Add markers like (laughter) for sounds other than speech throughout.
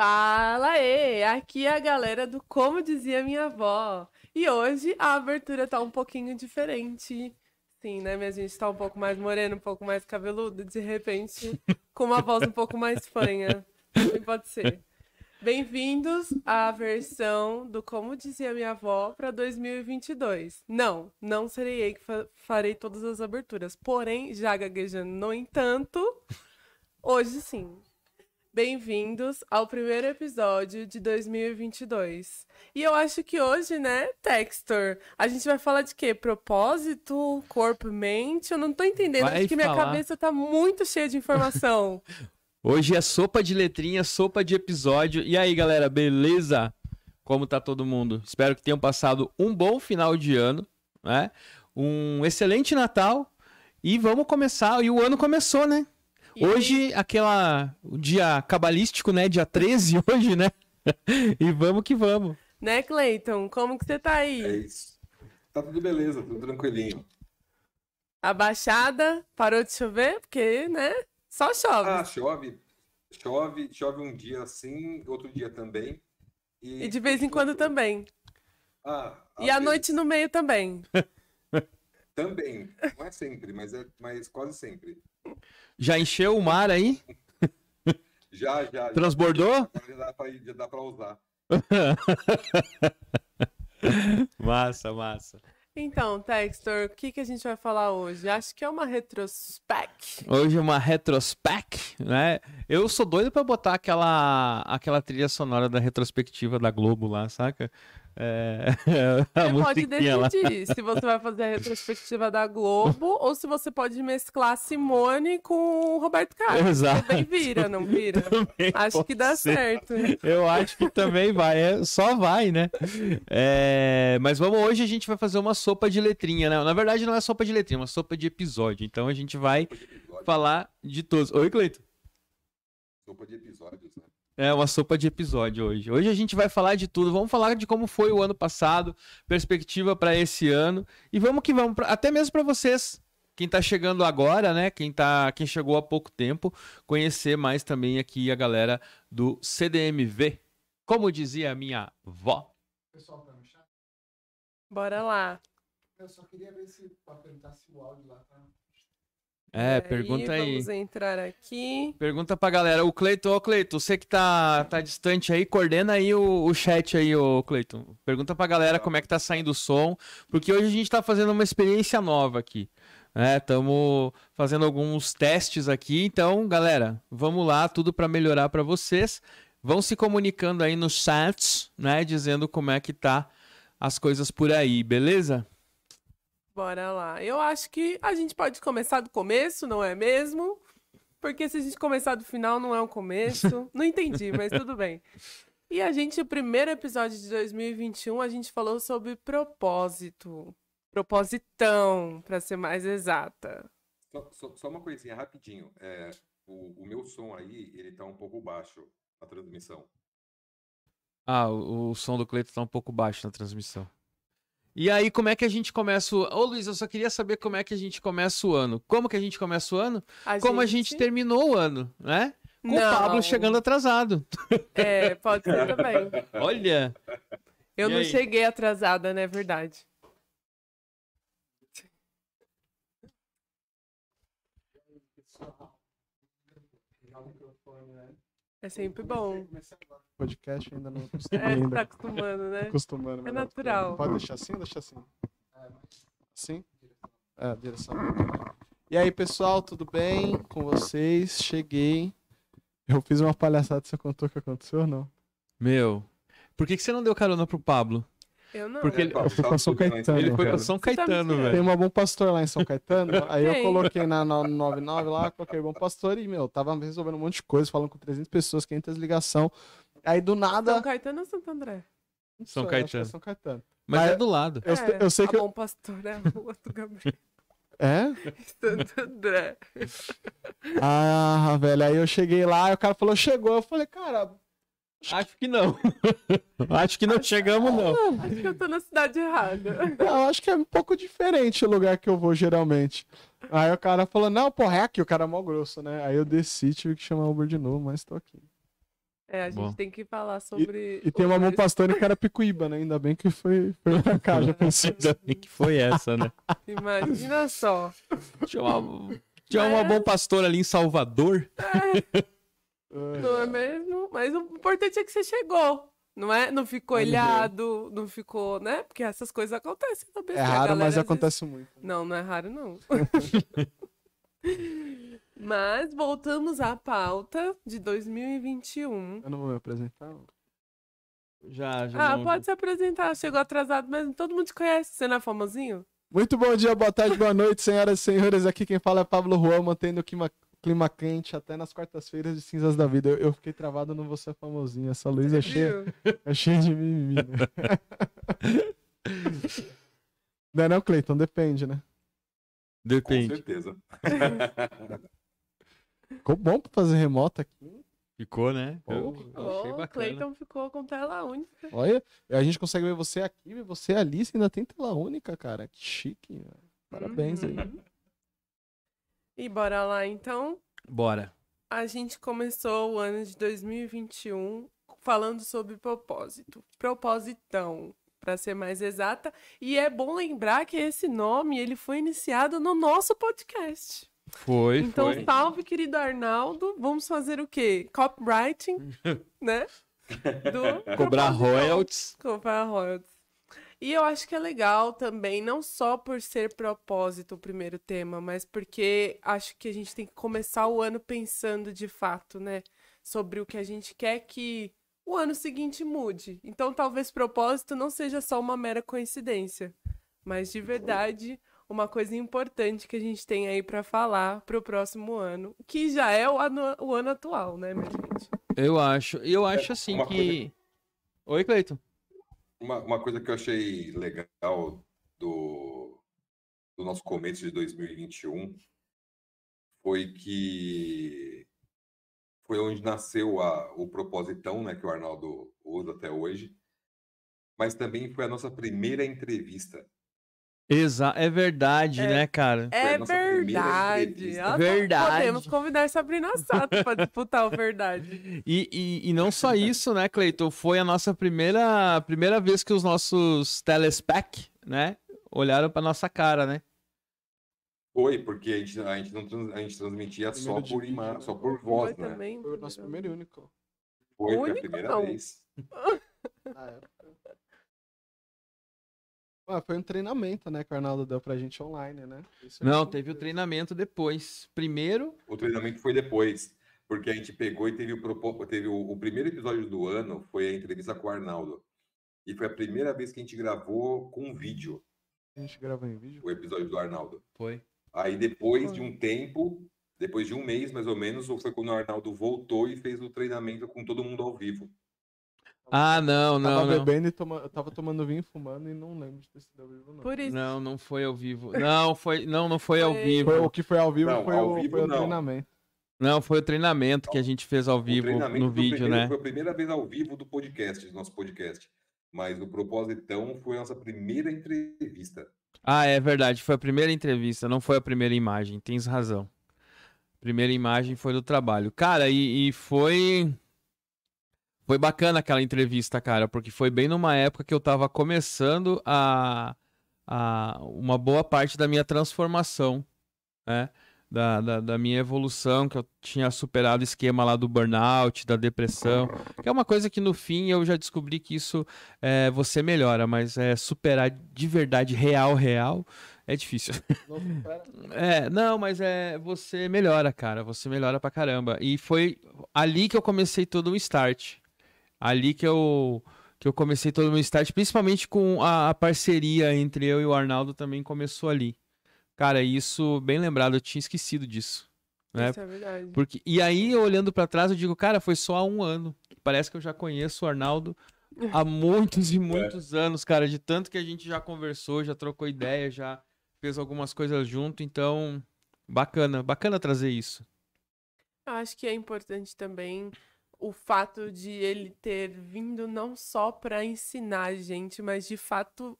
Fala aí, aqui é a galera do Como Dizia Minha Avó. E hoje a abertura tá um pouquinho diferente. Sim, né? Minha gente tá um pouco mais morena, um pouco mais cabeludo, de repente, (laughs) com uma voz um pouco mais fanha. Também pode ser. Bem-vindos à versão do Como Dizia Minha Avó para 2022. Não, não serei eu que fa farei todas as aberturas. Porém, já gaguejando, no entanto, hoje sim. Bem-vindos ao primeiro episódio de 2022. E eu acho que hoje, né, Textor, a gente vai falar de quê? Propósito, corpo, mente? Eu não tô entendendo, Vai acho que minha cabeça tá muito cheia de informação. (laughs) Hoje é sopa de letrinha, sopa de episódio. E aí, galera, beleza? Como tá todo mundo? Espero que tenham passado um bom final de ano, né? Um excelente Natal. E vamos começar. E o ano começou, né? E Hoje, aquela. O dia cabalístico, né? Dia 13 (laughs) hoje, né? e vamos que vamos. Né, Cleiton? Como que você tá É aí? isso. Tá tudo beleza, tudo tranquilinho. A Baixada parou de chover? Porque, né, só chove. Ah, chove, chove, chove um dia assim, outro dia também. E de vez em quando também. Ah, E à noite no meio também. (laughs) também. Não é sempre, mas é mas quase sempre. Já encheu o mar aí? (laughs) Já, já. Transbordou? Já dá pra, já dá pra usar. (laughs) Massa, massa. Então, Textor, o que, que a gente vai falar hoje? Acho que é uma retrospect. Hoje é uma retrospec, né? Eu sou doido pra botar aquela, aquela trilha sonora da retrospectiva da Globo lá, saca? É, (laughs) Você pode musiquinha lá. decidir se você vai fazer a retrospectiva da Globo ou se você pode mesclar Simone com o Roberto Carlos. (laughs) Exato. Também vira, não vira? Também Acho que dá ser. certo. Eu acho que também vai, é, só vai, né? É, mas vamos, hoje a gente vai fazer uma sopa de letrinha, né? Na verdade não é sopa de letrinha, é uma sopa de episódio. Então a gente vai falar de todos. Oi, Cleito. Sopa de episódios, né? É uma sopa de episódio hoje. Hoje a gente vai falar de tudo. Vamos falar de como foi o ano passado, perspectiva para esse ano e vamos que vamos, pra- até mesmo para vocês, quem tá chegando agora, né? Quem tá, quem chegou há pouco tempo, conhecer mais também aqui a galera do CDMV. Como dizia a minha vó. Pessoal, tá no chat? Bora lá. Eu só queria ver se pra perguntar se o áudio lá tá. É, pergunta aí. Vamos entrar aqui. Pergunta pra galera. O Cleiton, ô Cleiton, você que tá, tá distante aí, coordena aí o, o chat aí, ô Cleiton. Pergunta pra galera como é que tá saindo o som, porque hoje a gente tá fazendo uma experiência nova aqui. né? Estamos fazendo alguns testes aqui, então, galera, vamos lá, tudo pra melhorar pra vocês. Vão se comunicando aí nos chats, né, dizendo como é que tá as coisas por aí, beleza? Bora lá. Eu acho que a gente pode começar do começo, não é mesmo? Porque se a gente começar do final, não é um começo. (laughs) Não entendi, mas tudo bem. E a gente, o primeiro episódio de 2021, a gente falou sobre propósito. Propositão, pra ser mais exata. Só, só- só uma coisinha rapidinho. É, o, o meu som aí, ele tá um pouco baixo na transmissão. Ah, o, o som do Cleiton tá um pouco baixo na transmissão. E aí, como é que a gente começa o... Ô, Luiz, eu só queria saber como é que a gente começa o ano. Como que a gente começa o ano? A Como a gente terminou o ano, né? Com o Não. Pablo chegando atrasado. É, pode ser também. (laughs) Olha! Eu E não aí? cheguei atrasada, né? Verdade. Pessoal, pegar o microfone, né? É sempre bom. Comecei agora o podcast, ainda não (laughs) acostumei É, tá ainda. acostumando, né? Acostumando. mas É não, natural. Pode deixar assim ou deixar assim? Assim? É, direção. E aí, pessoal, tudo bem com vocês? Cheguei. Eu fiz uma palhaçada, você contou o que aconteceu ou não? Meu, por que, que você não deu carona pro Pablo? Eu não. Porque ele- Pablo, eu fui tá pra São bem, Caetano, Ele foi pra São tá Caetano, velho. Tem uma Bom Pastor lá em São Caetano. (laughs) Aí eu coloquei na, na 99 lá, coloquei Bom Pastor e, meu, tava resolvendo um monte de coisa, falando com 300 pessoas, 500 ligação. Aí do nada. São Caetano ou Santo André? Não São sei, acho que é Caetano. São Caetano. Mas Mas- é do lado. Eu, é, eu sei a que. Bom Pastor é a rua do Gabriel. É? Santo André. Ah, velho. Aí eu cheguei lá e o cara falou, chegou. Eu falei, cara, Acho que não. (laughs) Acho que não chegamos, não. Acho que eu tô na cidade errada. eu acho que é um pouco diferente o lugar que eu vou geralmente. Aí o cara falou, não, porra, é aqui. O cara é mó grosso, né? Aí eu desci, tive que chamar o Uber de novo, mas tô aqui. É, a gente Bom. tem que falar sobre. E tem uma mão pastora em Carapicuíba, né? Ainda bem que foi, foi pra cá, já (laughs) pensou. Ainda bem que foi essa, né? Imagina só. Tinha uma, tinha uma bom pastor ali em Salvador. Não é mesmo? Mas o importante é que você chegou. Não é? Não ficou ilhado, não ficou, né? Porque essas coisas acontecem também. É a raro, mas às vezes- acontece muito. Não, não é raro, não. (laughs) (laughs) Mas voltamos à pauta de 2021. Eu não vou me apresentar. Já, já. Ah, não- pode se apresentar. Chegou atrasado, mas todo mundo te conhece. Você não é famosinho? Muito bom dia, boa tarde, boa noite, senhoras e senhores. Aqui quem fala é Pablo Juan, mantendo o clima, clima quente até nas quartas-feiras de cinzas da vida. Eu, eu fiquei travado, não vou ser famosinho. Essa luz é cheia, é cheia de mimimi. Né? (laughs) não é não, Cleiton? Depende, né? Com Depende. certeza. (laughs) Ficou bom pra fazer remoto aqui. Ficou, né? Eu achei O bacana. Cleiton ficou com tela única. Olha, a gente consegue ver você aqui, ver você ali, você ainda tem tela única, cara. Que chique. né? Parabéns aí. Uhum. E bora lá, então. Bora. A gente começou o ano de 2021 falando sobre propósito. Propositão, para ser mais exata. E é bom lembrar que esse nome ele foi iniciado no nosso podcast. Foi, Então, foi. salve, querido Arnaldo. Vamos fazer o quê? Copywriting, (laughs) né? Do Cobrar royalties. Cobrar royalties. E eu acho que é legal também, não só por ser propósito o primeiro tema, mas porque acho que a gente tem que começar o ano pensando de fato, né? Sobre o que a gente quer que o ano seguinte mude. Então, talvez propósito não seja só uma mera coincidência, mas de verdade uma coisa importante que a gente tem aí pra falar pro próximo ano, que já é o ano, o ano atual, né, minha gente? Eu acho. Eu acho assim uma que. Oi, Cleiton. Uma, uma coisa que eu achei legal do, do nosso começo de 2021 foi que foi onde nasceu a, o propositão, né, que o Arnaldo usa até hoje, mas também foi a nossa primeira entrevista. Exa é verdade, É. né, cara? É verdade. Verdade. Podemos convidar Sabrina Sato para disputar o verdade. E, e, e não só isso, né, Cleiton? Foi a nossa primeira, primeira vez que os nossos telespec, né, olharam pra nossa cara, né? Foi, porque a gente, a gente, não a gente transmitia só por, vídeo, ima né? só por Foi voz, né? também. Foi o nosso primeiro e único. Foi, foi a Único, primeira não. vez. Na (laughs) época. Ah, foi um treinamento, né, que o Arnaldo deu pra gente online, né? Isso é Não, teve o bom. treinamento depois. Primeiro, O treinamento foi depois, porque a gente pegou e teve o, propo- teve o, o primeiro episódio do ano, foi a entrevista com o Arnaldo. E foi a primeira vez que a gente gravou com vídeo, A gente gravou em vídeo. o episódio do Arnaldo. foi. Aí depois de Foi. um tempo, depois de um mês mais ou menos, foi quando o Arnaldo voltou e fez o treinamento com todo mundo ao vivo. Ah, não, tava não, não. bebendo e toma... eu tava tomando vinho e fumando e não lembro de ter sido ao vivo, não. Por isso. Não, não foi ao vivo. Não, foi, não, não foi ao vivo. Foi, o que foi ao vivo Não, foi, ao o, vivo foi o não. treinamento. Não, foi o treinamento que a gente fez ao vivo no vídeo, primeiro- né? Foi a primeira vez ao vivo do podcast, do nosso podcast. Mas o Propositão foi a nossa primeira entrevista. Ah, é verdade, foi a primeira entrevista, não foi a primeira imagem, tens razão. Primeira imagem foi do trabalho. Cara, e, e foi. Foi bacana aquela entrevista, cara, porque foi bem numa época que eu tava começando a, a uma boa parte da minha transformação, né? Da, da, da minha evolução, que eu tinha superado o esquema lá do burnout, da depressão, que é uma coisa que no fim eu já descobri que isso é, você melhora, mas é superar de verdade, real, real, é difícil. Não. (laughs) É, não, mas é, você melhora, cara, você melhora pra caramba. E foi ali que eu comecei todo o start. Ali que eu, que eu comecei todo o meu start, principalmente com a, a parceria entre eu e o Arnaldo também começou ali. Cara, isso, bem lembrado, eu tinha esquecido disso. Né? Isso é verdade. Porque, e aí, olhando pra trás, eu digo, cara, foi só há um ano. Parece que eu já conheço o Arnaldo há muitos e muitos anos, cara. De tanto que a gente já conversou, já trocou ideia, já fez algumas coisas junto. Então, bacana, bacana trazer isso. Eu acho que é importante também o fato de ele ter vindo não só para ensinar a gente, mas de fato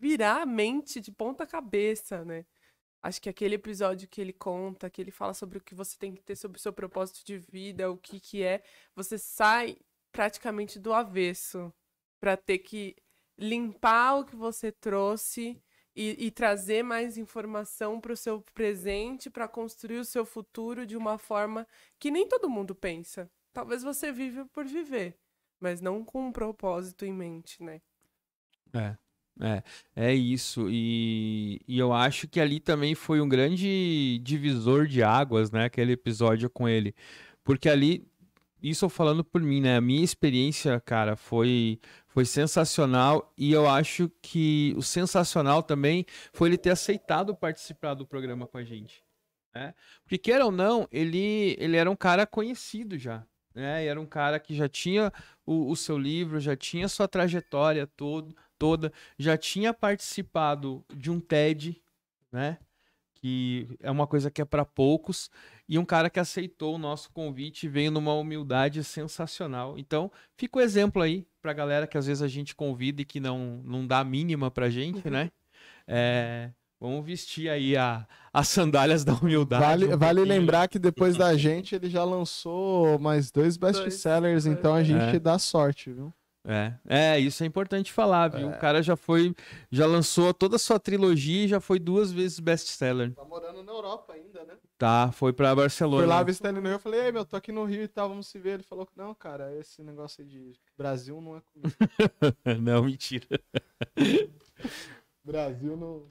virar a mente de ponta cabeça, né? Acho que aquele episódio que ele conta, que ele fala sobre o que você tem que ter sobre o seu propósito de vida, o que que é, você sai praticamente do avesso para ter que limpar o que você trouxe e, e trazer mais informação para o seu presente, para construir o seu futuro de uma forma que nem todo mundo pensa. Talvez você vive por viver, mas não com um propósito em mente, né? É. É, é isso. E, e eu acho que ali também foi um grande divisor de águas, né? Aquele episódio com ele. Porque ali, isso eu falando por mim, né? A minha experiência, cara, foi, foi sensacional. E eu acho que o sensacional também foi ele ter aceitado participar do programa com a gente. Né? Porque, queira ou não, ele, ele era um cara conhecido já. Né? Era um cara que já tinha o, o seu livro, já tinha sua trajetória todo toda, já tinha participado de um TED, né? Que é uma coisa que é para poucos, e um cara que aceitou o nosso convite e veio numa humildade sensacional. Então, fica o exemplo aí pra galera que às vezes a gente convida e que não, não dá mínima pra gente, né? (laughs) É, Vamos vestir aí a, as sandálias da humildade. Vale, um vale lembrar que depois da gente ele já lançou mais dois best-sellers, então a gente É. dá sorte, viu? É, é, isso é importante falar, viu? O cara já foi, já lançou toda a sua trilogia e já foi duas vezes best-seller. Tá morando na Europa ainda, né? Tá, foi pra Barcelona. Foi lá visitar ele no Rio, eu falei, ei, meu, tô aqui no Rio e tal, vamos se ver. Ele falou que não, cara, esse negócio aí de Brasil não é comigo. (laughs) Não, mentira. Brasil não...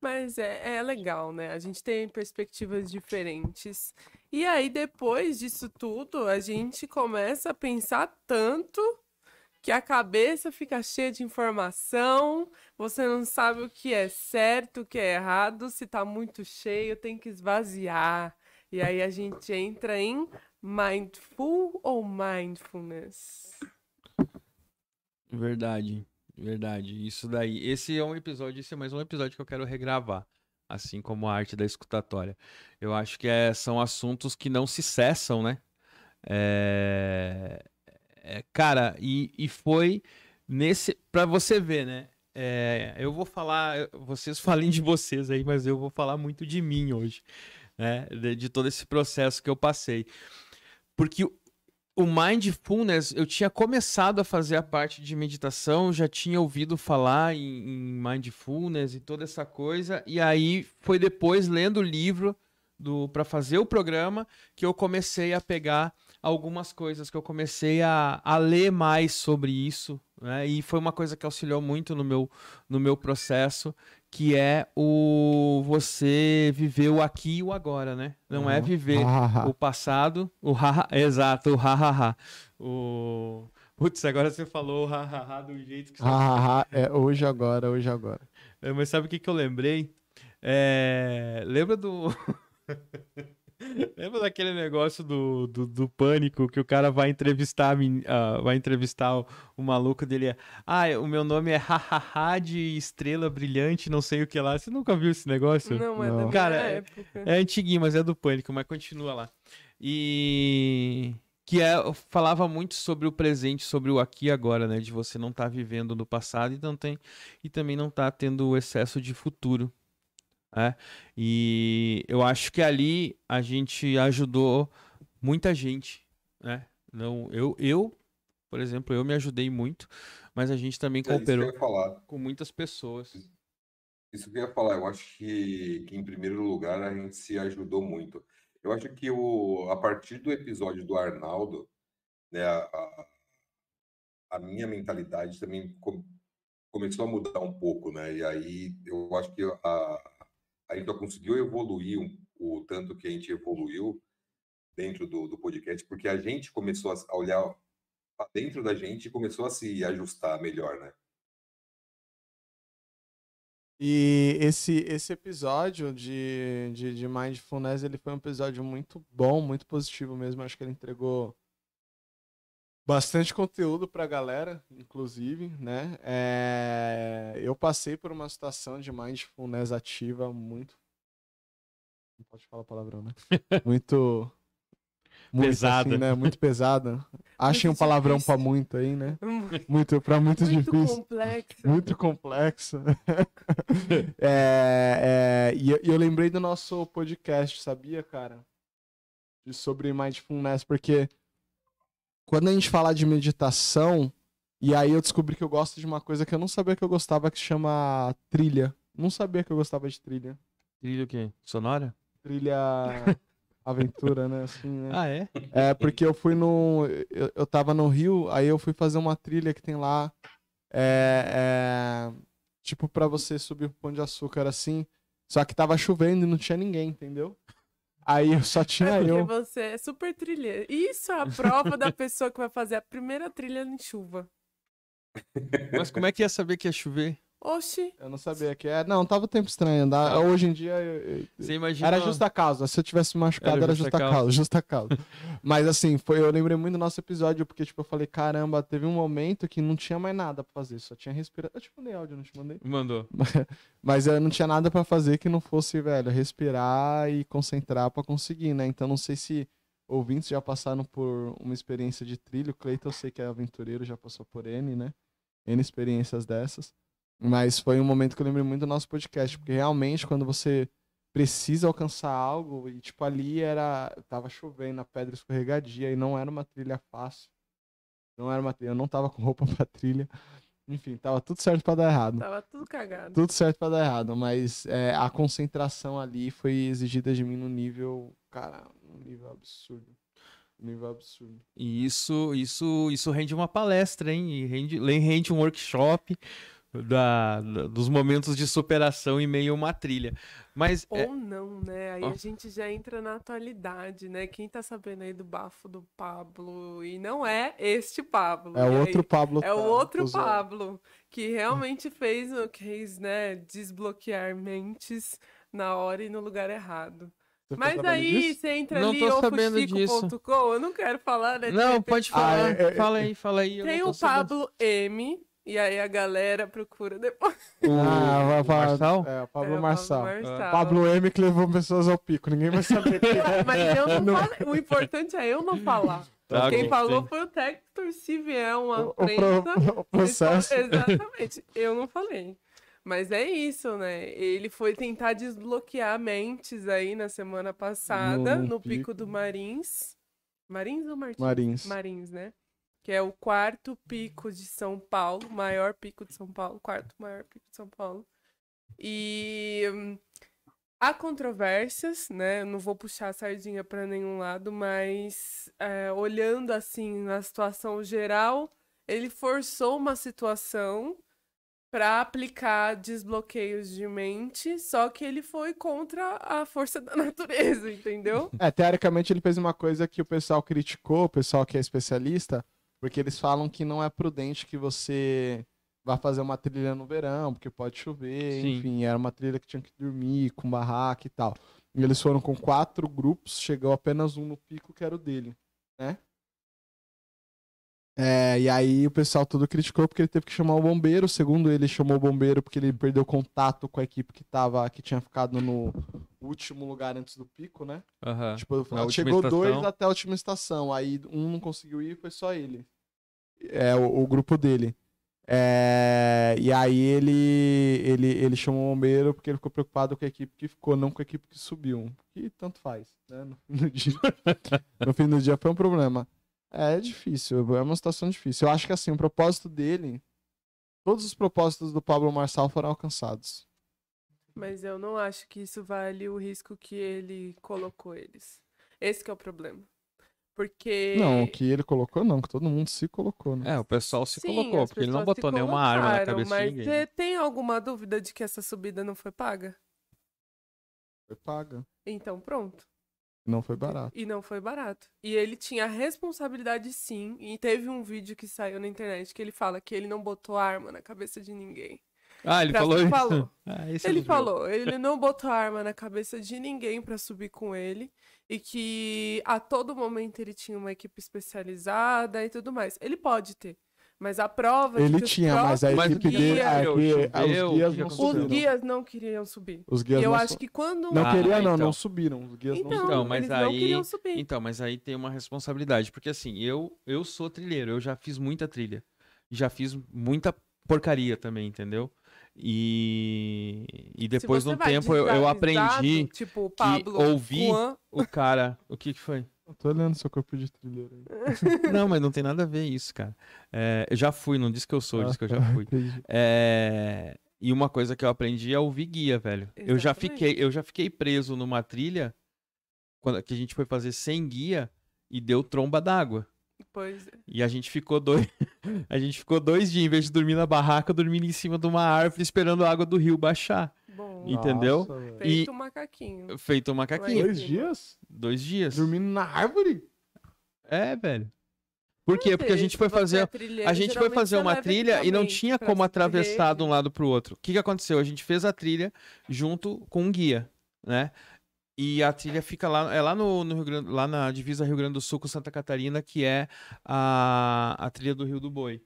Mas é, é legal, né? A gente tem perspectivas diferentes. E aí, depois disso tudo, a gente começa a pensar tanto que a cabeça fica cheia de informação, você não sabe o que é certo, o que é errado, se tá muito cheio, tem que esvaziar. E aí a gente entra em mindful ou mindfulness. Verdade, verdade. Isso daí. Esse é um episódio, esse é mais um episódio que eu quero regravar. Assim como a arte da escutatória. Eu acho que é- são assuntos que não se cessam, né? É, é, cara, e, e foi nesse. Pra você ver, né? É, eu vou falar. Vocês (laughs) falem de vocês aí, mas eu vou falar muito de mim hoje. Né? De, de todo esse processo que eu passei. Porque o- mindfulness, eu tinha começado a fazer a parte de meditação, já tinha ouvido falar em, em mindfulness e toda essa coisa, e aí foi depois lendo o livro do para fazer o programa que eu comecei a pegar algumas coisas, que eu comecei a, a ler mais sobre isso, né? E foi uma coisa que auxiliou muito no meu, no meu processo, que é o você viver o aqui e o agora, né? Não é Uhum. viver Ah, o passado, o ha, exato, o ha, ha, ha. O Putz, agora você falou o ha, ha, ha do jeito que você ah, ah, é hoje agora, hoje agora. é, Mas sabe o que, que eu lembrei? É, Lembra do. (laughs) (laughs) Lembra daquele negócio do, do, do pânico que o cara vai entrevistar, ah, vai entrevistar o, o maluco dele. Ah, o meu nome é Hahaha de estrela brilhante, não sei o que lá. Você nunca viu esse negócio? Não é Não. minha Cara, é- época. É antiguinho, mas é do Pânico, mas continua lá. E que é, falava muito sobre o presente, sobre o aqui e agora, né? De você não estar vivendo no passado e não tem e também não tá tendo o excesso de futuro. Né? E eu acho que ali a gente ajudou muita gente, né? Não, eu, eu, por exemplo, eu me ajudei muito, mas a gente também É cooperou com muitas pessoas. Isso que eu ia falar, eu acho que, que em primeiro lugar a gente se ajudou muito. Eu acho que o, a partir do episódio do Arnaldo, né, a, a- a minha mentalidade também com- começou a mudar um pouco, né? E aí eu acho que a, a gente conseguiu evoluir o tanto que a gente evoluiu dentro do, do podcast, porque a gente começou a olhar pra dentro da gente e começou a se ajustar melhor, né? E esse, esse episódio de, de, de Mindfulness, ele foi um episódio muito bom, muito positivo mesmo. Acho que ele entregou bastante conteúdo pra galera, inclusive, né? É, eu passei por uma situação de Mindfulness ativa muito... Não pode falar palavrão, né? (laughs) Muito... muito, Pesada. assim, né? Muito pesada. Achem um palavrão pra muito aí, né? (laughs) Muito, pra muito, Muito difícil. complexo. Muito complexo. (laughs) É, é, e, eu- eu lembrei do nosso podcast, sabia, cara? Sobre mindfulness, porque quando a gente fala de meditação, e aí eu descobri que eu gosto de uma coisa que eu não sabia que eu gostava, que chama trilha. Não sabia que eu gostava de trilha. Trilha o quê? Sonora? Trilha (laughs) aventura, né? Assim, né? Ah, é? É, porque eu fui no. Eu, eu tava no Rio, aí eu fui fazer uma trilha que tem lá. É. é, tipo, pra você subir pro Pão de Açúcar assim. Só que tava chovendo e não tinha ninguém, entendeu? Aí eu só tinha É eu. você é super trilheiro. Isso é a prova da pessoa que vai fazer a primeira trilha em chuva. Mas como é que ia saber que ia chover? Oxi, Eu não sabia que era. Não, tava tempo estranho. andar- Hoje em dia. eu- Você imagina. Era justa causa. Se eu tivesse me machucado, Era era, justa causa. causa. Justa causa. (laughs) Mas assim, foi, eu lembrei muito do nosso episódio, porque, tipo, eu falei, caramba, teve um momento que não tinha mais nada pra fazer, só tinha respiração. Eu te mandei áudio, não te mandei? Mandou. (laughs) Mas eu não tinha nada pra fazer que não fosse, velho, respirar e concentrar pra conseguir, né? Então não sei se ouvintes já passaram por uma experiência de trilho. O Cleiton eu sei que é aventureiro, já passou por N, né? N experiências dessas. Mas foi um momento que eu lembrei muito do nosso podcast, porque realmente quando você precisa alcançar algo, e tipo ali era. Tava chovendo, a pedra escorregadia, e não era uma trilha fácil. Não era uma trilha, eu não tava com roupa (laughs) pra trilha. Enfim, tava tudo certo pra dar errado tava tudo cagado. tudo certo pra dar errado, mas é, a concentração ali foi exigida de mim no nível, cara, um nível absurdo. Um nível absurdo. E isso, isso, isso rende uma palestra, hein? E rende, rende um workshop da, dos momentos de superação em meio a uma trilha. Mas é, Ou não, né? Aí a gente já entra na atualidade, né? Quem tá sabendo aí do bafo do Pablo? E não é este Pablo. É o aí- outro Pablo. É o tá, outro cuzão. Pablo, que realmente (laughs) fez o quis, né, desbloquear mentes na hora e no lugar errado. Você ficou Mas sabendo aí disso? você entra Não ali, tô sabendo disso. ofuxico.com, eu não quero falar, né? de não, pode falar. Ah, é- é- fala aí, fala aí. eu Tem não tô o sabendo. Pablo M, e aí a galera procura depois. (laughs) Ah, Marçal? É, o Pablo É, o Marçal. Marçal. Pablo M que levou pessoas ao pico, ninguém vai saber é. (laughs) Mas eu não, Não. falei. O importante é eu não falar. Tá, Quem falou sim. foi o Tector, se vier uma O, o prensa. pro- o processo. Exatamente, eu não falei. Mas é isso, né? Ele foi tentar desbloquear mentes aí na semana passada, No- no, no Pico pico. do Marins. Marins ou Martins? Marins. Marins, né? Que é o quarto pico de São Paulo, maior pico de São Paulo, quarto maior pico de São Paulo. E hum, há controvérsias, né? Eu não vou puxar a sardinha para nenhum lado, mas é, olhando assim na situação geral, ele forçou uma situação para aplicar desbloqueios de mente, só que ele foi contra a força da (laughs) natureza, entendeu? É, teoricamente ele fez uma coisa que o pessoal criticou, o pessoal que é especialista, porque eles falam que não é prudente que você vá fazer uma trilha no verão, porque pode chover, Sim. enfim, era uma trilha que tinha que dormir com barraca e tal. E eles foram com quatro grupos, chegou apenas um no pico, que era o dele, né? É, e aí o pessoal todo criticou porque ele teve que chamar o bombeiro. Segundo ele, chamou o bombeiro porque ele perdeu contato com a equipe que tava, que tinha ficado no último lugar antes do pico, né? Aham. Tipo, chegou dois estação. até a última estação. Aí um não conseguiu ir, foi só ele. É, o, o grupo dele. É, e aí ele, ele, ele chamou o bombeiro porque ele ficou preocupado com a equipe que ficou, não com a equipe que subiu. Que tanto faz, né? (laughs) No fim do dia, no fim do dia foi um problema. É, é difícil, é uma situação difícil. Eu acho que assim, o propósito dele, todos os propósitos do Pablo Marçal foram alcançados. Mas eu não acho que isso vale o risco que ele colocou eles. Esse que é o problema. Porque. Não, o que ele colocou, não, que todo mundo se colocou, né? É, o pessoal se Sim, colocou, porque ele não botou nenhuma arma na cabeça mas de ninguém. você tem alguma dúvida de que essa subida não foi paga? Foi paga. Então pronto. Não foi barato. E não foi barato. E ele tinha responsabilidade sim. E teve um vídeo que saiu na internet que ele fala que ele não botou arma na cabeça de ninguém. Ah, ele Pra- falou isso? falou. (laughs) Ah, Ele falou, ele não botou arma na cabeça de ninguém pra subir com ele e que a todo momento ele tinha uma equipe especializada e tudo mais. Ele pode ter, Mas a prova de Ele que tinha, mas a próprios Mas o equipe que dele. a- que- os que guias que não aconteceu? Os subiram. guias não queriam subir. Os guias e eu não acho su- que quando. Não Ah, queria, não, então. não subiram. Os guias Então, não Então, mas eles não aí- queriam subir. Então, mas aí tem uma responsabilidade, porque assim, eu eu sou trilheiro, eu já fiz muita trilha. Já fiz muita porcaria também, entendeu? E, e depois de um tempo eu, eu aprendi Tipo, o Pablo. ouvir- Juan, o cara. O que, que foi? Eu tô olhando seu corpo de trilheiro aí. (laughs) Não, mas não tem nada a ver isso, cara. É, eu já fui, não disse que eu sou, disse que eu já Ah, fui. É, e uma coisa que eu aprendi é ouvir guia, velho. Eu já fiquei, eu já fiquei preso numa trilha quando que a gente foi fazer sem guia e deu tromba d'água. Pois é. E a gente ficou dois, (laughs) a gente ficou dois dias em vez de dormir na barraca, dormindo em cima de uma árvore esperando a água do rio baixar. Bom, E- Entendeu? Nossa, feito um macaquinho. Feito um macaquinho. Dois dias? Dois dias. Dormindo na árvore? É, velho. Por quê? Porque a gente foi é fazer trilheiro, a gente foi fazer uma trilha e não tinha como atravessar de um lado pro outro. O que, que aconteceu? A gente fez a trilha junto com um guia, né? E a trilha fica lá, é lá no, no Rio Grande, lá na divisa Rio Grande do Sul com Santa Catarina, que é a, a trilha do Rio do Boi.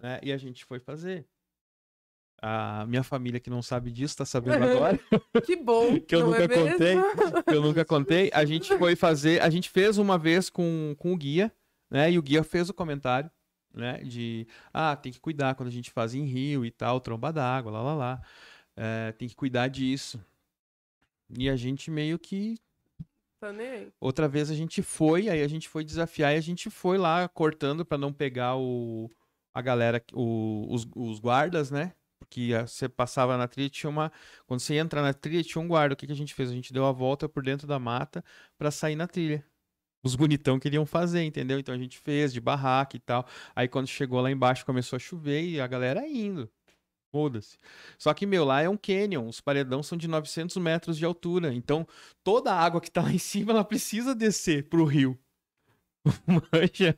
Né? E a gente foi fazer. A minha família que não sabe disso tá sabendo agora. (laughs) Que bom. (laughs) Que eu nunca é contei. que eu nunca contei. A gente (laughs) foi fazer, a gente fez uma vez com, com o guia, né? E o guia fez o comentário, né? De, ah, tem que cuidar quando a gente faz em rio e tal, tromba d'água, lá, lá, lá. É, tem que cuidar disso. E a gente meio que Tá. Outra vez a gente foi, aí a gente foi desafiar e a gente foi lá cortando pra não pegar o, a galera, o- os, os guardas, né? Ah, você passava na trilha, tinha uma. Quando você ia entrar na trilha, tinha um guarda. O que, que a gente fez? A gente deu a volta por dentro da mata pra sair na trilha. Os bonitão queriam fazer, entendeu? Então a gente fez de barraca e tal. Aí quando chegou lá embaixo começou a chover e a galera indo. Foda-se. Só que, meu, lá é um canyon. Os paredão são de 900 metros de altura. Então, toda a água que tá lá em cima, ela precisa descer pro rio. (laughs) Manja.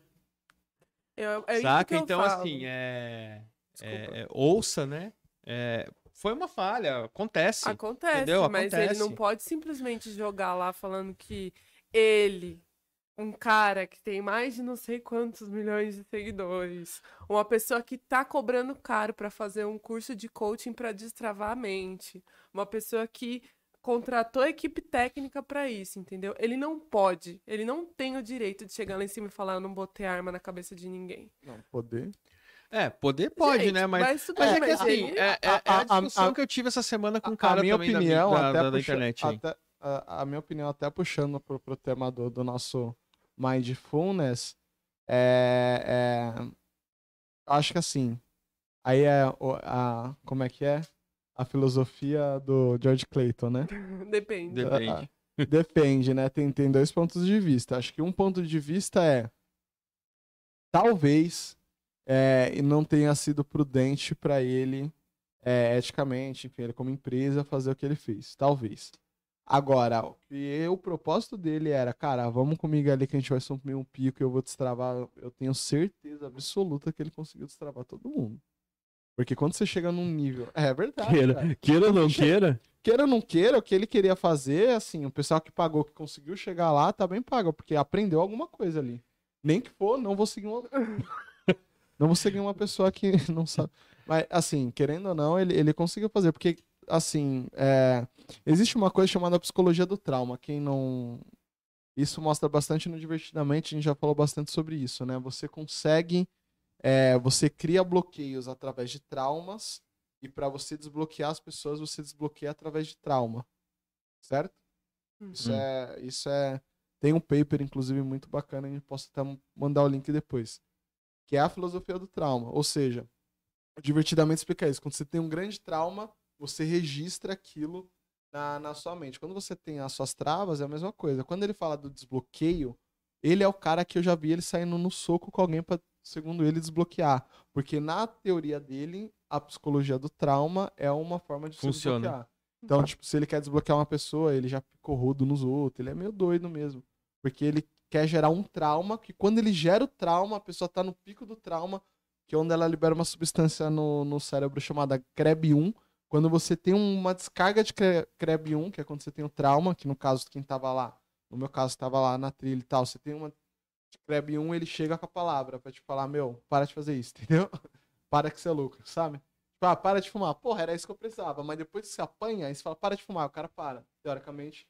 Eu, é Saca? que Então, falo. assim, é, é- é- Ouça, né? É, foi uma falha. Acontece. Acontece, entendeu? mas ele não Acontece. pode simplesmente jogar lá falando que ele, um cara que tem mais de não sei quantos milhões de seguidores, uma pessoa que tá cobrando caro pra fazer um curso de coaching pra destravar a mente, uma pessoa que contratou equipe técnica pra isso, entendeu? Ele não pode, ele não tem o direito de chegar lá em cima e falar eu não botei arma na cabeça de ninguém. Não, poder. É, poder pode, Gente, né? Mas, tudo mas bem, é que mas assim, aí- é, é- é a- a, a- discussão a- que eu tive essa semana com um A- cara a minha também da- opinião, da, até da- da internet. até- a, a minha opinião, até puxando pro, pro tema do, do nosso Mindfulness, é, é, acho que assim, aí é o- a, como é que é? A filosofia do George Clayton, né? (laughs) Depende. Depende. Ah, Depende, né? Tem, tem dois pontos de vista. Acho que um ponto de vista é talvez é, não tenha sido prudente para ele é, eticamente, enfim, ele como empresa fazer o que ele fez. Talvez. Agora, o que o propósito dele era, cara, vamos comigo ali que a gente vai subir um pico e eu vou destravar. Eu tenho certeza absoluta que ele conseguiu destravar todo mundo. Porque quando você chega num nível. É verdade. cara. Queira, queira ou não queira. Queira ou não queira, o que ele queria fazer, assim, o pessoal que pagou, que conseguiu chegar lá, tá bem pago, porque aprendeu alguma coisa ali. Nem que for, não vou seguir uma. Não vou seguir uma pessoa que (laughs) não sabe. Mas, assim, querendo ou não, ele, ele conseguiu fazer, porque, assim, é, existe uma coisa chamada psicologia do trauma. Quem não. Isso mostra bastante no Divertidamente, a gente já falou bastante sobre isso, né? Você consegue. é, você cria bloqueios através de traumas e para você desbloquear as pessoas, você desbloqueia através de trauma. Certo? Isso Hum. é. Isso é. Tem um paper, inclusive, muito bacana, a gente posso até mandar o link depois. Que é a filosofia do trauma. Ou seja, divertidamente explica isso. Quando você tem um grande trauma, você registra aquilo na, na sua mente. Quando você tem as suas travas, é a mesma coisa. Quando ele fala do desbloqueio, ele é o cara que eu já vi ele saindo no soco com alguém para, segundo ele, desbloquear. Porque na teoria dele, a psicologia do trauma é uma forma de se Funciona. desbloquear. Então, tipo, se ele quer desbloquear uma pessoa, ele já ficou rudo nos outros. Ele é meio doido mesmo. Porque ele quer gerar um trauma, que quando ele gera o trauma, a pessoa tá no pico do trauma, que é onde ela libera uma substância no, no cérebro chamada CREB1. Quando você tem uma descarga de cre- CREB1, que é quando você tem o trauma, que no caso quem tava lá, no meu caso tava lá na trilha e tal, você tem uma escreve um, ele chega com a palavra pra te falar, meu, para de fazer isso, (laughs) entendeu? Para que você é louco, sabe? Tipo, ah, para de fumar. Porra, era isso que eu precisava. Mas depois que você apanha, aí você fala, para de fumar, o cara para. Teoricamente.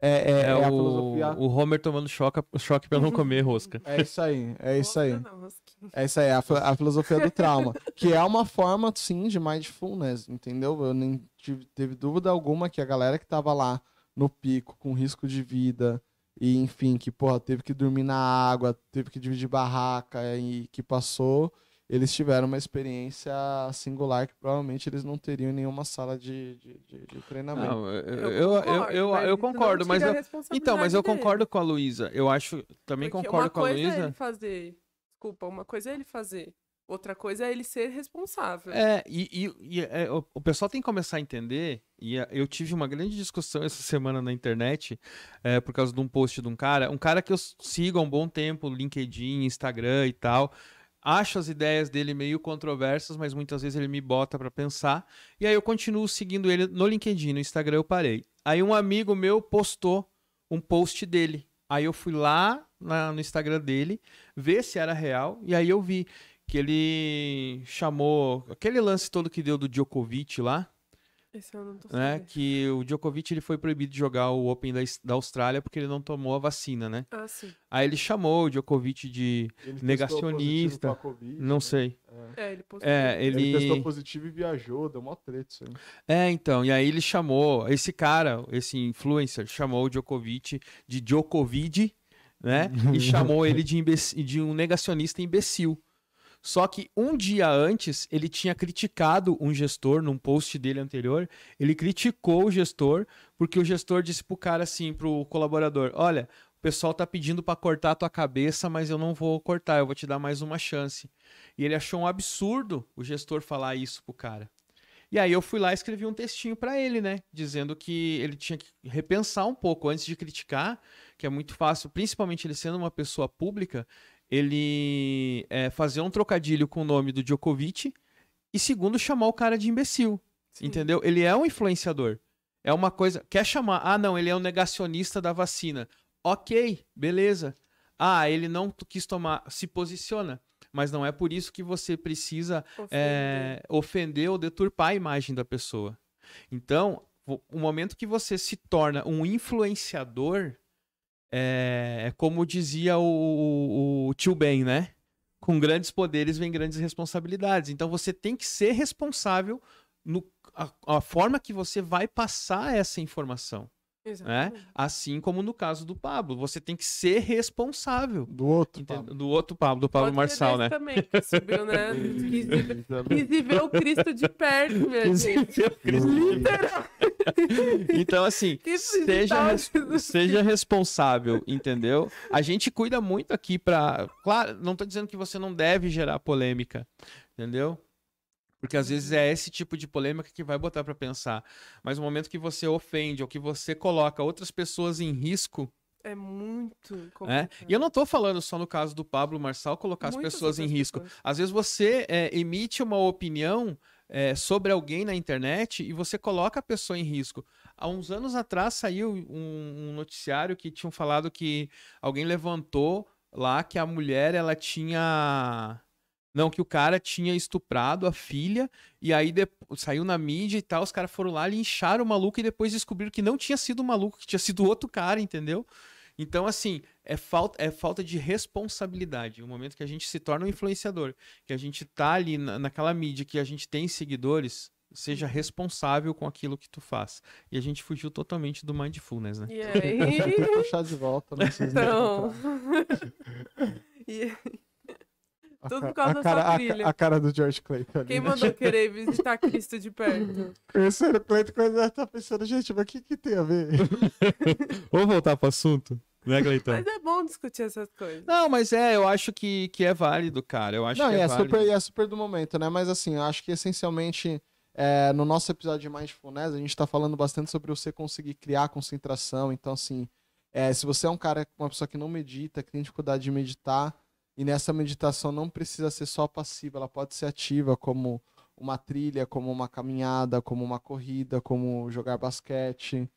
É, é, É, é a o, filosofia. o Homer tomando choque, choque pra não comer rosca. É isso aí, é isso aí. É isso aí, a, fi- a filosofia do trauma. Que é uma forma, sim, de mindfulness, entendeu? Eu nem tive, teve dúvida alguma que a galera que tava lá no pico, com risco de vida, e enfim, que, porra, teve que dormir na água, teve que dividir barraca e que passou, eles tiveram uma experiência singular que provavelmente eles não teriam em nenhuma sala de, de, de- de treinamento. Não, eu, eu, eu, eu, mas eu concordo, mas então, mas eu dele. concordo com a Luísa. Eu acho, também Porque concordo uma com a coisa é Luísa. ele fazer. Desculpa, uma coisa é ele fazer. Outra coisa é ele ser responsável. É, e, e- e, é, o, o pessoal tem que começar a entender, e eu tive uma grande discussão (laughs) essa semana na internet, é, por causa de um post de um cara, um cara que eu sigo há um bom tempo, LinkedIn, Instagram e tal. Acho as ideias dele meio controversas, mas muitas vezes ele me bota pra pensar. E aí eu continuo seguindo ele no LinkedIn, no Instagram eu parei. Aí um amigo meu postou um post dele. Aí eu fui lá na- no Instagram dele, ver se era real, e aí eu vi que ele chamou aquele lance todo que deu do Djokovic lá, Esse eu não tô né? sabendo. Que o Djokovic ele foi proibido de jogar o Open da, da Austrália porque ele não tomou a vacina, né? Ah, sim. Aí ele chamou o Djokovic de Ele negacionista, Covid, não né? sei. É, ele postou. É, Ele... ele testou positivo e viajou, deu mó treta isso aí. É, então, e aí ele chamou, esse cara, esse influencer, chamou o Djokovic de Djokovic, né? E (laughs) chamou ele de, de um negacionista imbecil. Só que um dia antes, ele tinha criticado um gestor, num post dele anterior, ele criticou o gestor, porque o gestor disse pro cara assim, pro colaborador, olha, o pessoal tá pedindo pra cortar a tua cabeça, mas eu não vou cortar, eu vou te dar mais uma chance. E ele achou um absurdo o gestor falar isso pro cara. E aí eu fui lá e escrevi um textinho pra ele, né? Dizendo que ele tinha que repensar um pouco antes de criticar, que é muito fácil, principalmente ele sendo uma pessoa pública, ele é, fazer um trocadilho com o nome do Djokovic e segundo chamar o cara de imbecil, Sim. entendeu? Ele é um influenciador. É uma coisa, quer chamar, ah não, ele é um negacionista da vacina. OK, beleza. Ah, ele não quis tomar, se posiciona. Mas não é por isso que você precisa Ofender. é, ofender ou deturpar a imagem da pessoa. Então, o momento que você se torna um influenciador, é, é como dizia o, o- o tio Ben, né? Com grandes poderes vem grandes responsabilidades. Então, você tem que ser responsável no a, a forma que você vai passar essa informação, né? Assim como no caso do Pablo, você tem que ser responsável. Do outro? Pablo. Do outro Pablo, do Pablo Pode Marçal, né? também, que subiu, né? Quis ver- quis ver o Cristo de perto, minha gente. Então, assim, Que seja, res- visitar- seja responsável, entendeu? A gente cuida muito aqui pra. Claro, não tô dizendo que você não deve gerar polêmica, entendeu? Porque às vezes é esse tipo de polêmica que vai botar pra pensar. Mas no momento que você ofende ou que você coloca outras pessoas em risco, É muito né? complicado. E eu não tô falando só no caso do Pablo Marçal colocar as Muitas pessoas em risco. pessoas. Às vezes você é, emite uma opinião é, sobre alguém na internet e você coloca a pessoa em risco. Há uns anos atrás saiu um, um noticiário que tinham falado que alguém levantou lá que a mulher ela tinha. Não, que o cara tinha estuprado a filha, e aí depo- saiu na mídia e tal, os caras foram lá, lincharam o maluco e depois descobriram que não tinha sido o maluco, que tinha sido (laughs) outro cara, entendeu? Então, assim, é falta, é falta de responsabilidade. O momento que a gente se torna um influenciador, que a gente tá ali na, naquela mídia, que a gente tem seguidores, seja responsável com aquilo que tu faz. E a gente fugiu totalmente do mindfulness, né? E aí, puxar de volta, não sei se então... (laughs) E tudo por causa a da cara, sua a, trilha. ca- a cara do George Clayton quem né? mandou querer (laughs) visitar Cristo de perto? Conhecendo o Clayton, quando ela tá pensando, gente, mas o que, que tem a ver? (laughs) Vamos voltar pro assunto, né, Cleiton? Mas é bom discutir essas coisas. Não, mas é, eu acho que, que é válido, cara. Eu acho não, que e é, é, válido. super, e é super do momento, né? Mas assim, eu acho que essencialmente, é, no nosso episódio de Mindfulness, a gente tá falando bastante sobre você conseguir criar concentração. Então, assim, é, se você é um cara, uma pessoa que não medita, que tem dificuldade de meditar, e nessa meditação não precisa ser só passiva, ela pode ser ativa, como uma trilha, como uma caminhada, como uma corrida, como jogar basquete.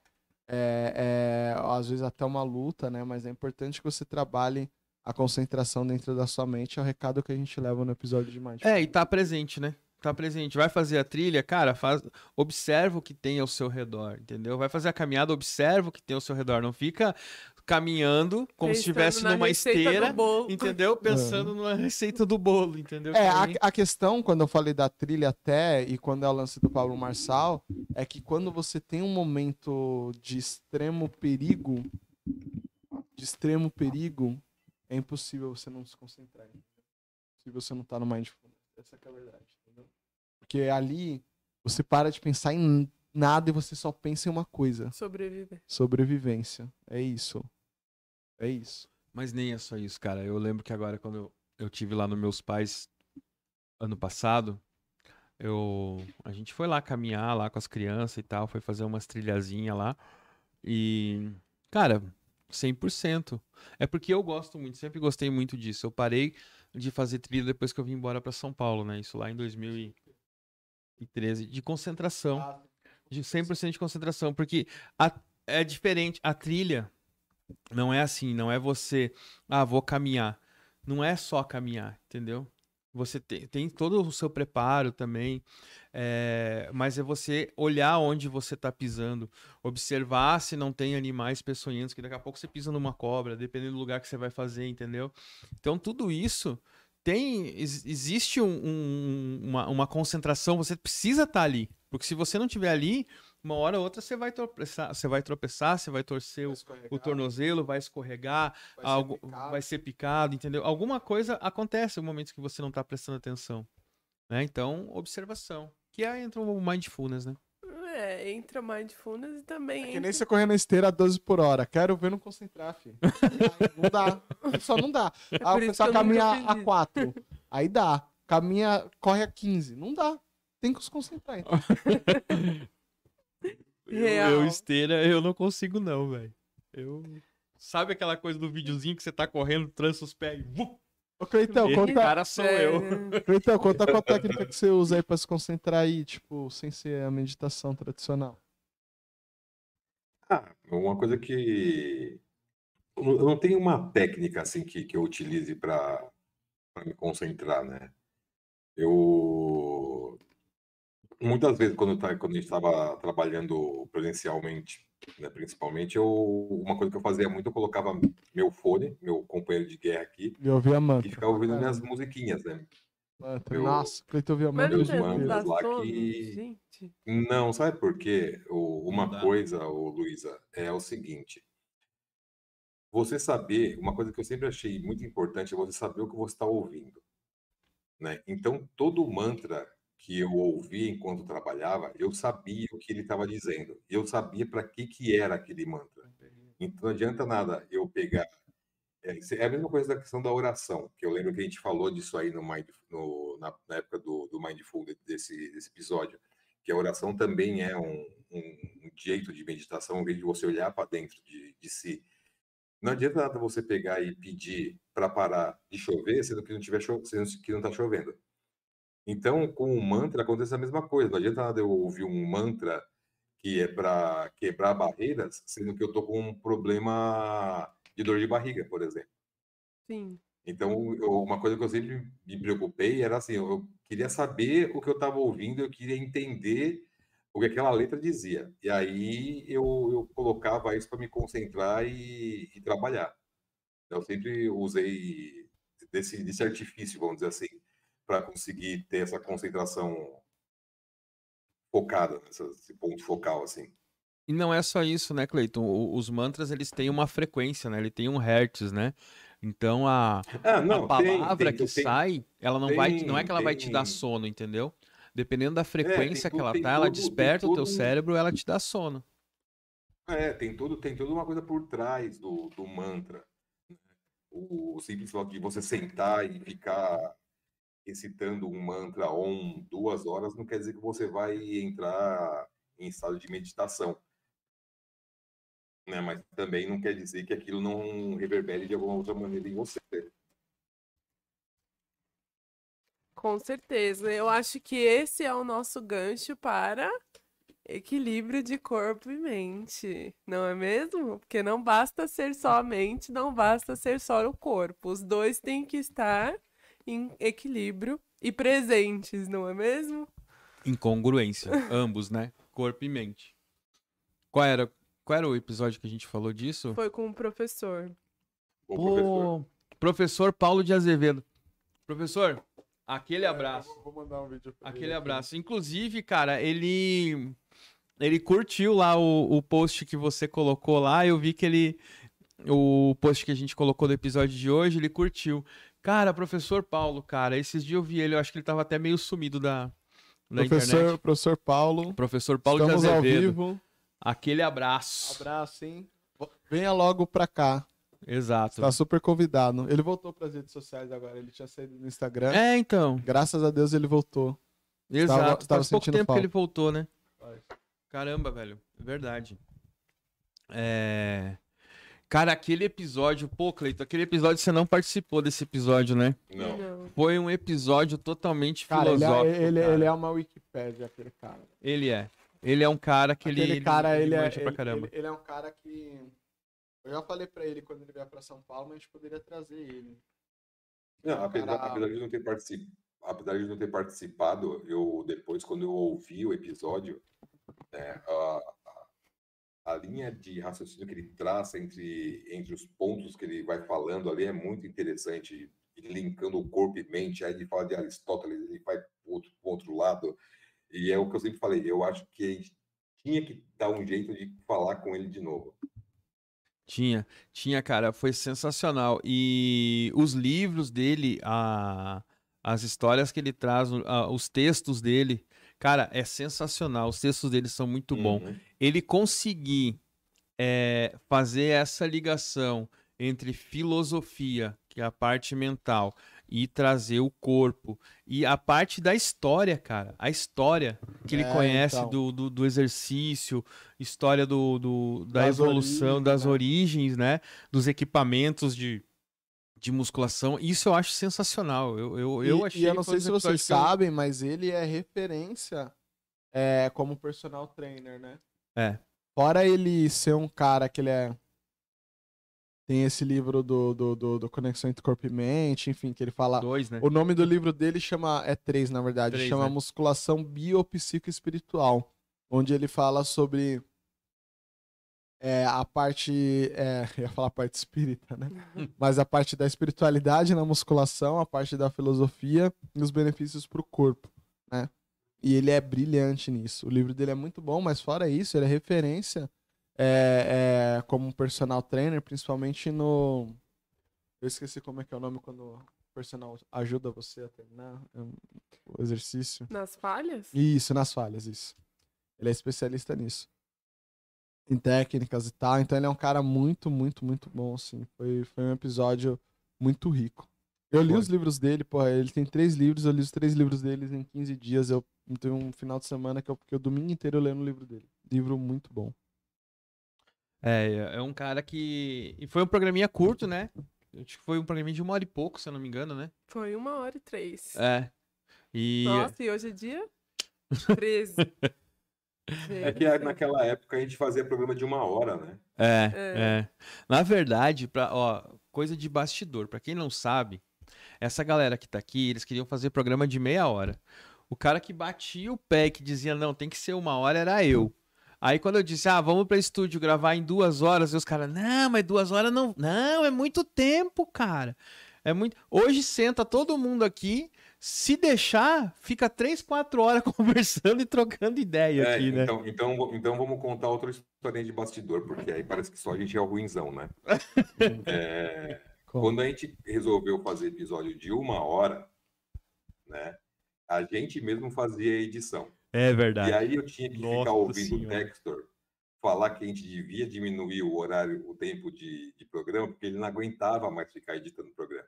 É, é, às vezes até uma luta, né? Mas é importante que você trabalhe a concentração dentro da sua mente é o recado que a gente leva no episódio de Mindfulness. É, e tá presente, né? Tá presente. Vai fazer a trilha, cara, faz... observa o que tem ao seu redor, entendeu? Vai fazer a caminhada, observa o que tem ao seu redor. Não fica caminhando como se Pensando estivesse na numa esteira, entendeu? Pensando na receita do bolo, entendeu? É, a, a questão, quando eu falei da trilha até, e quando é o lance do Pablo Marçal, é que quando você tem um momento de extremo perigo, de extremo perigo, é impossível você não se concentrar. É impossível você não estar no mindfulness. Essa que é a verdade, entendeu? Porque ali, você para de pensar em nada e você só pensa em uma coisa. Sobreviver. Sobrevivência. É isso. É isso. Mas nem é só isso, cara. Eu lembro que agora, quando eu, eu tive lá nos meus pais, ano passado, eu, a gente foi lá caminhar lá com as crianças e tal, foi fazer umas trilhazinhas lá. E, cara, 100%. É porque eu gosto muito, sempre gostei muito disso. Eu parei de fazer trilha depois que eu vim embora pra São Paulo, né? Isso lá em 2013. De concentração. De 100% de concentração. Porque a- é diferente. A trilha não é assim, não é você, ah, vou caminhar. Não é só caminhar, entendeu? Você tem, tem todo o seu preparo também, é, mas é você olhar onde você está pisando, observar se não tem animais peçonhentos, que daqui a pouco você pisa numa cobra, dependendo do lugar que você vai fazer, entendeu? Então tudo isso tem, ex- existe um- um- uma, uma concentração, você precisa estar ali, porque se você não estiver ali, uma hora ou outra você vai tropeçar, você vai tropeçar, você vai torcer o, o tornozelo, vai escorregar, algo vai ser picado, entendeu? Alguma coisa acontece no momento que você não tá prestando atenção, né? Então, observação, que aí entra o mindfulness, né? É, entra mindfulness e também É que entra... nem você correr na esteira a 12 por hora. Quero ver não concentrar, filho. (laughs) não dá. Só não dá. Ah, o pessoal caminha a isso. 4. Aí dá. Caminha, corre a 15. Não dá. Tem que se concentrar. Então. (laughs) Real. Eu, eu esteira, eu não consigo não, velho. Eu Sabe aquela coisa do videozinho que você tá correndo, trança os pés e Ô, Cleitão, Esse conta, cara sou eu. É, (laughs) (laughs) Cleitão, conta qual técnica que você usa aí pra se concentrar aí, tipo, sem ser a meditação tradicional. Ah, uma coisa que. Eu não- eu tenho uma técnica assim que, que eu utilize para me concentrar, né? Eu. Muitas vezes, quando, eu ta- quando a gente estava trabalhando presencialmente, né, principalmente, eu, uma coisa que eu fazia muito, eu colocava meu fone, meu companheiro de guerra aqui, E ouvir a e mantra. ficava ouvindo Caramba. minhas musiquinhas, né? Mantra. eu- Nossa, Cleiton ouvia mantra. não Meus o mantras lá sono, que- gente. Não, sabe por quê? O- uma coisa, ô, Luísa, é o seguinte. Você saber, uma coisa que eu sempre achei muito importante é você saber o que você está ouvindo. Né? Então, todo mantra que eu ouvi enquanto trabalhava, eu sabia o que ele estava dizendo. Eu sabia para que, que era aquele mantra. Então, não adianta nada eu pegar. É, é a mesma coisa da questão da oração, que eu lembro que a gente falou disso aí no Mind, no- na, na época do, do Mindful, desse, desse episódio que a oração também é um, um- um jeito de meditação, um jeito de você olhar para dentro de, de si. Não adianta nada você pegar e pedir para parar de chover, sendo que não tiver cho- sendo que não está chovendo. Então, com o mantra acontece a mesma coisa. Não adianta nada eu ouvir um mantra que é para quebrar barreiras, sendo que eu estou com um problema de dor de barriga, por exemplo. Sim. Então, eu- uma coisa que eu sempre me preocupei era assim, eu queria saber o que eu estava ouvindo, eu queria entender o que aquela letra dizia. E aí eu, eu colocava isso para me concentrar e, e trabalhar. Eu sempre usei desse, desse artifício, vamos dizer assim, para conseguir ter essa concentração focada, nessa- esse ponto focal, assim. E não é só isso, né, Cleiton? Os mantras, eles têm uma frequência, né? Ele tem um hertz, né? Então, a, Ah, não, a palavra tem- que tem- sai, ela não vai, não é que ela vai te dar sono, entendeu? Dependendo da frequência que tudo- ela tem tá, ela tudo- tem desperta o teu tudo- cérebro, ela te dá sono. É, tem tudo, tem toda uma coisa por trás do, do mantra. né? O, o simples fato de você sentar e ficar recitando um mantra on duas horas não quer dizer que você vai entrar em estado de meditação. Né? Mas também não quer dizer que aquilo não reverbere de alguma outra maneira em você. Com certeza. Eu acho que esse é o nosso gancho para equilíbrio de corpo e mente, não é mesmo? Porque não basta ser só a mente, não basta ser só o corpo. Os dois têm que estar em equilíbrio e presentes, não é mesmo? Incongruência, ambos, né? Corpo e mente. Qual era, qual era o episódio que a gente falou disso? Foi com o professor. O professor. Professor Paulo de Azevedo. Professor, aquele abraço. Vou mandar um vídeo pra Aquele ele abraço. Inclusive, cara, ele ele curtiu lá o, o post que você colocou lá. Eu vi que ele o post que a gente colocou do episódio de hoje, ele curtiu. Cara, professor Paulo, cara, esses dias eu vi ele, eu acho que ele tava até meio sumido da, da Professor, internet. professor Paulo. Professor Paulo estamos de ao Azevedo. vivo. Aquele abraço. Abraço, hein? Venha logo pra cá. Exato. Tá super convidado. Ele voltou pras redes sociais agora. Ele tinha saído do Instagram. É, então. Graças a Deus ele voltou. Exato. Tava- tava Faz pouco tempo falta. que ele voltou, né? Caramba, velho. Verdade. É... Cara, aquele episódio, pô, Cleiton, aquele episódio você não participou desse episódio, né? Não. Foi um episódio totalmente Cara, ele é, filosófico. ele, cara. ele é uma Wikipédia, aquele cara. Ele é. Ele é um cara que ele. Aquele cara, ele, é, manja pra ele, caramba. ele- ele é um cara que. Eu já falei pra ele quando ele vier pra São Paulo, mas a gente poderia trazer ele. Não, apesar, Cara- apesar de não ter participado, apesar de não ter participado, eu depois quando eu ouvi o episódio, né, a, a, linha de raciocínio que ele traça entre entre os pontos que ele vai falando ali é muito interessante, linkando o corpo e mente, aí ele fala de Aristóteles, ele vai pro outro, pro outro lado, e é o que eu sempre falei, eu acho que a gente tinha que dar um jeito de falar com ele de novo. Tinha, tinha, cara, foi sensacional. E os livros dele, a, as histórias que ele traz, o- a- os textos dele, cara, é sensacional. Os textos dele são muito bons. Ele conseguir é, fazer essa ligação entre filosofia, que é a parte mental, e trazer o corpo, e a parte da história, cara. A história que ele É, conhece então. do, do, do exercício, história do, do- da Das evolução, origens, das né? origens, né? Dos equipamentos de, de musculação. Isso eu acho sensacional. Eu, eu, eu e, achei e eu não sei se vocês que eu- sabem, mas ele é referência é, como personal trainer, né? É. Fora ele ser um cara que ele é. Tem esse livro do, do, do, do Conexão entre Corpo e Mente, enfim, que ele fala. Dois, né? O nome do livro dele chama. É três, na verdade. Três, chama né? Musculação Biopsicoespiritual. Onde ele fala sobre. é, a parte. É, (laughs) eu ia falar a parte espírita, né? (laughs) Mas a parte da espiritualidade na musculação, a parte da filosofia e os benefícios pro corpo, né? E ele é brilhante nisso. O livro dele é muito bom, mas fora isso, ele é referência é, é, como personal trainer, principalmente no. Eu esqueci como é que é o nome quando o personal ajuda você a terminar é, o exercício. Nas falhas? Isso, nas falhas, isso. Ele é especialista nisso. Em técnicas e tal. Então ele é um cara muito, muito, muito bom, assim. Foi, foi um episódio muito rico. Eu li Foi. os livros dele, pô, ele tem três livros, eu li os três livros deles em 15 dias. Eu teve um final de semana que eu fiquei o domingo inteiro lendo o livro dele. Livro muito bom. É, é um cara que. E foi um programinha curto, né? Acho que foi um programinha de uma hora e pouco, se eu não me engano, né? Foi uma hora e três. É. E. Nossa, e hoje é dia (laughs) 13. É que a- naquela época a gente fazia programa de uma hora, né? É, É. é. Na verdade, pra, ó, coisa de bastidor. Pra quem não sabe, essa galera que tá aqui, eles queriam fazer programa de meia hora. O cara que batia o pé e que dizia, não, tem que ser uma hora, era eu. Aí quando eu disse, ah, vamos pra estúdio gravar em duas horas, e os caras, não, mas duas horas não. Não, é muito tempo, cara. É muito. Hoje senta todo mundo aqui. Se deixar, fica três, quatro horas (laughs) conversando e trocando ideia É, aqui, né? então, então, então vamos contar outra historinha de bastidor, porque aí parece que só a gente é o ruinzão, né? (laughs) É, quando a gente resolveu fazer episódio de uma hora, né? A gente mesmo fazia a edição. É E verdade. aí eu tinha que Nossa ficar ouvindo o Senhora. Textor falar que a gente devia diminuir o horário, o tempo de, de programa, porque ele não aguentava mais ficar editando o programa.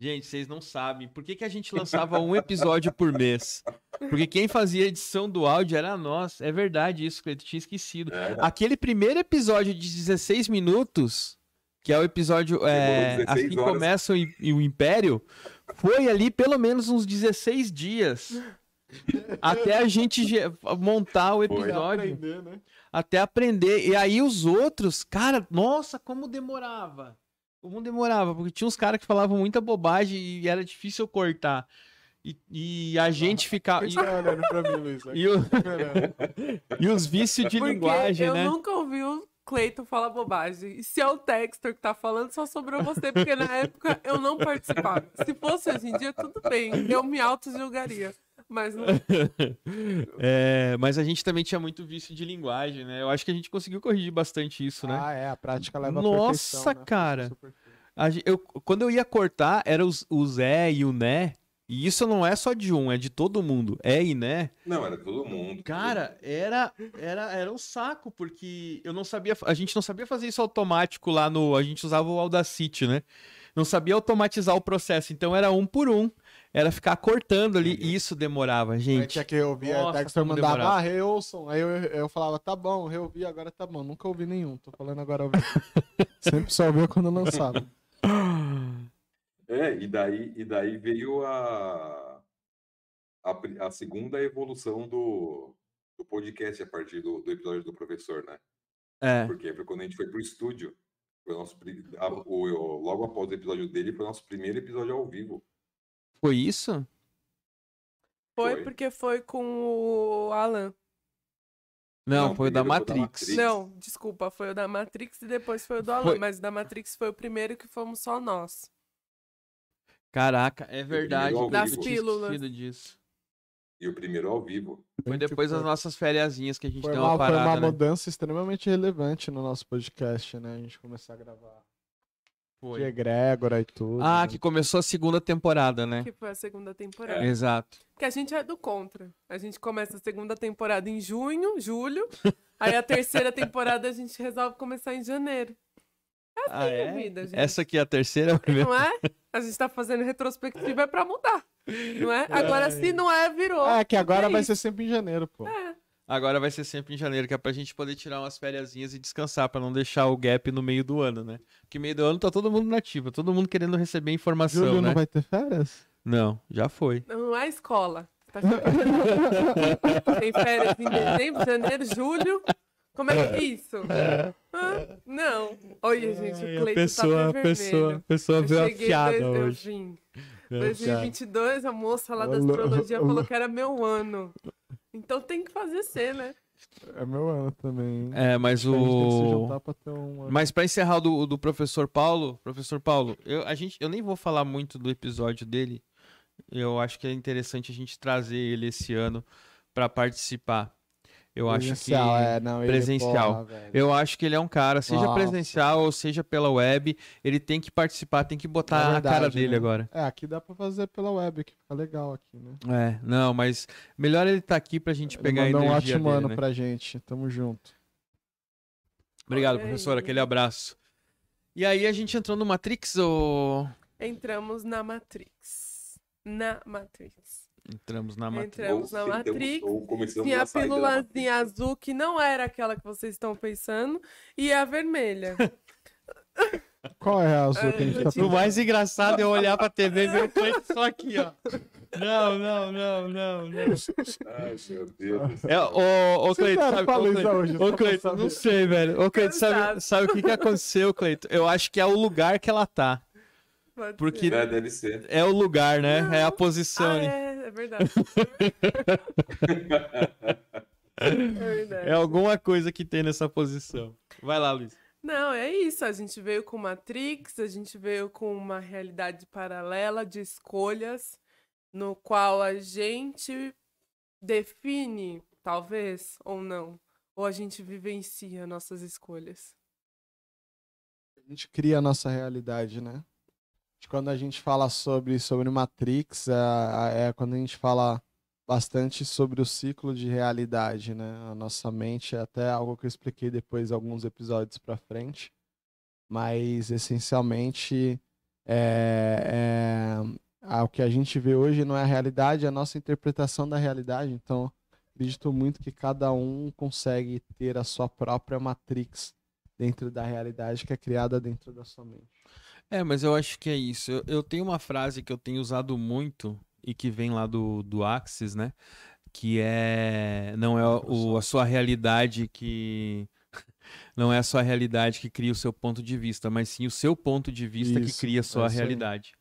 Gente, vocês não sabem. Por que, que a gente lançava um episódio por mês? Porque quem fazia a edição do áudio era nós. É verdade isso, Cleiton. Tinha esquecido. Era. Aquele primeiro episódio de 16 minutos, que é o episódio é, 16 Assim horas. Começa o, o Império, foi ali pelo menos uns 16 dias. até a gente ge- montar o Foi. episódio, Aprender, né? até aprender. E aí os outros, cara, nossa, como demorava. Como demorava, porque tinha uns caras que falavam muita bobagem e era difícil eu cortar. E, e a gente ficava. Por E, tá pra mim, Luiz? e o- (laughs) e os vícios de Porque linguagem, eu né? nunca ouvi o Cleiton falar bobagem. E se é o Textor que tá falando, só sobrou você, porque na época eu não participava. Se fosse hoje em dia, tudo bem. Eu me auto-julgaria. Mas não. (laughs) É, mas a gente também tinha muito vício de linguagem, né? Eu acho que a gente conseguiu corrigir bastante isso, né? Ah, é, a prática leva Nossa, perfeição, né? cara. A eu, quando eu ia cortar, era os- o Zé e o Né. E isso não é só de um, é de todo mundo. É e né. Não, era todo mundo. Cara, era era era um saco, porque eu não sabia. A gente não sabia fazer isso automático lá no. A gente usava o Audacity, né? Não sabia automatizar o processo. Então era um por um. Era ficar cortando ali. E isso demorava, Aí gente. tinha que ouvir, a Nossa, Dexter como mandava, demorava. ah, reouçam. Aí eu, eu falava, tá bom, reouvi, agora tá bom. Nunca ouvi nenhum, tô falando agora ouvi. (laughs) Sempre só ouvia quando lançava. (laughs) É, e daí, e daí veio a, a, a segunda evolução do, do podcast a partir do, do episódio do professor, né? É. Porque foi quando a gente foi pro estúdio. Foi o nosso, a- o, o- logo após o episódio dele, foi o nosso primeiro episódio ao vivo. Foi isso? Foi Foi. porque foi com o Alan. Não, Não, foi o da o da Matrix. Matrix. Não, desculpa, foi o da Matrix e depois foi o do Alan. Foi- Mas o da Matrix foi o primeiro que fomos só nós. Caraca, é verdade. Das pílulas. disso. E o primeiro ao vivo. Foi depois das nossas fériasinhas que a gente Foi deu uma, uma foi uma parada, né? mudança extremamente relevante no nosso podcast, né? A gente começar a gravar Foi. de egrégora e tudo. Ah, né? que começou a segunda temporada, né? Que foi a segunda temporada. Exato. Porque a gente é do contra. A gente começa a segunda temporada em junho, julho. aí a terceira (laughs) temporada a gente resolve começar em janeiro. Ah, é a é? vida, gente. Essa aqui é a terceira? Não é? A gente tá fazendo retrospectiva é pra mudar. Não é? Agora, se não é, virou. É, que agora É vai isso. ser sempre em janeiro, pô. É. Agora vai ser sempre em janeiro, que é pra gente poder tirar umas fériasinhas e descansar, pra não deixar o gap no meio do ano, né? Porque meio do ano tá todo mundo nativo, todo mundo querendo receber informação, Julho né? não vai ter férias? Não, já foi. Não é escola. Tá. (laughs) Tem férias em dezembro, janeiro, julho. Como é que é isso? Hã? não. Olha, gente, o Cleiton tá pessoa cheguei dois- eu vim. Veio a piada. 2022, a moça lá da astrologia (laughs) falou que era meu ano. Então tem que fazer ser, né? É meu ano também. É, mas a o. pra ter um. Mas pra encerrar o do, do professor Paulo, professor Paulo, eu, a gente, eu nem vou falar muito do episódio dele. Eu acho que é interessante a gente trazer ele esse ano pra participar. Eu acho que Presencial, é, não, ele, presencial. porra, eu acho que ele é um cara, seja Nossa. presencial ou seja pela web, ele tem que participar, tem que botar É a cara verdade, dele né? agora. É, aqui dá pra fazer pela web, que fica legal aqui, né? É, não, mas melhor ele estar aqui pra gente Ele pegar a mandou um energia ótimo dele, ano né? pra gente. Tamo junto. Obrigado, Olha professor, aquele abraço. E aí a gente entrou no Matrix ou Entramos na Matrix. Na Matrix. Entramos na Matrix? Entramos na Matrix. ou começamos Tinha a pílulazinha azul, que não era aquela que vocês estão pensando, e a vermelha. (laughs) Qual é a azul que a gente tá tinha- O mais engraçado é olhar pra TV e ver o Cleiton só aqui, ó. Não, não, não, não, não. Ai, meu Deus céu. É, ô, ô serve sabe, ô, ô, saber. não sei, velho. Ô, Cleiton, sabe, sabe o que, que aconteceu, Cleiton? Eu acho que é o lugar que ela tá. Pode Porque- ser. É, deve ser. É o lugar, né? É a posição Ah, é, é verdade. é verdade. É alguma coisa que tem nessa posição. Vai lá, Luiz. Não, é isso. A gente veio com Matrix, a gente veio com uma realidade paralela de escolhas, no qual a gente define, talvez, ou não, ou a gente vivencia nossas escolhas. A gente cria a nossa realidade, né? Quando a gente fala sobre, sobre Matrix, é, é quando a gente fala bastante sobre o ciclo de realidade, né? A nossa mente é até algo que eu expliquei depois alguns episódios pra frente, mas essencialmente é, é, o que a gente vê hoje não é a realidade, é a nossa interpretação da realidade. Então, acredito muito que cada um consegue ter a sua própria Matrix dentro da realidade que é criada dentro da sua mente. É, mas eu acho que é isso. Eu, eu tenho uma frase que eu tenho usado muito e que vem lá do, do Axis, né? Que é. Não é o, a sua realidade que. (laughs) Não é a sua realidade que cria o seu ponto de vista, mas sim o seu ponto de vista que Isso, cria a sua é realidade.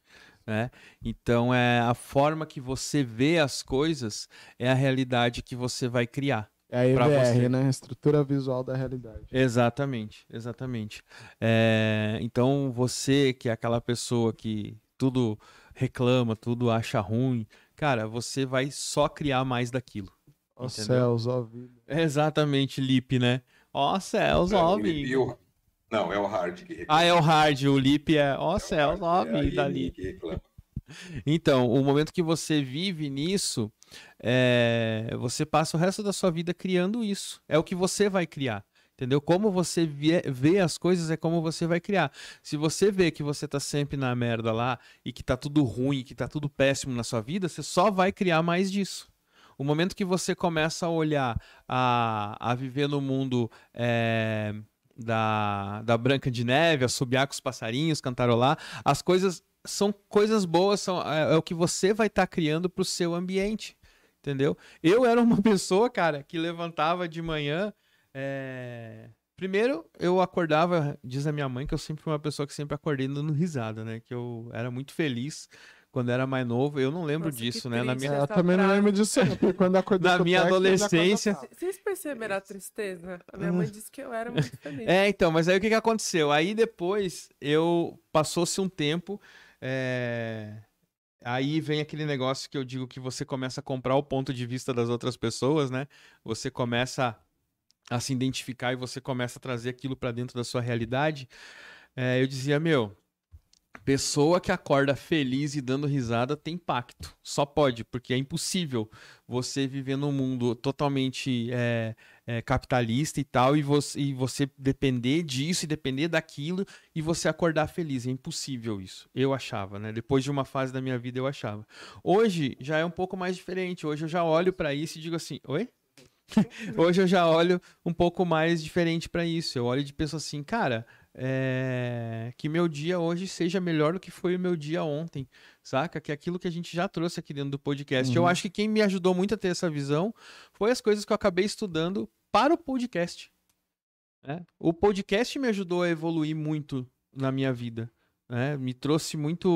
Né? Então é a forma que você vê as coisas é a realidade que você vai criar. É a. EVR, né? Estrutura visual da realidade. Exatamente, exatamente. É, então você que é aquela pessoa que tudo reclama, tudo acha ruim, cara, você vai só criar mais daquilo. Ó Entendeu? céus, ó vida. Exatamente, Lip, né? Ó céus, ó É, o Lip e vida. o- Não, é o Hard que reclama. Ah, é o hard, o Lip é ó É o céus, ó é a vida, Lip. Então, o momento que você vive nisso, é, você passa o resto da sua vida criando isso. É o que você vai criar. Entendeu? Como você vê, as coisas é como você vai criar. Se você vê que você tá sempre na merda lá e que tá tudo ruim, que tá tudo péssimo na sua vida, você só vai criar mais disso. O momento que você começa a olhar, a, a viver no mundo é, da, da Branca de Neve, a subiar com os passarinhos, cantarolar, as coisas são coisas boas, são, é, é o que você vai estar criando pro seu ambiente. Entendeu? Eu era uma (laughs) pessoa, cara, que levantava de manhã. é, Primeiro, eu acordava, diz a minha mãe, que eu sempre fui uma pessoa que sempre acordei dando risada, né? Que eu era muito feliz quando era mais novo. Eu não lembro Nossa, disso, né? Na minha, eu essa também não lembro disso, quando eu acordei Na o minha adolescência- acordava. Vocês perceberam a tristeza? A minha mãe disse que eu era muito feliz. É, então, mas aí o que, que aconteceu? Aí depois eu passou-se um tempo. É, Aí vem aquele negócio que eu digo que você começa a comprar o ponto de vista das outras pessoas, né? Você começa a se identificar e você começa a trazer aquilo pra dentro da sua realidade. É, eu dizia, meu, pessoa que acorda feliz e dando risada tem pacto. Só pode, porque é impossível você viver num mundo totalmente é, é, capitalista e tal, e você, e você depender disso e depender daquilo e você acordar feliz. É impossível isso. Eu achava, né? Depois de uma fase da minha vida, eu achava. Hoje já é um pouco mais diferente. Hoje eu já olho pra isso e digo assim: Oi? (laughs) Hoje eu já olho um pouco mais diferente pra isso. Eu olho de pessoa assim, cara, é, que meu dia hoje seja melhor do que foi o meu dia ontem, saca? Que é aquilo que a gente já trouxe aqui dentro do podcast. Eu Uhum. acho que quem me ajudou muito a ter essa visão foi as coisas que eu acabei estudando para o podcast. né? O podcast me ajudou a evoluir muito na minha vida. né? Me trouxe muito,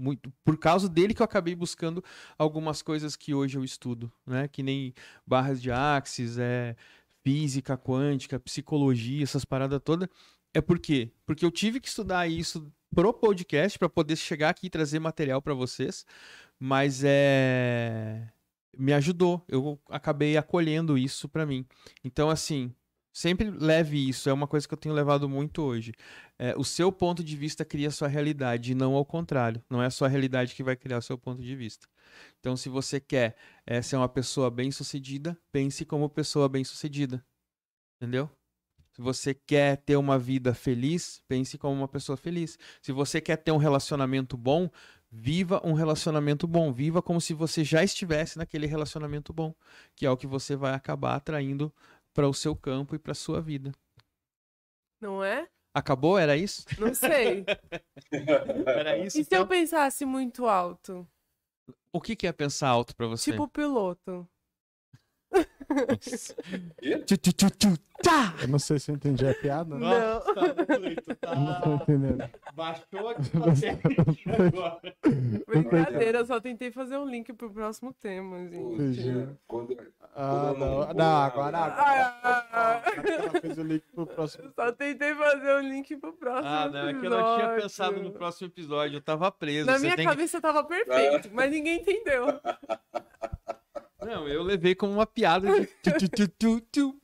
muito. Por causa dele que eu acabei buscando algumas coisas que hoje eu estudo, né? Que nem barras de axis, é, física quântica, psicologia, essas paradas todas. É por quê? Porque eu tive que estudar isso pro podcast para poder chegar aqui e trazer material para vocês, mas é me ajudou. Eu acabei acolhendo isso para mim. Então assim, sempre leve isso, é uma coisa que eu tenho levado muito hoje. É, o seu ponto de vista cria a sua realidade, e não ao contrário. Não é a sua realidade que vai criar o seu ponto de vista. Então, se você quer é, ser uma pessoa bem-sucedida, pense como pessoa bem-sucedida. Entendeu? Se você quer ter uma vida feliz, pense como uma pessoa feliz. Se você quer ter um relacionamento bom, viva um relacionamento bom. Viva como se você já estivesse naquele relacionamento bom, que é o que você vai acabar atraindo para o seu campo e para sua vida. Não é? Acabou? Era isso? Não sei. (laughs) Era isso? E se eu então? pensasse muito alto? O que, que é pensar alto para você? Tipo piloto. Eu não sei se eu entendi a piada. né? Não. Eu não tô entendendo. Baixou aqui agora. Brincadeira, eu só tentei fazer um link pro próximo tema, gente. Quando, Ah, não. não agora. ah, agora. ah, fez o link pro próximo. Eu só tentei fazer um link pro próximo Ah, não, é que eu não tinha pensado no próximo episódio, eu tava preso. Na minha que- cabeça tava perfeito, mas ninguém entendeu. (laughs) Não, eu levei como uma piada de tchu, tchu, tchu, tchu.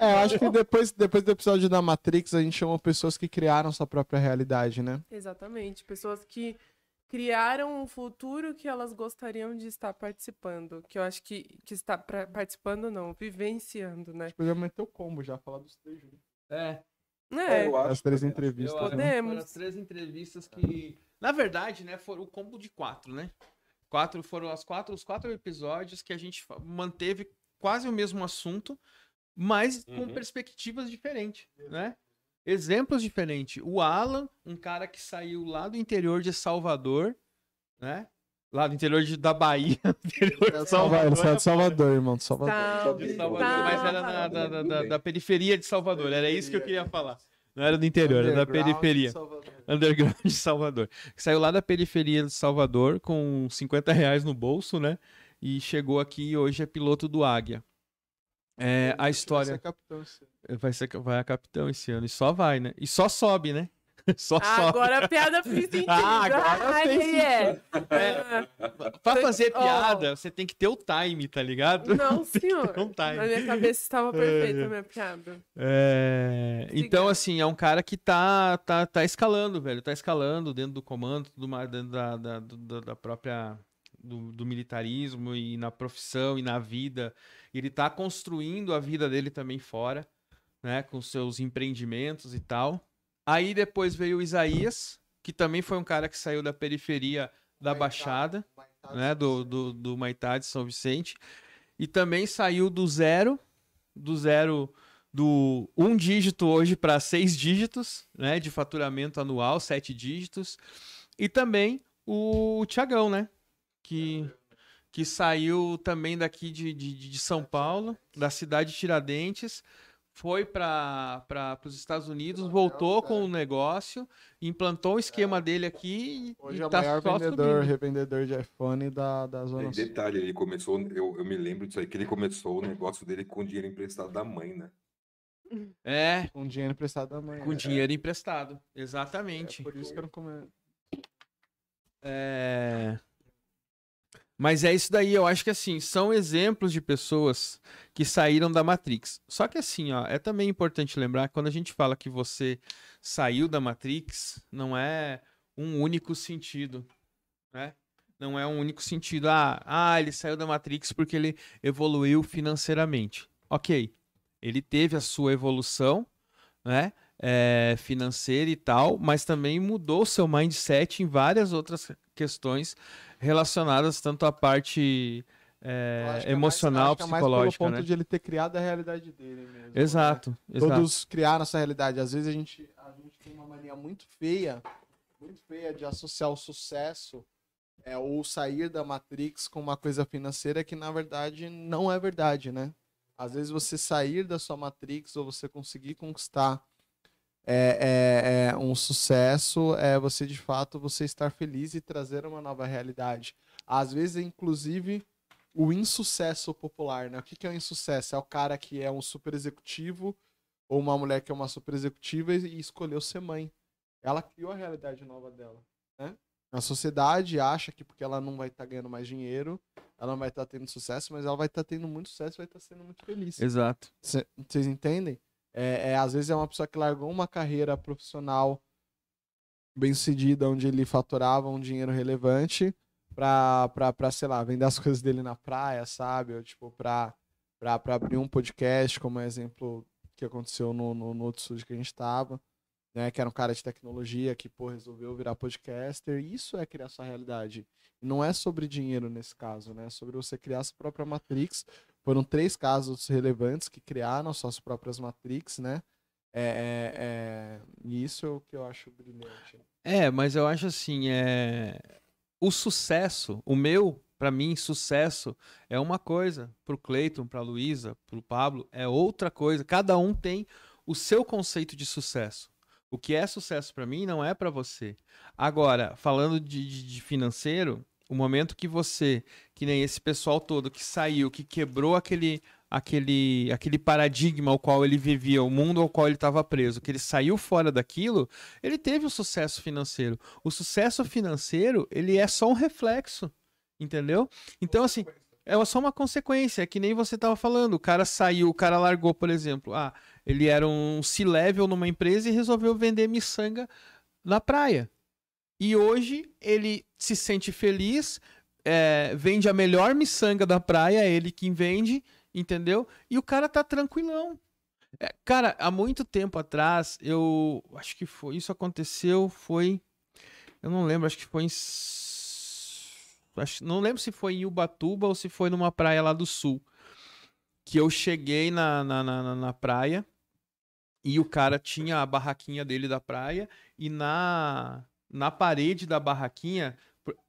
É, eu acho que depois, depois do episódio da Matrix, a gente chamou pessoas que criaram sua própria realidade, né? Exatamente. Pessoas que criaram um futuro que elas gostariam de estar participando. Que eu acho que, que está pra- participando, não, vivenciando, né? Podia meter o combo já, falar dos três juntos. É, É, eu acho As três que- entrevistas. eu acho né? que Podemos. foram as três entrevistas que... Na verdade, né, foram o combo de quatro, né? Quatro foram as quatro, os quatro episódios que a gente manteve quase o mesmo assunto, mas com Uhum. perspectivas diferentes, né? Exemplos diferentes. O Alan, um cara que saiu lá do interior de Salvador, né? Lá do interior de, da Bahia. (laughs) interior É de Salvador, ele saiu de Salvador, irmão, de Salvador. Salve, Salvador, salve. mas era na- da, da- da- da periferia de Salvador. Era isso que eu queria falar. Não era do interior, era da de periferia. Salvador. Underground de Salvador. Saiu lá da periferia de Salvador com 50 reais no bolso, né? E chegou aqui e hoje é piloto do Águia. É, a Vai história ser capitão esse ano. vai ser vai a capitão esse ano e só vai, né? E só sobe, né? (laughs) Só Ah, agora a piada fez (laughs) sentido. Ah, agora quem é? Pra fazer piada, você tem que ter o time, tá ligado? Não, (laughs) senhor. um time. Na minha cabeça estava perfeita É. a minha piada. É, Então, assim, é um cara que tá, tá, tá escalando, velho. Tá escalando dentro do comando, tudo mais, dentro da, da, do- da própria. Do, do militarismo e na profissão e na vida. Ele tá construindo a vida dele também fora, né? Com seus empreendimentos e tal. Aí depois veio o Isaías, que também foi um cara que saiu da periferia da Maitá, Baixada Maitá né, do, do, do Maitá de São Vicente. E também saiu do zero, do zero, do um dígito hoje para seis dígitos, né, de faturamento anual, sete dígitos. E também o Tiagão, né, que, que saiu também daqui de, de, de São Paulo, da cidade de Tiradentes, foi para os Estados Unidos, voltou com o negócio, implantou o esquema dele aqui e, Hoje e é o tá maior só vendedor, subindo. revendedor de iPhone da, da E Zona Sul. detalhe, ele começou, eu, eu me lembro disso aí, que ele começou o negócio dele com dinheiro emprestado da mãe, né? É, Com dinheiro emprestado da mãe. Com né? dinheiro emprestado. É Exatamente. por isso que eu não come... É... Mas é isso daí, eu acho que assim, são exemplos de pessoas que saíram da Matrix. Só que assim, ó, é também importante lembrar que quando a gente fala que você saiu da Matrix, não é um único sentido, né? Não é um único sentido. Ah, ah, ele saiu da Matrix porque ele evoluiu financeiramente. Ok, ele teve a sua evolução, né? É, financeira e tal, mas também mudou seu mindset em várias outras questões relacionadas tanto à parte é, é mais- emocional, acho que é mais psicológica, pelo ponto né? de ele ter criado a realidade dele mesmo. né? Exato, exato. Todos criaram essa realidade. Às vezes a gente, a gente tem uma mania muito feia, muito feia de associar o sucesso é, ou sair da Matrix com uma coisa financeira que na verdade não é verdade, né? Às vezes você sair da sua Matrix ou você conseguir conquistar é, é, é um sucesso é você de fato você estar feliz e trazer uma nova realidade. Às vezes, inclusive, o insucesso popular, né? O que que é o insucesso? É o cara que é um super executivo ou uma mulher que é uma super executiva e escolheu ser mãe. Ela criou a realidade nova dela, né? A sociedade acha que porque ela não vai estar ganhando mais dinheiro, ela não vai estar tendo sucesso, mas ela vai estar tendo muito sucesso, vai estar sendo muito feliz. Exato. Cê- Vocês entendem? É, é, às vezes é uma pessoa que largou uma carreira profissional bem sucedida, onde ele faturava um dinheiro relevante pra, pra, pra, sei lá, vender as (laughs) coisas dele na praia, sabe? Ou tipo, pra, pra, pra abrir um podcast, como é exemplo que aconteceu no, no, no outro estúdio que a gente tava, né? Que era um cara de tecnologia que, pô, resolveu virar podcaster. Isso é criar sua realidade. Não é sobre dinheiro nesse caso, né? É sobre você criar sua própria Matrix. Foram três casos relevantes que criaram suas próprias Matrix, né? É, é, é... E isso é o que eu acho brilhante. É, mas eu acho assim, é o sucesso, o meu, pra mim, sucesso é uma coisa, pro Cleiton, pra Luísa, pro Pablo, é outra coisa. Cada um tem o seu conceito de sucesso. O que é sucesso pra mim não é pra você. Agora, falando de, de- de financeiro, o momento que você, que nem esse pessoal todo que saiu, que quebrou aquele aquele aquele paradigma ao qual ele vivia, o mundo ao qual ele estava preso, que ele saiu fora daquilo, ele teve um sucesso financeiro. O sucesso financeiro, ele é só um reflexo, entendeu? Então, assim, é só uma consequência, é que nem você estava falando, o cara saiu, o cara largou, por exemplo, ah, ele era um C-level numa empresa e resolveu vender miçanga na praia. E hoje ele se sente feliz, é, vende a melhor miçanga da praia, é ele quem vende, entendeu? E o cara tá tranquilão. É, cara, há muito tempo atrás, eu acho que foi. Isso aconteceu, foi. Eu não lembro, acho que foi em. Acho, não lembro se foi em Ubatuba ou se foi numa praia lá do sul. Que eu cheguei na, na, na, na- praia e o cara tinha a barraquinha dele da praia e na, na parede da barraquinha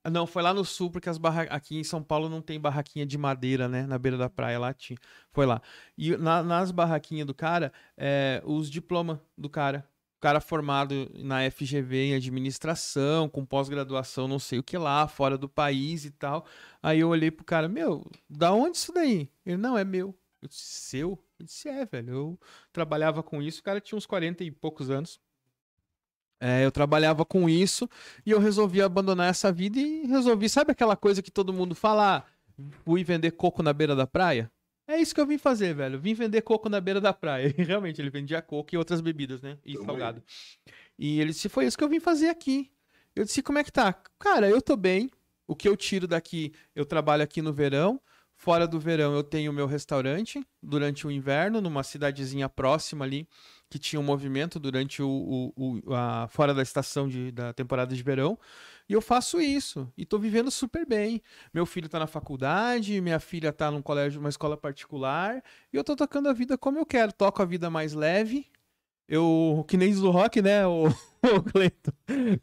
Não, foi lá no sul, porque as barra... aqui em São Paulo não tem barraquinha de madeira, né? Na beira da praia, lá tinha. Foi lá. E na- nas barraquinhas do cara, é, os diplomas do cara. O cara formado na FGV em administração, com pós-graduação, não sei o que lá, fora do país e tal. Aí eu olhei pro cara, meu, da onde isso daí? Ele, não, é meu. Eu disse, seu? Ele disse, é, velho. Eu trabalhava com isso, o cara tinha uns 40 e poucos anos. É, eu trabalhava com isso e eu resolvi abandonar essa vida e resolvi, sabe aquela coisa que todo mundo fala, ah, fui vender coco na beira da praia? É isso que eu vim fazer, velho. Vim vender coco na beira da praia. E (laughs) realmente, ele vendia coco e outras bebidas, né? E salgado. E ele disse, foi isso que eu vim fazer aqui. Eu disse, como é que tá? Cara, eu tô bem. O que eu tiro daqui, eu trabalho aqui no verão. Fora do verão, eu tenho meu restaurante durante o inverno, numa cidadezinha próxima ali, que tinha um movimento durante o, o- o- a, fora da estação de, da temporada de verão. E eu faço isso. E tô vivendo super bem. Meu filho tá na faculdade, minha filha tá num colégio, uma escola particular. E eu tô tocando a vida como eu quero. Toco a vida mais leve. Eu, que nem diz o rock, né, o, (laughs) o Cleiton?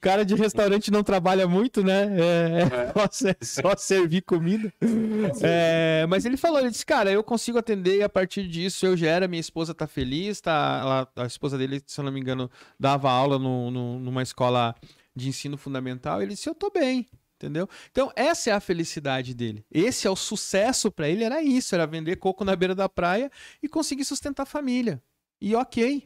Cara de restaurante não trabalha muito, né? É, é só, ser- só servir comida. É, mas ele falou, ele disse, cara, eu consigo atender e a partir disso eu gero, minha esposa tá feliz, tá, ela- a esposa dele, se eu não me engano, dava aula no, no- numa escola de ensino fundamental, ele disse, eu tô bem, entendeu? Então essa é a felicidade dele. Esse é o sucesso pra ele, era isso, era vender coco na beira da praia e conseguir sustentar a família. E ok,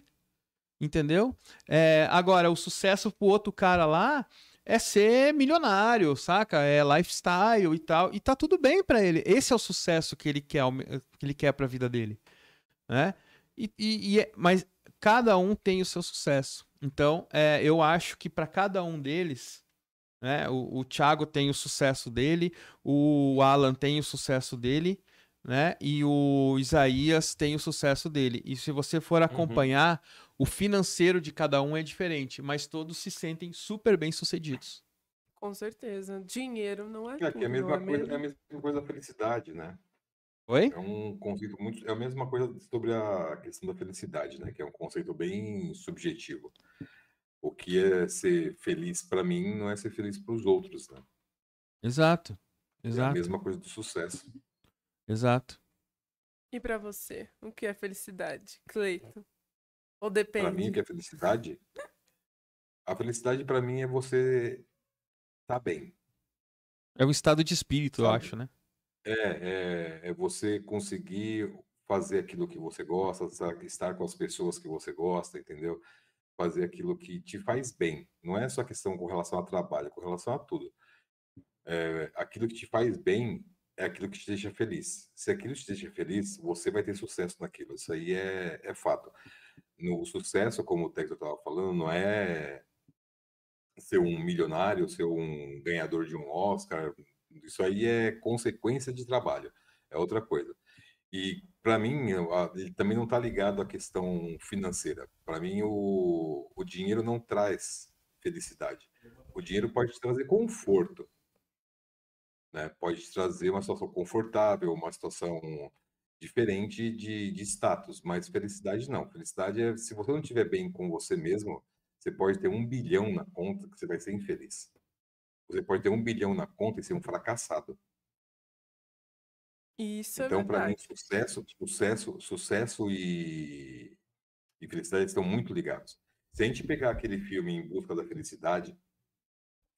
entendeu? É, agora, o sucesso pro outro cara lá é ser milionário, saca? É lifestyle e tal. E tá tudo bem pra ele. Esse é o sucesso que ele quer, que ele quer pra vida dele, né? E, e- e é- mas cada um tem o seu sucesso. Então, é, eu acho que pra cada um deles, né? O, o Thiago tem o sucesso dele, o Alan tem o sucesso dele, né? E o Isaías tem o sucesso dele. E se você for acompanhar, o financeiro de cada um é diferente, mas todos se sentem super bem sucedidos. Com certeza. Dinheiro não é É que tudo, é a mesma não é coisa, mesmo? é a mesma coisa da felicidade, né? Oi? É um conceito muito, é a mesma coisa sobre a questão da felicidade, né? Que é um conceito bem subjetivo. O que é ser feliz para mim não é ser feliz para os outros, né? Exato. É a Exato. mesma coisa do sucesso. Exato. E pra você, o que é felicidade, Cleito? Ou Para mim, o depende? que é felicidade? A felicidade para mim é você estar bem. É um estado de espírito, eu Sabe? acho, né? É, é, é você conseguir fazer aquilo que você gosta, estar com as pessoas que você gosta, entendeu? Fazer aquilo que te faz bem. Não é só questão com relação ao trabalho, é com relação a tudo. É, aquilo que te faz bem é aquilo que te deixa feliz. Se aquilo te deixa feliz, você vai ter sucesso naquilo. Isso aí é, é fato. No sucesso, como o Tex estava falando, não é ser um milionário, ser um ganhador de um Oscar. Isso aí é consequência de trabalho. É outra coisa. E para mim, ele também não está ligado à questão financeira. Para mim, o, o dinheiro não traz felicidade. O dinheiro pode trazer conforto, né? Pode trazer uma situação confortável, uma situação diferente de, de status, mas felicidade não. Felicidade é se você não estiver bem com você mesmo, você pode ter um bilhão na conta que você vai ser infeliz. Você pode ter um bilhão na conta e ser um fracassado. Isso é Então, para mim, sucesso, sucesso, sucesso e, e felicidade estão muito ligados. Se a gente pegar aquele filme Em Busca da Felicidade,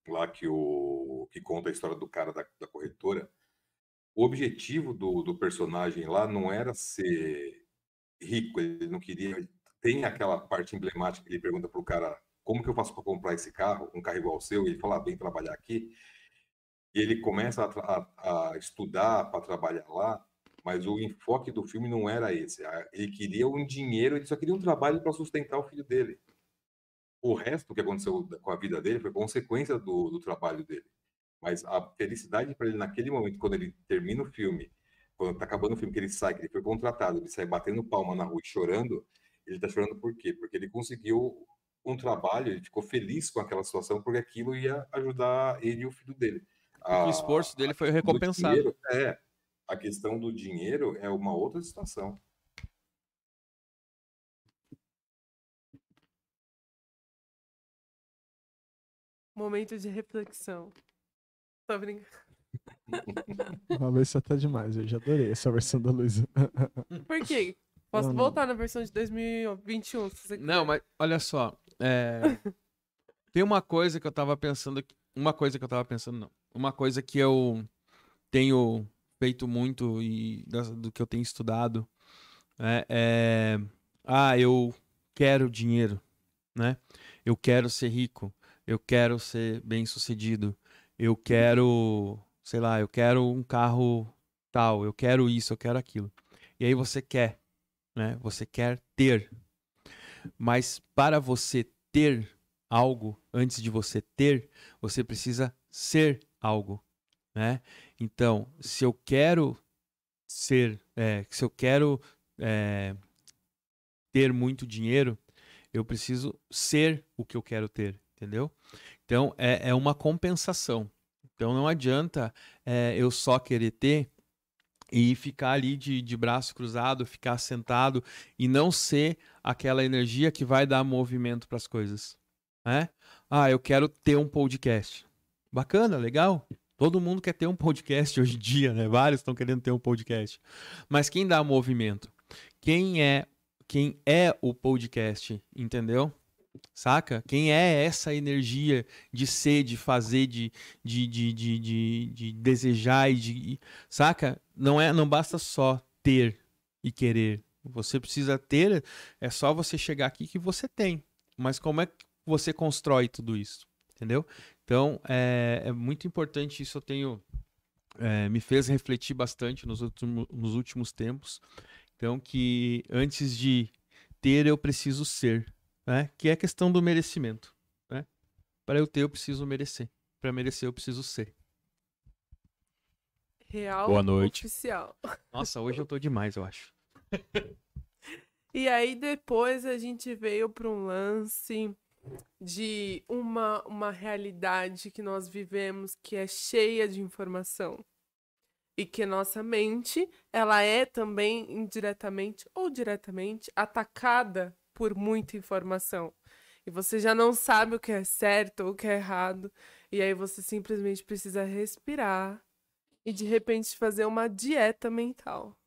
lá que o que conta a história do cara da, da corretora, o objetivo do, do personagem lá não era ser rico, ele não queria. Tem aquela parte emblemática que ele pergunta pro cara como que eu faço para comprar esse carro, um carro igual ao seu, e ele fala, ah, vem trabalhar aqui. E ele começa a, a- a estudar para trabalhar lá, mas o enfoque do filme não era esse. Ele queria um dinheiro, ele só queria um trabalho para sustentar o filho dele. O resto que aconteceu com a vida dele foi consequência do, do trabalho dele. Mas a felicidade para ele naquele momento, quando ele termina o filme, quando tá acabando o filme, que ele sai, que ele foi contratado, ele sai batendo palma na rua e chorando, ele tá chorando por quê? Porque ele conseguiu um trabalho, ele ficou feliz com aquela situação, porque aquilo ia ajudar ele e o filho dele. o esforço dele foi do recompensado. dinheiro, é, a questão do dinheiro é uma outra situação. Momento de reflexão. Tô brincando. (laughs) Uma vez você tá demais, eu já adorei essa versão da Luísa. (laughs) Por quê? Posso Não, não. voltar na versão de 2021, se você quiser. Não, mas olha só. é, (laughs) Tem uma coisa que eu tava pensando. Uma coisa que eu tava pensando, não. Uma coisa que eu tenho feito muito e das- do que eu tenho estudado né, é. Ah, eu quero dinheiro, né? Eu quero ser rico. Eu quero ser bem sucedido. Eu quero, sei lá, eu quero um carro tal. Eu quero isso, eu quero aquilo. E aí você quer, né? Você quer ter. Mas para você ter algo, antes de você ter, você precisa ser algo, né? Então, se eu quero ser, é, se eu quero é, ter muito dinheiro, eu preciso ser o que eu quero ter, entendeu? Então, é, é uma compensação. Então, não adianta é, eu só querer ter e ficar ali de, de braço cruzado, ficar sentado e não ser aquela energia que vai dar movimento para as coisas. Né? Ah, eu quero ter um podcast. Bacana, legal. Todo mundo quer ter um podcast hoje em dia, né? Vários estão querendo ter um podcast. Mas quem dá movimento? Quem é quem é o podcast, entendeu? Saca? Quem é essa energia de ser, de fazer, de, de, de, de, de, de desejar e de. Saca? Não, é, não basta só ter e querer. Você precisa ter, é só você chegar aqui que você tem. Mas como é que você constrói tudo isso? Entendeu? Então, é, é muito importante isso. Eu tenho. é, me fez refletir bastante nos, último, nos últimos tempos. Então, que antes de ter, eu preciso ser. Né? Que é a questão do merecimento. Né? Para eu ter, eu preciso merecer. Para merecer, eu preciso ser. Real Boa noite. oficial. Nossa, hoje eu tô demais, eu acho. E aí depois a gente veio para um lance de uma, uma realidade que nós vivemos que é cheia de informação. E que nossa mente, ela é também indiretamente ou diretamente atacada por muita informação. E você já não sabe o que é certo ou o que é errado. E aí você simplesmente precisa respirar e de repente fazer uma dieta mental.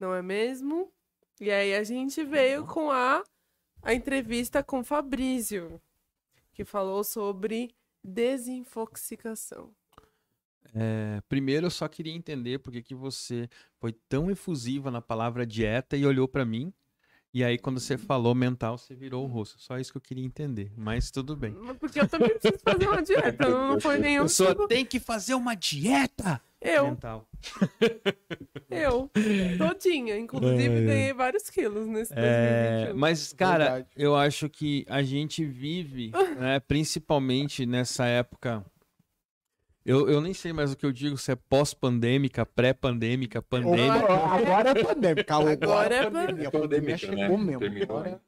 Não é mesmo? E aí a gente veio com a, a entrevista com Fabrício, que falou sobre desinfoxicação. É, primeiro, eu só queria entender por que, que você foi tão efusiva na palavra dieta e olhou pra mim. E aí, quando você falou mental, você virou o rosto. Só isso que eu queria entender. Mas tudo bem. Porque eu também preciso fazer uma dieta, não, foi nenhum. Eu só tipo- tenho que fazer uma dieta Eu, mental. (laughs) eu, todinha. Inclusive, ganhei vários quilos nesse É, 2021. mas, cara, Verdade. eu acho que a gente vive, (laughs) né, principalmente nessa época. Eu, eu nem sei mais o que eu digo, se é pós-pandêmica, pré-pandêmica, pandêmica. Agora é pandêmica. Agora, Agora é é pandemia. A pandemia pandêmica, chegou né?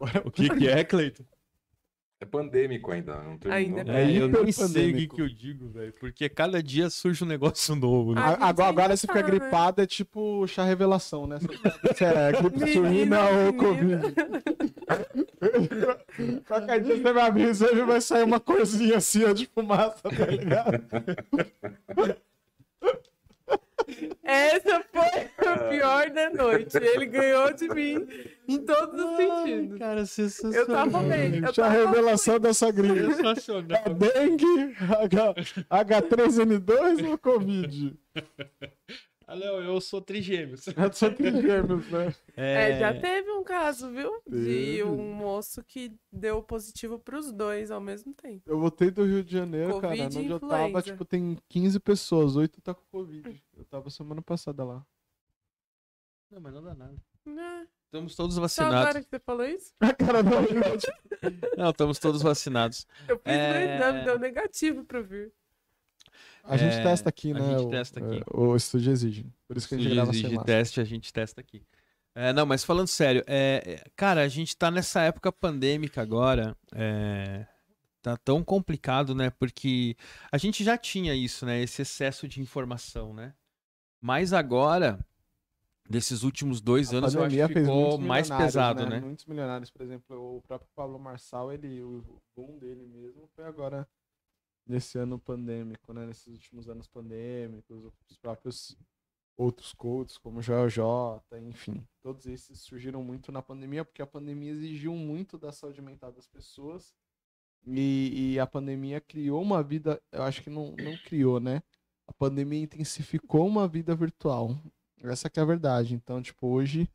Agora, O que, que é, Cleiton? É pandêmico ainda, não terminou. Ainda É, eu nem sei o que, hiperpandêmico. que eu digo, velho. Porque cada dia surge um negócio (laughs) novo, né? Ah, agora, agora se fica tá, né? gripado é tipo chá revelação, né? (laughs) Se é gripe suína ou. Covid. (laughs) Qualquer dia você vai abrir o exame e vai sair uma corzinha assim, ó, de fumaça, tá ligado? Essa foi a pior da noite. Ele ganhou de mim em todos os sentidos. cara, sensacional. Eu tava bem. Eu tava revelação dessa gripe. Sensacional. É dengue, H, H3N2 ou Covid? Ah, não, eu sou trigêmeos. (laughs) É só trigêmeos, né? É, já teve um caso, viu? De um moço que deu positivo pros dois ao mesmo tempo. Eu voltei do Rio de Janeiro, Covid cara. Onde eu tava, tipo, tem 15 pessoas, 8 tá com Covid. Eu tava semana passada lá. Não, mas não dá nada. Né? Estamos todos Só vacinados. agora que você falou isso? (laughs) A cara não. Não, estamos todos vacinados. Eu fiz É. meu exame, deu negativo pra vir. A gente É, testa aqui, a né? gente o, testa aqui. é, O estúdio exige. Por isso que a gente grava exige sem máscara. teste, a gente testa aqui. É, não, mas falando sério, é, é, cara, a gente tá nessa época pandêmica agora. é, tá tão complicado, né? Porque a gente já tinha isso, né? Esse excesso de informação, né? Mas agora, desses últimos dois A anos, eu acho que ficou mais pesado, né? Muitos milionários, por exemplo, o próprio Pablo Marçal, ele, o boom dele mesmo foi agora nesse ano pandêmico, né? Nesses últimos anos pandêmicos, os próprios outros coaches, como o Joel J, enfim. Todos esses surgiram muito na pandemia, porque a pandemia exigiu muito da saúde mental das pessoas. E, e a pandemia criou uma vida, eu acho que não, não criou, né? A pandemia intensificou uma vida virtual. Essa é a verdade. Então, tipo, hoje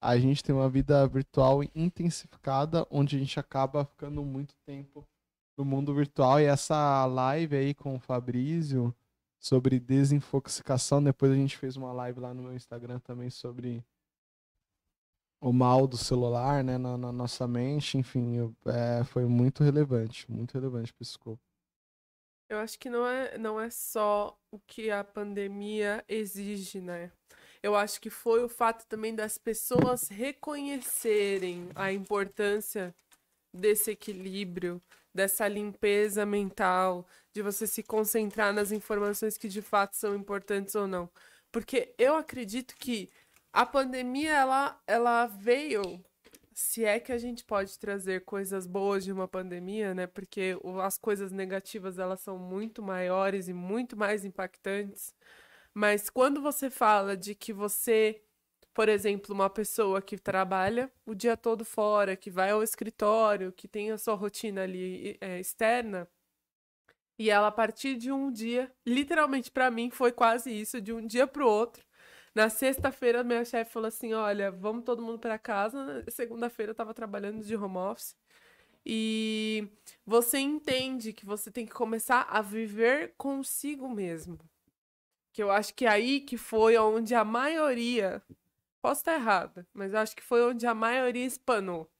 a gente tem uma vida virtual intensificada, onde a gente acaba ficando muito tempo no mundo virtual. E essa live aí com o Fabrício sobre desinfoxicação, depois a gente fez uma live lá no meu Instagram também sobre o mal do celular, né, na, na nossa mente, enfim, eu, é, foi muito relevante, muito relevante para esse. Eu acho que não é, não é só o que a pandemia exige, né? Eu acho que foi o fato também das pessoas reconhecerem a importância desse equilíbrio, dessa limpeza mental, de você se concentrar nas informações que de fato são importantes ou não. Porque eu acredito que a pandemia ela, ela veio se é que a gente pode trazer coisas boas de uma pandemia, né? Porque as coisas negativas elas são muito maiores e muito mais impactantes. Mas quando você fala de que você, por exemplo, uma pessoa que trabalha o dia todo fora, que vai ao escritório, que tem a sua rotina ali é, externa, e ela a partir de um dia, literalmente para mim foi quase isso, de um dia para o outro, na sexta-feira, minha chefe falou assim: olha, vamos todo mundo para casa. Segunda-feira eu estava trabalhando de home office. E você entende que você tem que começar a viver consigo mesmo. Que eu acho que é aí que foi onde a maioria. Posso estar errada, mas acho que foi onde a maioria espanou.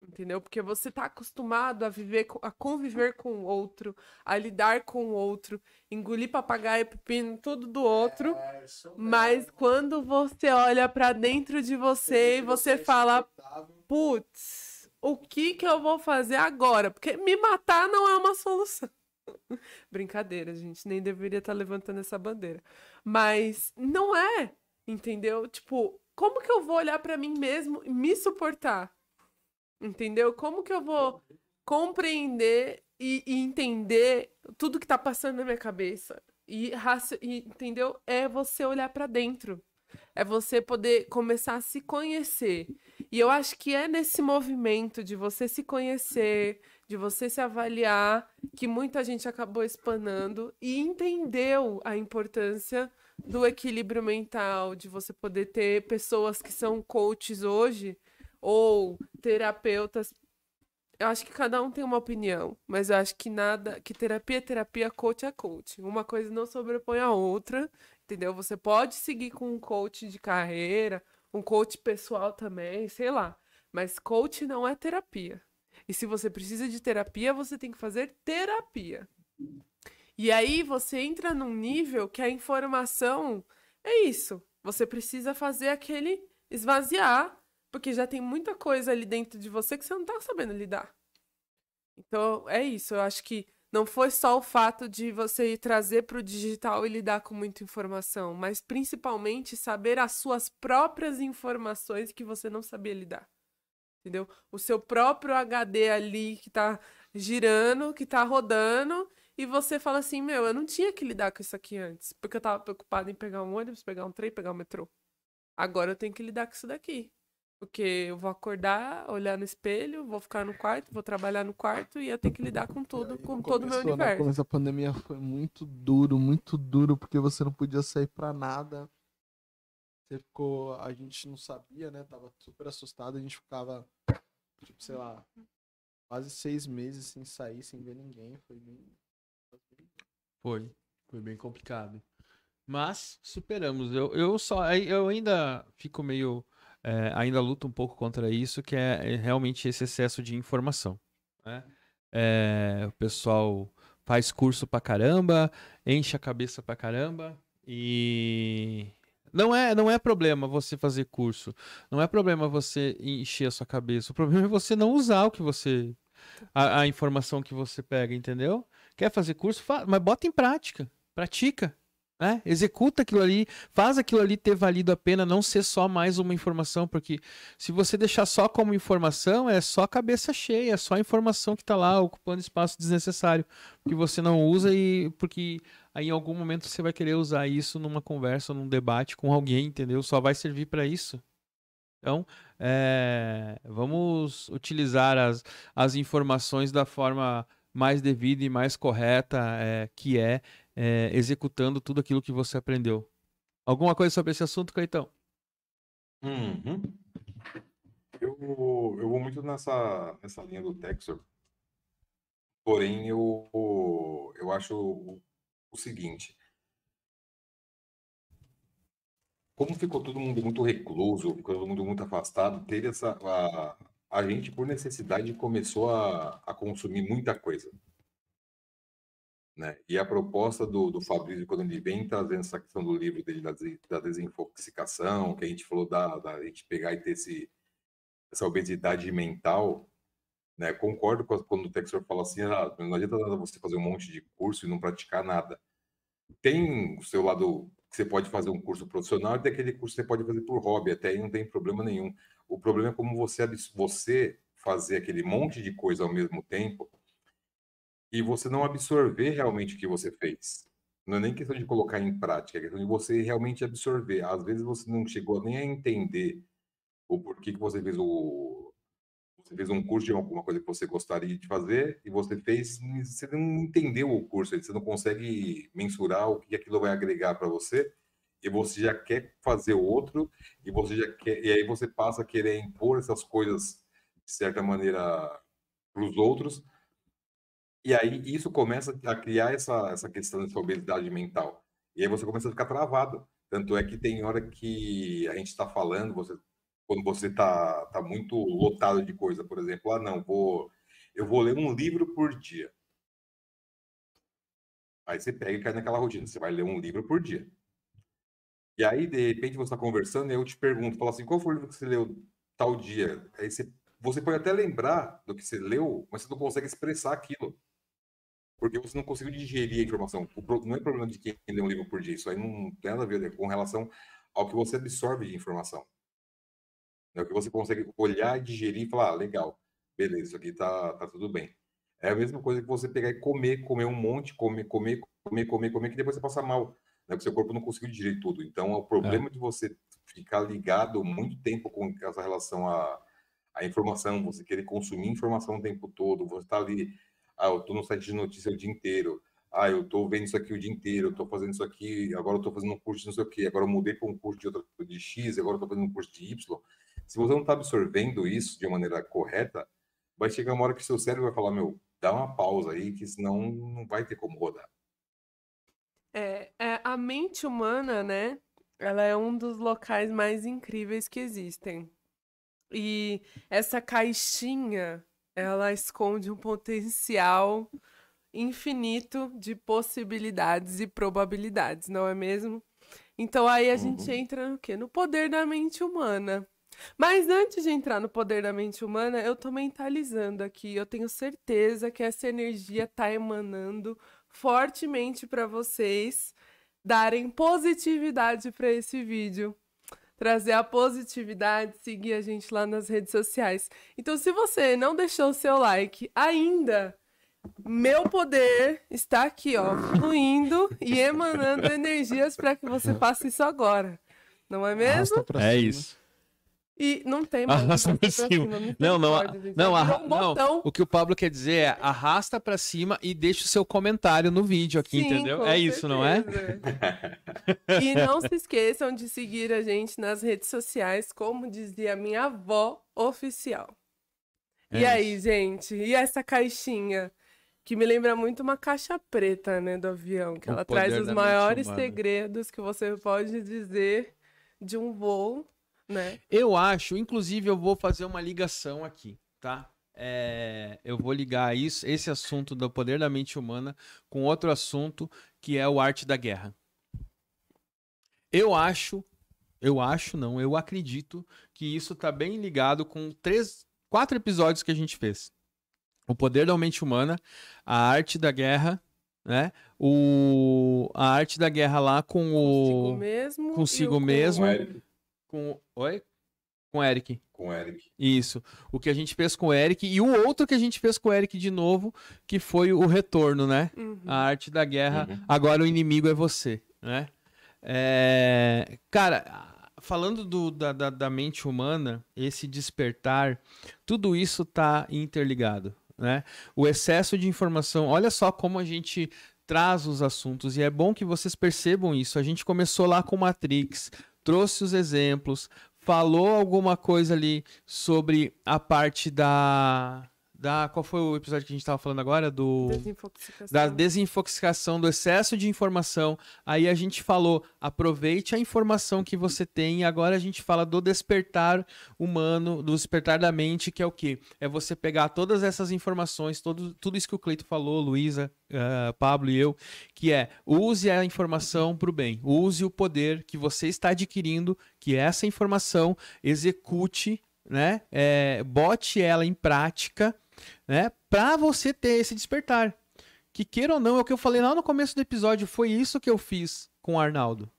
Entendeu? Porque você tá acostumado a viver, a conviver com o outro, a lidar com o outro, engolir papagaio, pepino, tudo do outro. É, mas quando você olha para dentro de você e você fala, putz, o que que eu vou fazer agora? Porque me matar não é uma solução. (laughs) Brincadeira, gente, nem deveria estar tá levantando essa bandeira. Mas não é, entendeu? Tipo, como que eu vou olhar para mim mesmo e me suportar? Entendeu? Como que eu vou compreender e, e entender tudo que tá passando na minha cabeça? E, e entendeu? É você olhar para dentro. É você poder começar a se conhecer. E eu acho que é nesse movimento de você se conhecer, de você se avaliar, que muita gente acabou espanando e entendeu a importância do equilíbrio mental, de você poder ter pessoas que são coaches hoje ou terapeutas. Eu acho que cada um tem uma opinião, mas eu acho que nada, que terapia é terapia, coach é coach. Uma coisa não sobrepõe a outra, entendeu? Você pode seguir com um coach de carreira, um coach pessoal também, sei lá. Mas coach não é terapia. E se você precisa de terapia, você tem que fazer terapia. E aí você entra num nível que a informação é isso. Você precisa fazer aquele esvaziar porque já tem muita coisa ali dentro de você que você não tá sabendo lidar. Então, é isso. Eu acho que não foi só o fato de você trazer para o digital e lidar com muita informação, mas principalmente saber as suas próprias informações que você não sabia lidar. Entendeu? O seu próprio HD ali que tá girando, que tá rodando, e você fala assim: Meu, eu não tinha que lidar com isso aqui antes, porque eu tava preocupado em pegar um ônibus, pegar um trem, pegar um metrô. Agora eu tenho que lidar com isso daqui. Porque eu vou acordar, olhar no espelho, vou ficar no quarto, vou trabalhar no quarto e eu tenho que lidar com tudo, com todo o meu né, universo. No começo da pandemia foi muito duro, muito duro, porque você não podia sair pra nada. Você ficou. A gente não sabia, né? Tava super assustado, a gente ficava, tipo, sei lá, quase seis meses sem sair, sem ver ninguém. Foi bem. Foi. Foi bem complicado. Mas superamos. Eu, eu só. Eu ainda fico meio é, ainda luta um pouco contra isso, que é, é realmente esse excesso de informação. Né? É, o pessoal faz curso pra caramba, enche a cabeça pra caramba e não é, não é problema você fazer curso, não é problema você encher a sua cabeça. O problema é você não usar o que você a, a informação que você pega, entendeu? Quer fazer curso, mas bota em prática, pratica. É, executa aquilo ali, faz aquilo ali ter valido a pena, não ser só mais uma informação, porque se você deixar só como informação, é só cabeça cheia, é só informação que está lá ocupando espaço desnecessário, que você não usa e porque aí em algum momento você vai querer usar isso numa conversa, num debate com alguém, entendeu? Só vai servir para isso. Então, é, vamos utilizar as, as informações da forma mais devida e mais correta, é, que é é, executando tudo aquilo que você aprendeu. Alguma coisa sobre esse assunto, Caetão? Uhum. Eu, eu vou muito nessa, nessa linha do Texor. Porém, eu, eu acho o, o seguinte. Como ficou todo mundo muito recluso, ficou todo mundo muito afastado, teve essa. A, a gente, por necessidade, começou a, a consumir muita coisa. Né? E a proposta do, do Fabrício, quando ele vem trazendo essa questão do livro dele da, da desinfoxicação, que a gente falou da, da gente pegar e ter esse, essa obesidade mental, né? Concordo com, quando o Texor fala assim, ah, não adianta nada você fazer um monte de curso e não praticar nada. Tem o seu lado que você pode fazer um curso profissional e tem aquele curso que você pode fazer por hobby, até aí não tem problema nenhum. O problema é como você, você fazer aquele monte de coisa ao mesmo tempo e você não absorver realmente o que você fez. Não é nem questão de colocar em prática, é questão de você realmente absorver. Às vezes você não chegou nem a entender o porquê que você fez o você fez um curso de alguma coisa que você gostaria de fazer e você fez, você não entendeu o curso, você não consegue mensurar o que aquilo vai agregar para você e você já quer fazer outro e você já quer e aí você passa a querer impor essas coisas de certa maneira para os outros e aí isso começa a criar essa, essa questão dessa obesidade mental. E aí você começa a ficar travado. Tanto é que tem hora que a gente está falando, você, quando você está tá muito lotado de coisa, por exemplo, ah, não, vou, eu vou ler um livro por dia. Aí você pega e cai naquela rotina, você vai ler um livro por dia. E aí, de repente, você está conversando e eu te pergunto, fala assim, qual foi o livro que você leu tal dia? Aí você, você pode até lembrar do que você leu, mas você não consegue expressar aquilo porque você não conseguiu digerir a informação. não é problema de quem lê um livro por dia, isso aí não tem nada a ver com relação ao que você absorve de informação. É o que você consegue olhar, digerir e falar, ah, legal, beleza, isso aqui tá, tá tudo bem. É a mesma coisa que você pegar e comer, comer um monte, comer, comer, comer, comer, comer, que depois você passa mal, né? Porque seu corpo não conseguiu digerir tudo. Então, o problema é. de você ficar ligado muito tempo com essa relação à, à informação, você querer consumir informação o tempo todo, você tá ali ah, eu estou no site de notícia o dia inteiro. Ah, eu estou vendo isso aqui o dia inteiro, eu estou fazendo isso aqui, agora eu estou fazendo um curso de não sei o quê, agora eu mudei para um curso de, outra, de X, agora eu estou fazendo um curso de Y. Se você não está absorvendo isso de maneira correta, vai chegar uma hora que seu cérebro vai falar, meu, dá uma pausa aí, que senão não vai ter como rodar. É, é, a mente humana, né? Ela é um dos locais mais incríveis que existem. E essa caixinha ela esconde um potencial infinito de possibilidades e probabilidades, não é mesmo? Então aí a uhum. gente entra no quê? No poder da mente humana. Mas antes de entrar no poder da mente humana, eu tô mentalizando aqui. Eu tenho certeza que essa energia tá emanando fortemente para vocês darem positividade para esse vídeo trazer a positividade, seguir a gente lá nas redes sociais. Então, se você não deixou o seu like ainda, meu poder está aqui, ó, fluindo e emanando (laughs) energias para que você faça isso agora. Não é mesmo? É isso. E não tem mais. Arrasta pra cima. cima. Não, não, não, arra... um não. O que o Pablo quer dizer é arrasta para cima e deixa o seu comentário no vídeo aqui, Sim, entendeu? É certeza. isso, não é? e não se esqueçam de seguir a gente nas redes sociais, como dizia minha avó oficial. É e aí, gente? E essa caixinha? Que me lembra muito uma caixa preta, né, do avião, que o ela traz os maiores segredos que você pode dizer de um voo né? Eu acho, inclusive, eu vou fazer uma ligação aqui, tá? É, eu vou ligar isso, esse assunto do poder da mente humana com outro assunto que é o arte da guerra. Eu acho, eu acho não, eu acredito que isso está bem ligado com três, quatro episódios que a gente fez. O poder da mente humana, a arte da guerra né? O, a arte da guerra lá com Consigo o. mesmo. e consigo o mesmo. Com o. Com, oi? Com o Eric. Com o Eric. Isso. O que a gente fez com o Eric. E o outro que a gente fez com o Eric de novo, que foi o retorno, né? Uhum. A arte da guerra. Uhum. Agora o inimigo é você, né? É, Cara, falando do- da, da, da mente humana, esse despertar, tudo isso tá interligado, né? O excesso de informação, olha só como a gente traz os assuntos, e é bom que vocês percebam isso. A gente começou lá com Matrix, trouxe os exemplos, falou alguma coisa ali sobre a parte da... da qual foi o episódio que a gente estava falando agora? Do Desinfoxicação. da desinfoxicação, do excesso de informação. Aí a gente falou, aproveite a informação que você tem. E agora a gente fala do despertar humano, do despertar da mente, que é o quê? É você pegar todas essas informações, todo, tudo isso que o Cleito falou, Luísa, eh, Pablo e eu, que é use a informação para o bem, use o poder que você está adquirindo, que essa informação execute, né? Eh, bote ela em prática né? Para você ter esse despertar. Que queira ou não, é o que eu falei lá no começo do episódio, foi isso que eu fiz com o Arnaldo.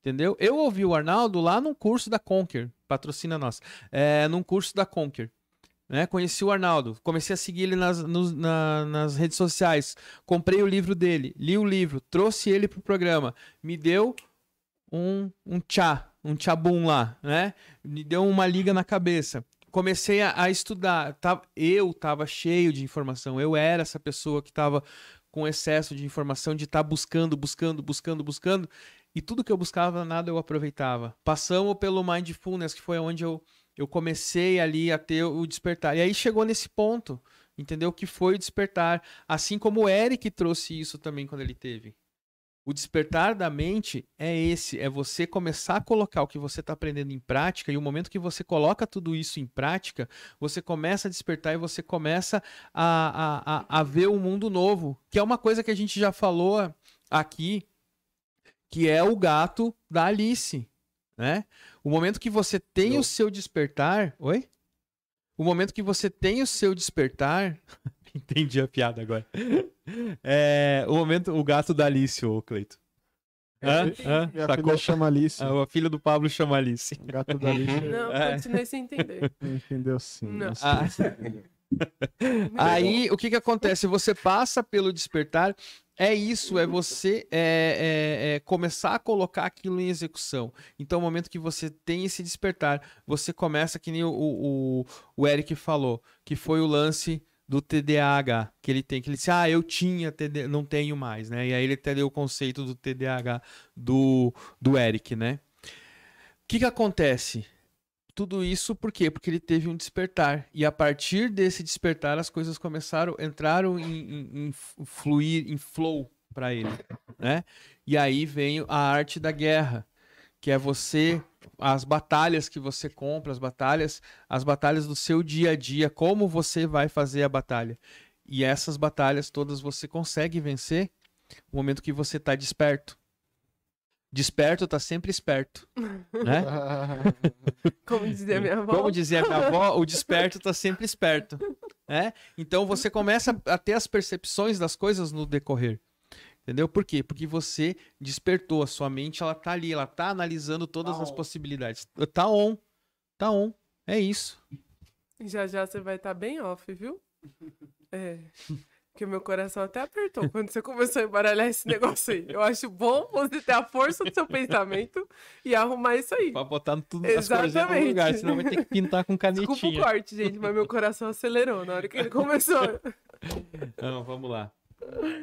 Entendeu? Eu ouvi o Arnaldo lá num curso da Conquer, patrocina nós, é, num curso da Conquer. Né? Conheci o Arnaldo, comecei a seguir ele nas, nos- na- nas redes sociais, comprei o livro dele, li o livro, trouxe ele pro programa, me deu um, um tchá, um tchabum lá, né? Me deu uma liga na cabeça comecei a, a estudar. Tava- eu tava cheio de informação. Eu era essa pessoa que tava com excesso de informação, de estar buscando, buscando, buscando, buscando. E tudo que eu buscava, nada eu aproveitava. Passamos pelo Mindfulness, que foi onde eu, eu comecei ali a ter o despertar. E aí chegou nesse ponto, entendeu? Que foi o despertar. Assim como o Eric trouxe isso também quando ele teve. O despertar da mente é esse, é você começar a colocar o que você está aprendendo em prática, e o momento que você coloca tudo isso em prática, você começa a despertar e você começa a, a, a, a ver um mundo novo, que é uma coisa que a gente já falou aqui, que é o gato da Alice, né? O momento que você tem Eu- o seu despertar... Oi? O momento que você tem o seu despertar... (laughs) Entendi a piada agora. É, o momento, o gato da Alice, ô Cleito. Hã? Hã? Minha Sacou? filha chama Alice. Ah, (laughs) o filho do Pablo chama Alice. O gato da Alice. (laughs) Não, É. continuei sem entender. (laughs) Entendeu sim. Não. Ah, aí, o que que acontece? Você passa pelo despertar, é isso, é você é, é- é começar a colocar aquilo em execução. Então, no momento que você tem esse despertar, você começa, que nem o, o, o Eric falou, que foi o lance do TDAH, que ele tem, que ele disse, ah, eu tinha, TD, não tenho mais, né? E aí ele até deu o conceito do TDAH do, do Eric, né? O que que acontece? Tudo isso por quê? Porque ele teve um despertar. E a partir desse despertar, as coisas começaram, entraram em, em- em fluir, em flow para ele, né? E aí vem a arte da guerra, que é você, as batalhas que você compra, as batalhas, as batalhas do seu dia a dia, como você vai fazer a batalha. E essas batalhas todas você consegue vencer no momento que você está desperto. Desperto tá sempre esperto, (laughs) né? (laughs) Como dizia minha avó. Como dizia minha avó, o desperto tá sempre esperto. Né? Então você começa a ter as percepções das coisas no decorrer. Entendeu? Por quê? Porque você despertou, a sua mente ela tá ali, ela tá analisando todas Tá as on. possibilidades. Tá on. Tá on. É isso. Já já você vai estar bem off, viu? É. Porque meu coração até apertou quando você começou a embaralhar esse negócio aí. Eu acho bom você ter a força do seu pensamento e arrumar isso aí. Pra botar tudo as coisinhas no lugar, senão vai ter que pintar com Desculpa o canetinha. corte, gente, mas meu coração acelerou na hora que ele começou. (laughs) Não, vamos lá.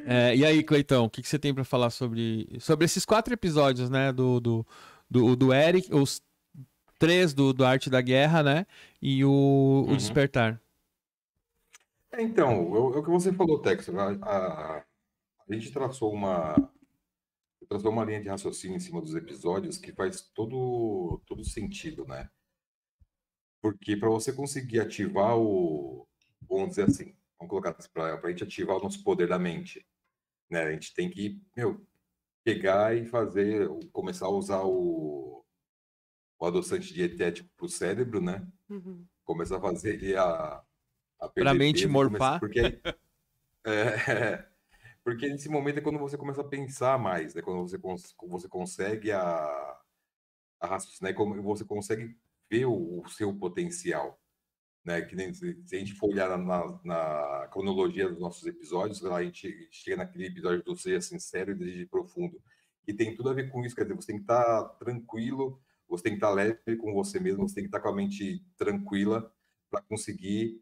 É, e aí, Cleitão, o que, que você tem pra falar sobre, sobre esses quatro episódios, né? Do, do, do, do Eric, os três do, do Arte da Guerra, né? E o, o Uhum. Despertar. É, Então, o é o que você falou, Tex. A, a- a gente traçou uma, traçou uma linha de raciocínio em cima dos episódios que faz todo, todo sentido, né? Porque para você conseguir ativar o, vamos dizer assim, vamos colocar para a gente ativar o nosso poder da mente, né? A gente tem que, meu, pegar e fazer, começar a usar o, o adoçante dietético para o cérebro, né? Uhum. começar a fazer ele a, a Pra mente peso, morfar. Porque, (laughs) é, Porque nesse momento é quando você começa a pensar mais, né? Quando você, cons você consegue a, a raciocinar, como você consegue ver o, o, seu potencial, né? Que nem, se, a gente for olhar na, na, cronologia dos nossos episódios, a gente chega naquele episódio do Seja Sincero e Desejo Profundo, e tem tudo a ver com isso, quer dizer, você tem que estar tranquilo, você tem que estar leve com você mesmo, você tem que estar com a mente tranquila para conseguir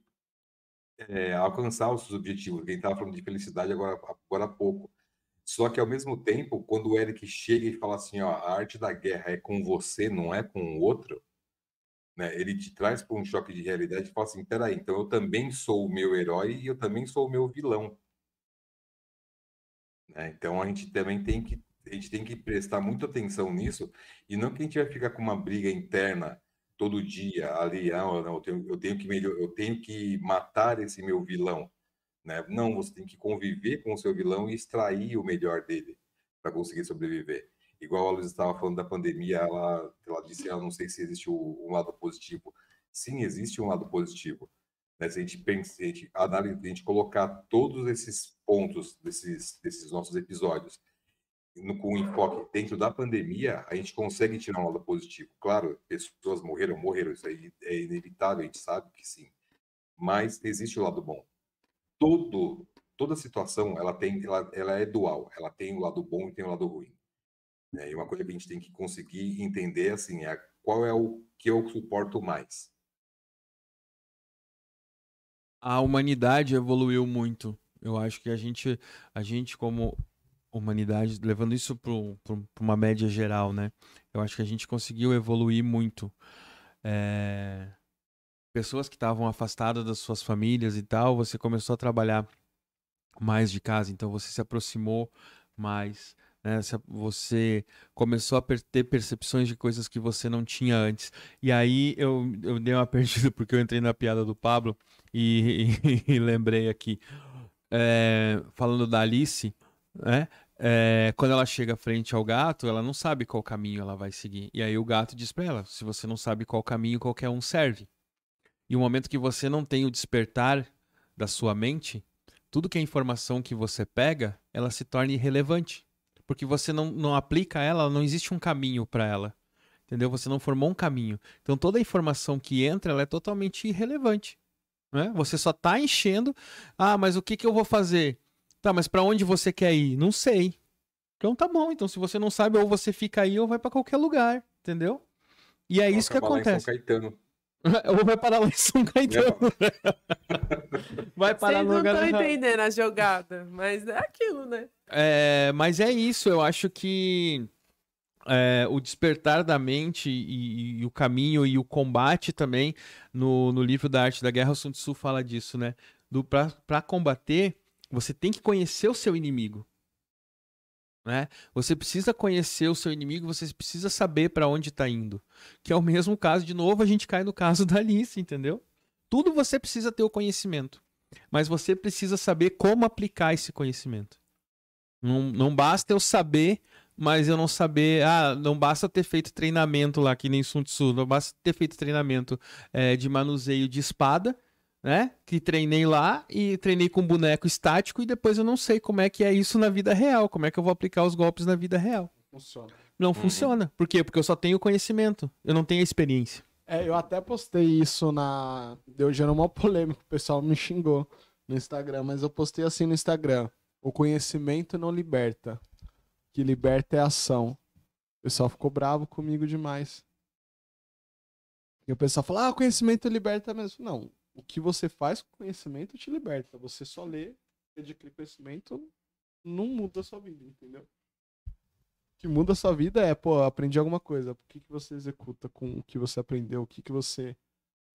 é, alcançar os seus objetivos. Quem estava falando de felicidade agora, agora há pouco. Só que, ao mesmo tempo, quando o Eric chega e fala assim, ó, a arte da guerra é com você, não é com o outro, né? ele te traz para um choque de realidade e fala assim, peraí, então eu também sou o meu herói e eu também sou o meu vilão. Né? Então, a gente também tem que a gente tem que prestar muita atenção nisso e não que a gente vai ficar com uma briga interna todo dia ali, ah, não, eu, tenho, eu tenho que melhor, eu tenho que matar esse meu vilão, né? Não, você tem que conviver com o seu vilão e extrair o melhor dele para conseguir sobreviver. Igual a Luiz estava falando da pandemia, ela, ela disse, eu não sei se existe um lado positivo. Sim, existe um lado positivo. Né? Se a gente pensa, se a gente, análise, a gente colocar todos esses pontos desses, desses nossos episódios no, com enfoque dentro da pandemia, a gente consegue tirar um lado positivo. Claro, pessoas morreram, morreram, isso aí é inevitável, a gente sabe que sim. Mas existe o lado bom. Todo, toda situação, ela tem, ela, ela é dual. Ela tem o lado bom e tem o lado ruim. É, e uma coisa que a gente tem que conseguir entender, assim, é qual é o que eu suporto mais. A humanidade evoluiu muito. Eu acho que a gente, a gente como humanidade, levando isso para uma média geral, né? Eu acho que a gente conseguiu evoluir muito. É... Pessoas que estavam afastadas das suas famílias e tal, você começou a trabalhar mais de casa, então você se aproximou mais. Né? Você começou a ter percepções de coisas que você não tinha antes. E aí eu, eu dei uma (laughs) perdida porque eu entrei na piada do Pablo e, e, (laughs) e lembrei aqui. É, falando da Alice, né? é, quando ela chega frente ao gato, ela não sabe qual caminho ela vai seguir. E aí o gato diz para ela: se você não sabe qual caminho, qualquer um serve. E o momento que você não tem o despertar da sua mente, tudo que é informação que você pega, ela se torna irrelevante. Porque você não, não aplica ela, não existe um caminho para ela. Entendeu? Você não formou um caminho. Então toda a informação que entra, ela é totalmente irrelevante. Né? Você só está enchendo. Ah, mas o que, que eu vou fazer? Tá, mas para onde você quer ir? Não sei. Então tá bom. Então se você não sabe, ou você fica aí ou vai para qualquer lugar, entendeu? E é isso que acontece. (laughs) ou vai parar lá em São Caetano. (laughs) vai parar Vocês no lugar. Não estão entendendo a jogada, mas é aquilo, né? É, mas é isso. Eu acho que é, o despertar da mente e, e, o caminho e o combate também no, no livro da arte da guerra, o Sun Tzu fala disso, né? Do para combater você tem que conhecer o seu inimigo. Né? Você precisa conhecer o seu inimigo, você precisa saber para onde está indo. Que é o mesmo caso, de novo, a gente cai no caso da Alice, entendeu? Tudo você precisa ter o conhecimento. Mas você precisa saber como aplicar esse conhecimento. Não, não basta eu saber, mas eu não saber. Ah, não basta ter feito treinamento lá, que nem Sun Tzu. Não basta ter feito treinamento é, de manuseio de espada né? Que treinei lá e treinei com boneco estático e depois eu não sei como é que é isso na vida real, como é que eu vou aplicar os golpes na vida real. Funciona. Não uhum. funciona. Por quê? Porque eu só tenho conhecimento, eu não tenho a experiência. É, eu até postei isso na. Deu gerou uma polêmica, o pessoal me xingou no Instagram, mas eu postei assim no Instagram: o conhecimento não liberta. O que liberta é ação. O pessoal ficou bravo comigo demais. E o pessoal falou: ah, o conhecimento liberta mesmo. Não, o que você faz com conhecimento te liberta. Você só lê, adquire conhecimento, não muda a sua vida, entendeu? O que muda a sua vida é, pô, aprendi alguma coisa. O que, que você executa com o que você aprendeu? O que, que você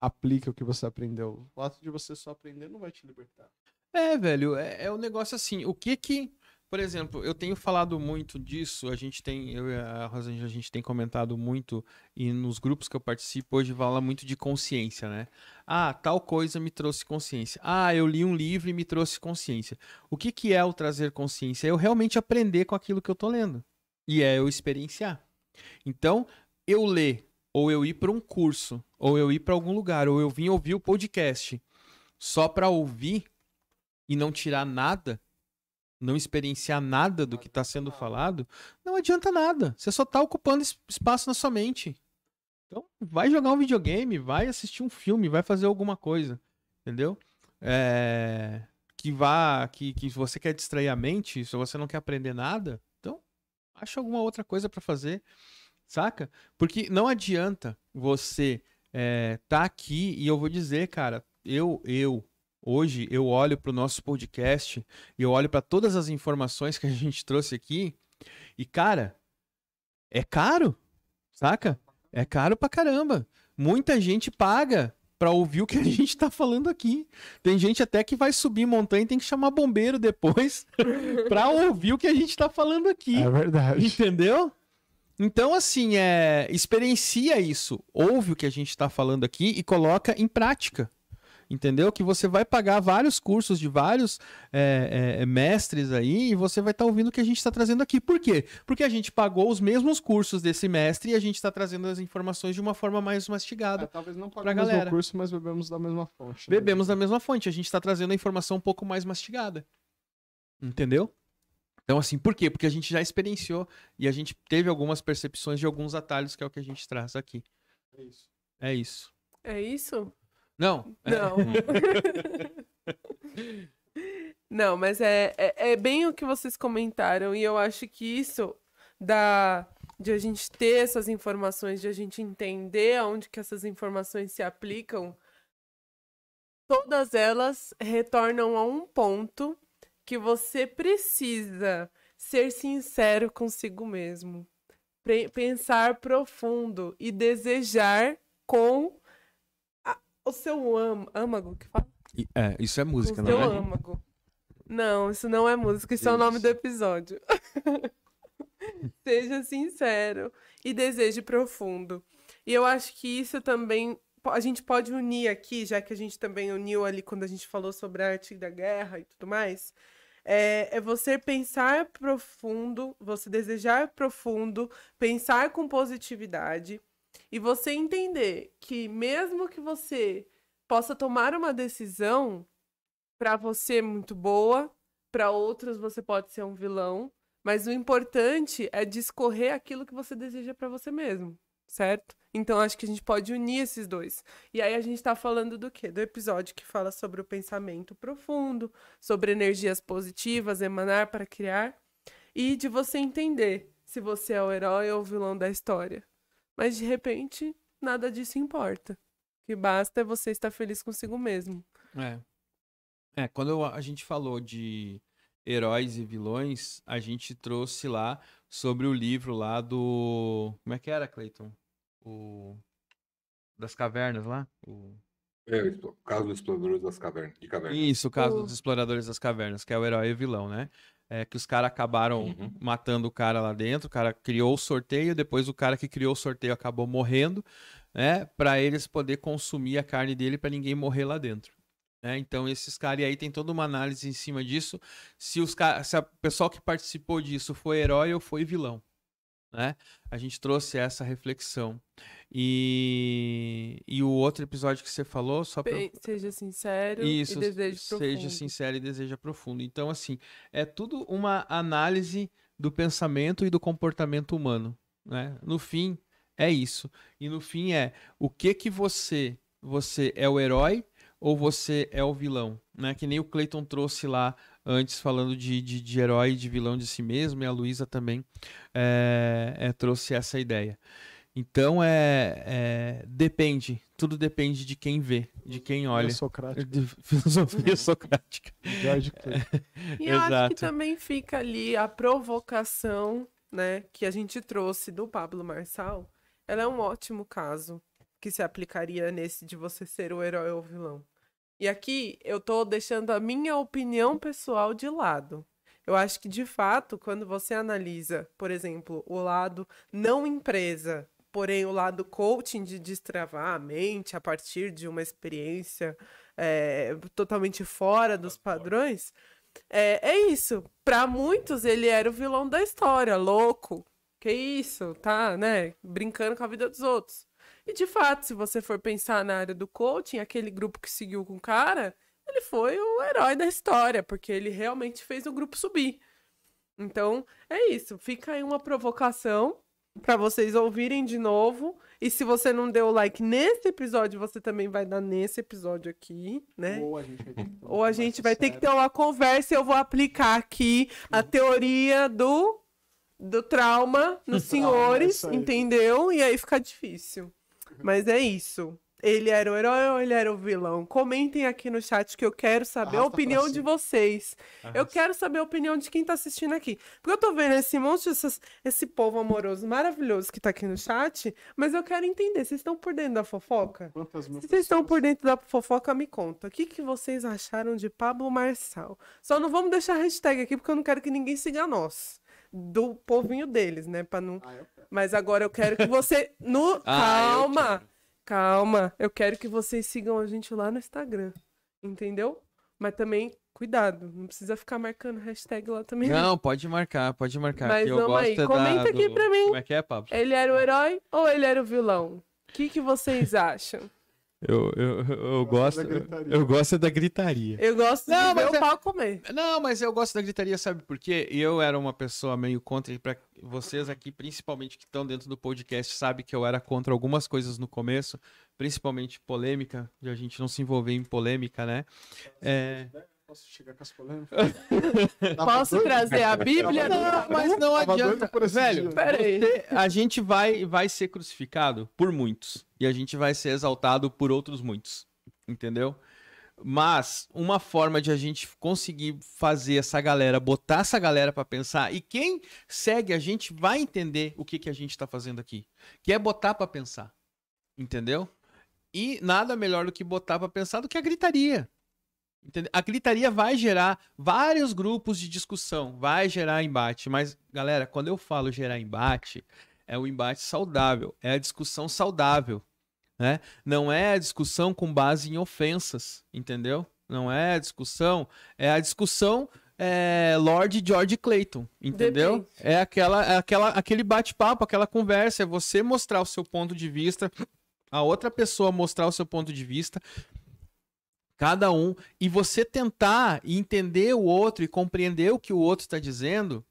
aplica o que você aprendeu? O fato de você só aprender não vai te libertar. É, velho, é, é um negócio assim. O que que por exemplo, eu tenho falado muito disso, a gente tem, eu e a Rosângela, a gente tem comentado muito, e nos grupos que eu participo hoje fala muito de consciência, né? Ah, tal coisa me trouxe consciência. Ah, eu li um livro e me trouxe consciência. O que, que é o trazer consciência? É eu realmente aprender com aquilo que eu tô lendo. E é eu experienciar. Então, eu ler, ou eu ir para um curso, ou eu ir para algum lugar, ou eu vim ouvir o podcast só para ouvir e não tirar nada não experienciar nada do que está sendo falado, não adianta nada. Você só está ocupando es- espaço na sua mente. Então, vai jogar um videogame, vai assistir um filme, vai fazer alguma coisa, entendeu? É, que vá, que, que você quer distrair a mente, se você não quer aprender nada, então acha alguma outra coisa para fazer, saca? Porque não adianta você é, tá aqui e eu vou dizer, cara, eu, eu, hoje eu olho para o nosso podcast e eu olho para todas as informações que a gente trouxe aqui e, cara, é caro, saca? É caro pra caramba. Muita gente paga pra ouvir o que a (laughs) gente tá falando aqui. Tem gente até que vai subir montanha e tem que chamar bombeiro depois (laughs) pra ouvir o que a gente tá falando aqui. É verdade. Entendeu? Então, assim, é, experiencia isso. Ouve o que a gente está falando aqui e coloca em prática. Entendeu? Que você vai pagar vários cursos de vários é, é, mestres aí e você vai estar ouvindo o que a gente está trazendo aqui. Por quê? Porque a gente pagou os mesmos cursos desse mestre e a gente está trazendo as informações de uma forma mais É, mastigada. talvez não pagamos o galera. curso, mas bebemos da mesma fonte. né? Bebemos da mesma fonte, a gente está trazendo a informação um pouco mais mastigada. Entendeu? Então, assim, por quê? Porque a gente já experienciou e a gente teve algumas percepções de alguns atalhos, que é o que a gente traz aqui. É isso. É isso. É isso? Não. é- Não. (laughs) Não, mas é, é, é bem o que vocês comentaram, e eu acho que isso da de a gente ter essas informações, de a gente entender aonde que essas informações se aplicam, todas elas retornam a um ponto que você precisa ser sincero consigo mesmo. Pensar profundo e desejar com o seu âmago, âmago que fala? É, isso é música, o seu não é? âmago. Não, isso não é música, isso é o nome do episódio. (laughs) Seja sincero e deseje profundo. E eu acho que isso também a gente pode unir aqui, já que a gente também uniu ali quando a gente falou sobre a arte da guerra e tudo mais. É, é você pensar profundo, você desejar profundo, pensar com positividade e você entender que mesmo que você possa tomar uma decisão para você muito boa, para outros você pode ser um vilão, mas o importante é discorrer aquilo que você deseja para você mesmo, certo? Então acho que a gente pode unir esses dois. E aí a gente tá falando do quê? Do episódio que fala sobre o pensamento profundo, sobre energias positivas, emanar para criar, e de você entender se você é o herói ou o vilão da história. Mas de repente, nada disso importa. O que basta é você estar feliz consigo mesmo. É. É, quando a gente falou de heróis e vilões, a gente trouxe lá sobre o livro lá do. Como é que era, Cleiton? O. Das cavernas lá? O... É, o caso dos exploradores das cavernas, de cavernas. Isso, o caso O- dos exploradores das cavernas, que é o herói e o vilão, né? É que os caras acabaram Uhum. matando o cara lá dentro, o cara criou o sorteio, depois o cara que criou o sorteio acabou morrendo, né? Pra eles poder consumir a carne dele pra ninguém morrer lá dentro. né? Então esses caras e aí tem toda uma análise em cima disso, se os ca- se a pessoal que participou disso foi herói ou foi vilão, né? A gente trouxe essa reflexão. E, e o outro episódio que você falou, só pra... Seja sincero Isso, e deseje seja profundo. sincero e deseja profundo. Então, assim, é tudo uma análise do pensamento e do comportamento humano, né? No fim, é isso. E no fim é o que que você, você é o herói ou você é o vilão, né? Que nem o Clayton trouxe lá antes falando de, de, de herói e de vilão de si mesmo e a Luísa também é, é, trouxe essa ideia. Então é, é depende, tudo depende de quem vê, de quem olha. Socrático. De filosofia (laughs) socrática. George. E eu acho Exato. que também fica ali a provocação, né, que a gente trouxe do Pablo Marçal. Ela é um ótimo caso que se aplicaria nesse de você ser o herói ou o vilão. E aqui eu tô deixando a minha opinião pessoal de lado. Eu acho que, de fato, quando você analisa, por exemplo, o lado não empresa, porém o lado coaching de destravar a mente a partir de uma experiência é, totalmente fora dos padrões, é, é isso. Pra muitos, ele era o vilão da história, louco. Que isso, tá, né? Brincando com a vida dos outros. E de fato, se você for pensar na área do coaching, aquele grupo que seguiu com o cara ele foi o herói da história, porque ele realmente fez o grupo subir. Então, é isso. Fica aí uma provocação para vocês ouvirem de novo. E se você não deu o like nesse episódio, você também vai dar nesse episódio aqui, né? Ou a gente vai ter que ter uma gente conversa vai ter que ter uma conversa e eu vou aplicar aqui a teoria do, do trauma nos (laughs) senhores, isso aí. entendeu? E aí fica difícil. Mas é isso. Ele era o herói ou ele era o vilão? Comentem aqui no chat que eu quero saber a Arrasta pra opinião de vocês. Eu quero saber a opinião de quem tá assistindo aqui. Porque eu tô vendo esse monte, essas- esse povo amoroso maravilhoso que tá aqui no chat, mas eu quero entender, vocês estão por dentro da fofoca? Quantas mil Se vocês estão por dentro da fofoca, me conta. O que, que vocês acharam de Pablo Marçal? Só não vamos deixar a hashtag aqui, porque eu não quero que ninguém siga nós. Do povinho deles, né? Pra não... Ah, eu. Mas agora eu quero que você. (laughs) No... Ah, eu calma! quero. Calma. Eu quero que vocês sigam a gente lá no Instagram. Entendeu? Mas também, cuidado. Não precisa ficar marcando hashtag lá também. Não, pode marcar, pode marcar. Mas que eu vamos gosto aí, é da- comenta aqui do- pra mim. Como é que é, Pablo? Ele era o herói ou ele era o vilão? O que, que vocês (laughs) acham? Eu, eu, eu, Gosto gosto, da gritaria. eu gosto da gritaria. Eu gosto Não, de ver mas o é- pau comer. Não, mas eu gosto da gritaria, sabe por quê? Eu era uma pessoa meio contra, e pra vocês aqui, principalmente que estão dentro do podcast, sabe que eu era contra algumas coisas no começo, principalmente polêmica, de a gente não se envolver em polêmica, né? É... Posso chegar com as polêmicas? (laughs) Posso doido? trazer a Bíblia? Não, mas não adianta. Velho, dia. Pera aí. você- a gente vai, vai ser crucificado por muitos. E a gente vai ser exaltado por outros muitos. Entendeu? Mas uma forma de a gente conseguir fazer essa galera, botar essa galera pra pensar, e quem segue a gente vai entender o que, que a gente tá fazendo aqui, que é botar pra pensar. Entendeu? E nada melhor do que botar pra pensar do que a gritaria. Entendeu? A gritaria vai gerar vários grupos de discussão, vai gerar embate, mas galera, quando eu falo gerar embate, é o embate saudável, é a discussão saudável, né? Não é a discussão com base em ofensas, entendeu? Não é a discussão, é a discussão é, Lord George Clayton, entendeu? Depende. É aquela, é aquela, aquele bate-papo, aquela conversa, é você mostrar o seu ponto de vista, a outra pessoa mostrar o seu ponto de vista, cada um, e você tentar entender o outro e compreender o que o outro está dizendo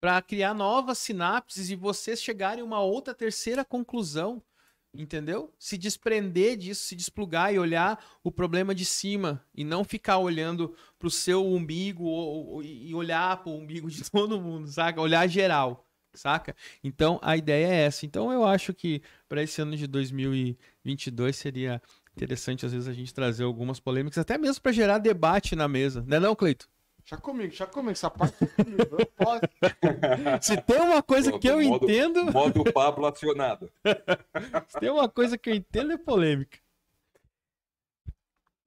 para criar novas sinapses e vocês chegarem a uma outra terceira conclusão, entendeu? Se desprender disso, se desplugar e olhar o problema de cima e não ficar olhando para o seu umbigo ou- ou- e olhar para o umbigo de (laughs) todo mundo, saca? Olhar geral, saca? Então a ideia é essa. Então eu acho que para esse ano de 2022 seria interessante às vezes a gente trazer algumas polêmicas, até mesmo para gerar debate na mesa, né não, Cleito? Já comigo, já comigo. Essa parte é comigo. Eu posso. (laughs) Se tem uma coisa Pronto, que eu modo- entendo, Modo Pablo acionado. (laughs) se tem uma coisa que eu entendo é polêmica.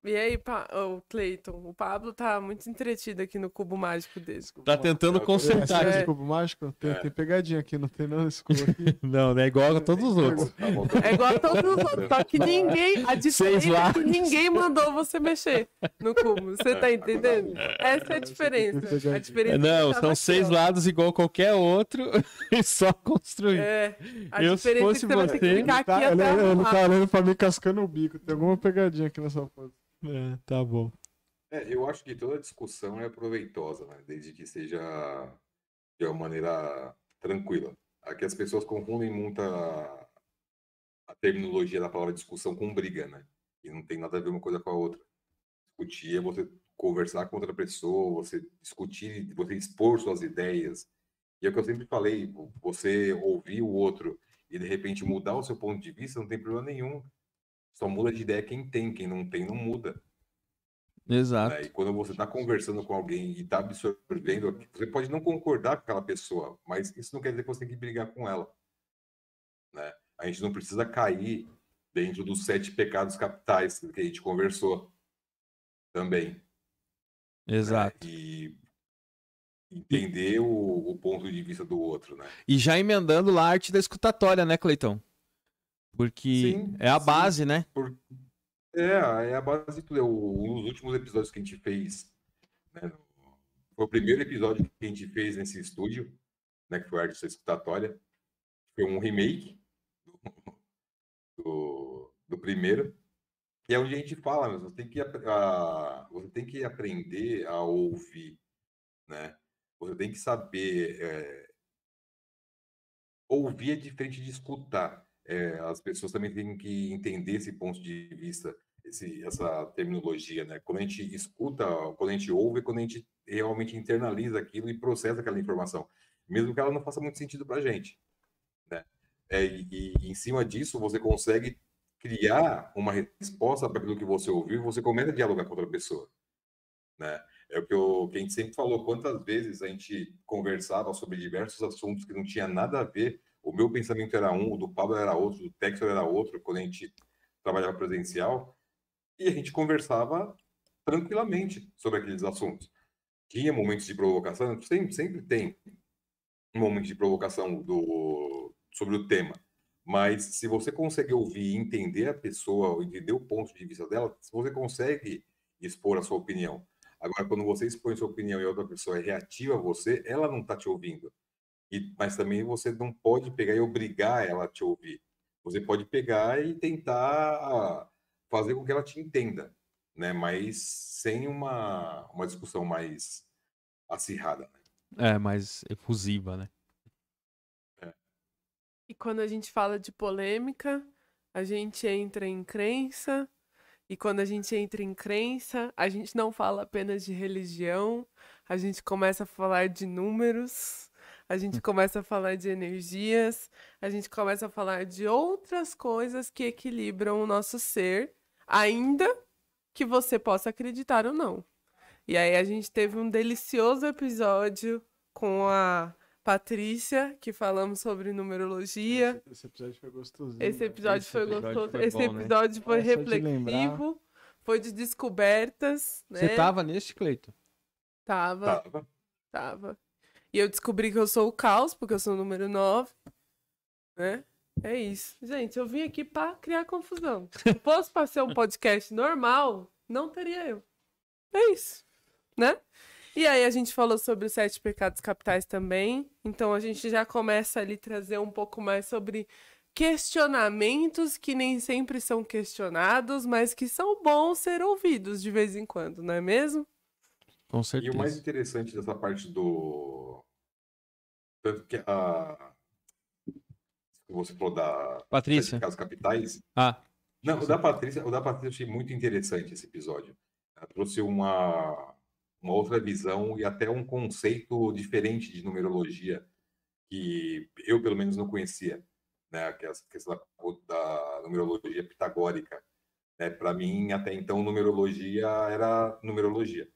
E aí, pa... ô, Cleiton, o Pablo tá muito entretido aqui no cubo mágico dele. Tá tentando É, consertar. Esse É. cubo mágico? Tem, É. tem pegadinha aqui, não tem não esse cubo aqui. (laughs) Não, não é igual a todos os outros. Tá (laughs) É igual a todos os outros, só que ninguém. A diferença é que lados. ninguém mandou você mexer no cubo. Você tá entendendo? Essa é a diferença. A diferença é Não, tava são aqui, seis ó. lados igual qualquer outro (laughs) e só construir. É. A Eu, se diferença é fosse que você vai ter que você, ficar aqui Tá, ele, até ele arrumar. tá olhando pra mim cascando o bico. Tem alguma pegadinha aqui nessa foto. É, tá bom. É, eu acho que toda discussão é proveitosa, né? Desde que seja de uma maneira tranquila. Aqui as pessoas confundem muito a, a terminologia da palavra discussão com briga, né? E não tem nada a ver uma coisa com a outra. Discutir é você conversar com outra pessoa, você discutir, você expor suas ideias. E é o que eu sempre falei, você ouvir o outro e de repente mudar o seu ponto de vista, não tem problema nenhum. Só muda de ideia quem tem, quem não tem, não muda Exato. né? E quando você está conversando com alguém e está absorvendo, você pode não concordar com aquela pessoa, mas isso não quer dizer que você tem que brigar com ela. Né? A gente não precisa cair dentro dos sete pecados capitais que a gente conversou também. né? Exato. E entender o, o ponto de vista do outro, né? E já emendando lá a arte da escutatória, né, Cleitão? Porque Sim, é a sim. base, né? É, é a base de tudo. É o- Um dos últimos episódios que a gente fez, né, foi o primeiro episódio que a gente fez nesse estúdio, né, que foi a arte escutatória. Foi um remake do, do, primeiro. E é onde a gente fala, mas você tem que, a- você tem que aprender a ouvir, né? Você tem que saber. é, ouvir é diferente de escutar. É, as pessoas também têm que entender esse ponto de vista, esse, essa terminologia, né? Quando a gente escuta, quando a gente ouve, quando a gente realmente internaliza aquilo e processa aquela informação, mesmo que ela não faça muito sentido para a gente, né? É, e, e em cima disso você consegue criar uma resposta para aquilo que você ouviu e você começa a dialogar com outra pessoa, né? É o que, eu, que a gente sempre falou, quantas vezes a gente conversava sobre diversos assuntos que não tinha nada a ver, o meu pensamento era um, o do Pablo era outro, o do Textor era outro, quando a gente trabalhava presencial, e a gente conversava tranquilamente sobre aqueles assuntos. Tinha momentos de provocação, sempre, sempre tem um momento de provocação do, sobre o tema, mas se você consegue ouvir e entender a pessoa, entender o ponto de vista dela, você consegue expor a sua opinião. Agora, quando você expõe sua opinião e outra pessoa é reativa a você, ela não está te ouvindo. E, mas também você não pode pegar e obrigar ela a te ouvir. Você pode pegar e tentar fazer com que ela te entenda, né? Mas sem uma, uma discussão mais acirrada. Né? É, mais efusiva, né? E quando a gente fala de polêmica, a gente entra em crença. E quando a gente entra em crença, a gente não fala apenas de religião, a gente começa a falar de números, a gente começa a falar de energias, a gente começa a falar de outras coisas que equilibram o nosso ser, ainda que você possa acreditar ou não. E aí a gente teve um delicioso episódio com a Patrícia, que falamos sobre numerologia. Esse, esse episódio foi gostosinho. Esse né? episódio foi gostoso. foi Esse né? episódio foi de lembrar. reflexivo, foi de descobertas, né? Você tava nesse, Cleito? Tava, Tava. tava. E eu descobri que eu sou o caos, porque eu sou o número 9, né? É isso. Gente, eu vim aqui pra criar confusão. Se fosse pra ser um podcast normal, não teria eu. É isso, né? E aí a gente falou sobre os sete pecados capitais também. Então a gente já começa ali trazer um pouco mais sobre questionamentos que nem sempre são questionados, mas que são bons ser ouvidos de vez em quando, não é mesmo? Com E certeza. o mais interessante dessa parte do. Tanto que a. Você falou da. Patrícia. Casos capitais. Ah, Não, o da Patrícia, o da Patrícia eu achei muito interessante esse episódio. Ela trouxe uma, uma outra visão e até um conceito diferente de numerologia que eu, pelo menos, não conhecia, né? Que é essa questão da, da numerologia pitagórica. Né? Para mim, até então, numerologia era numerologia.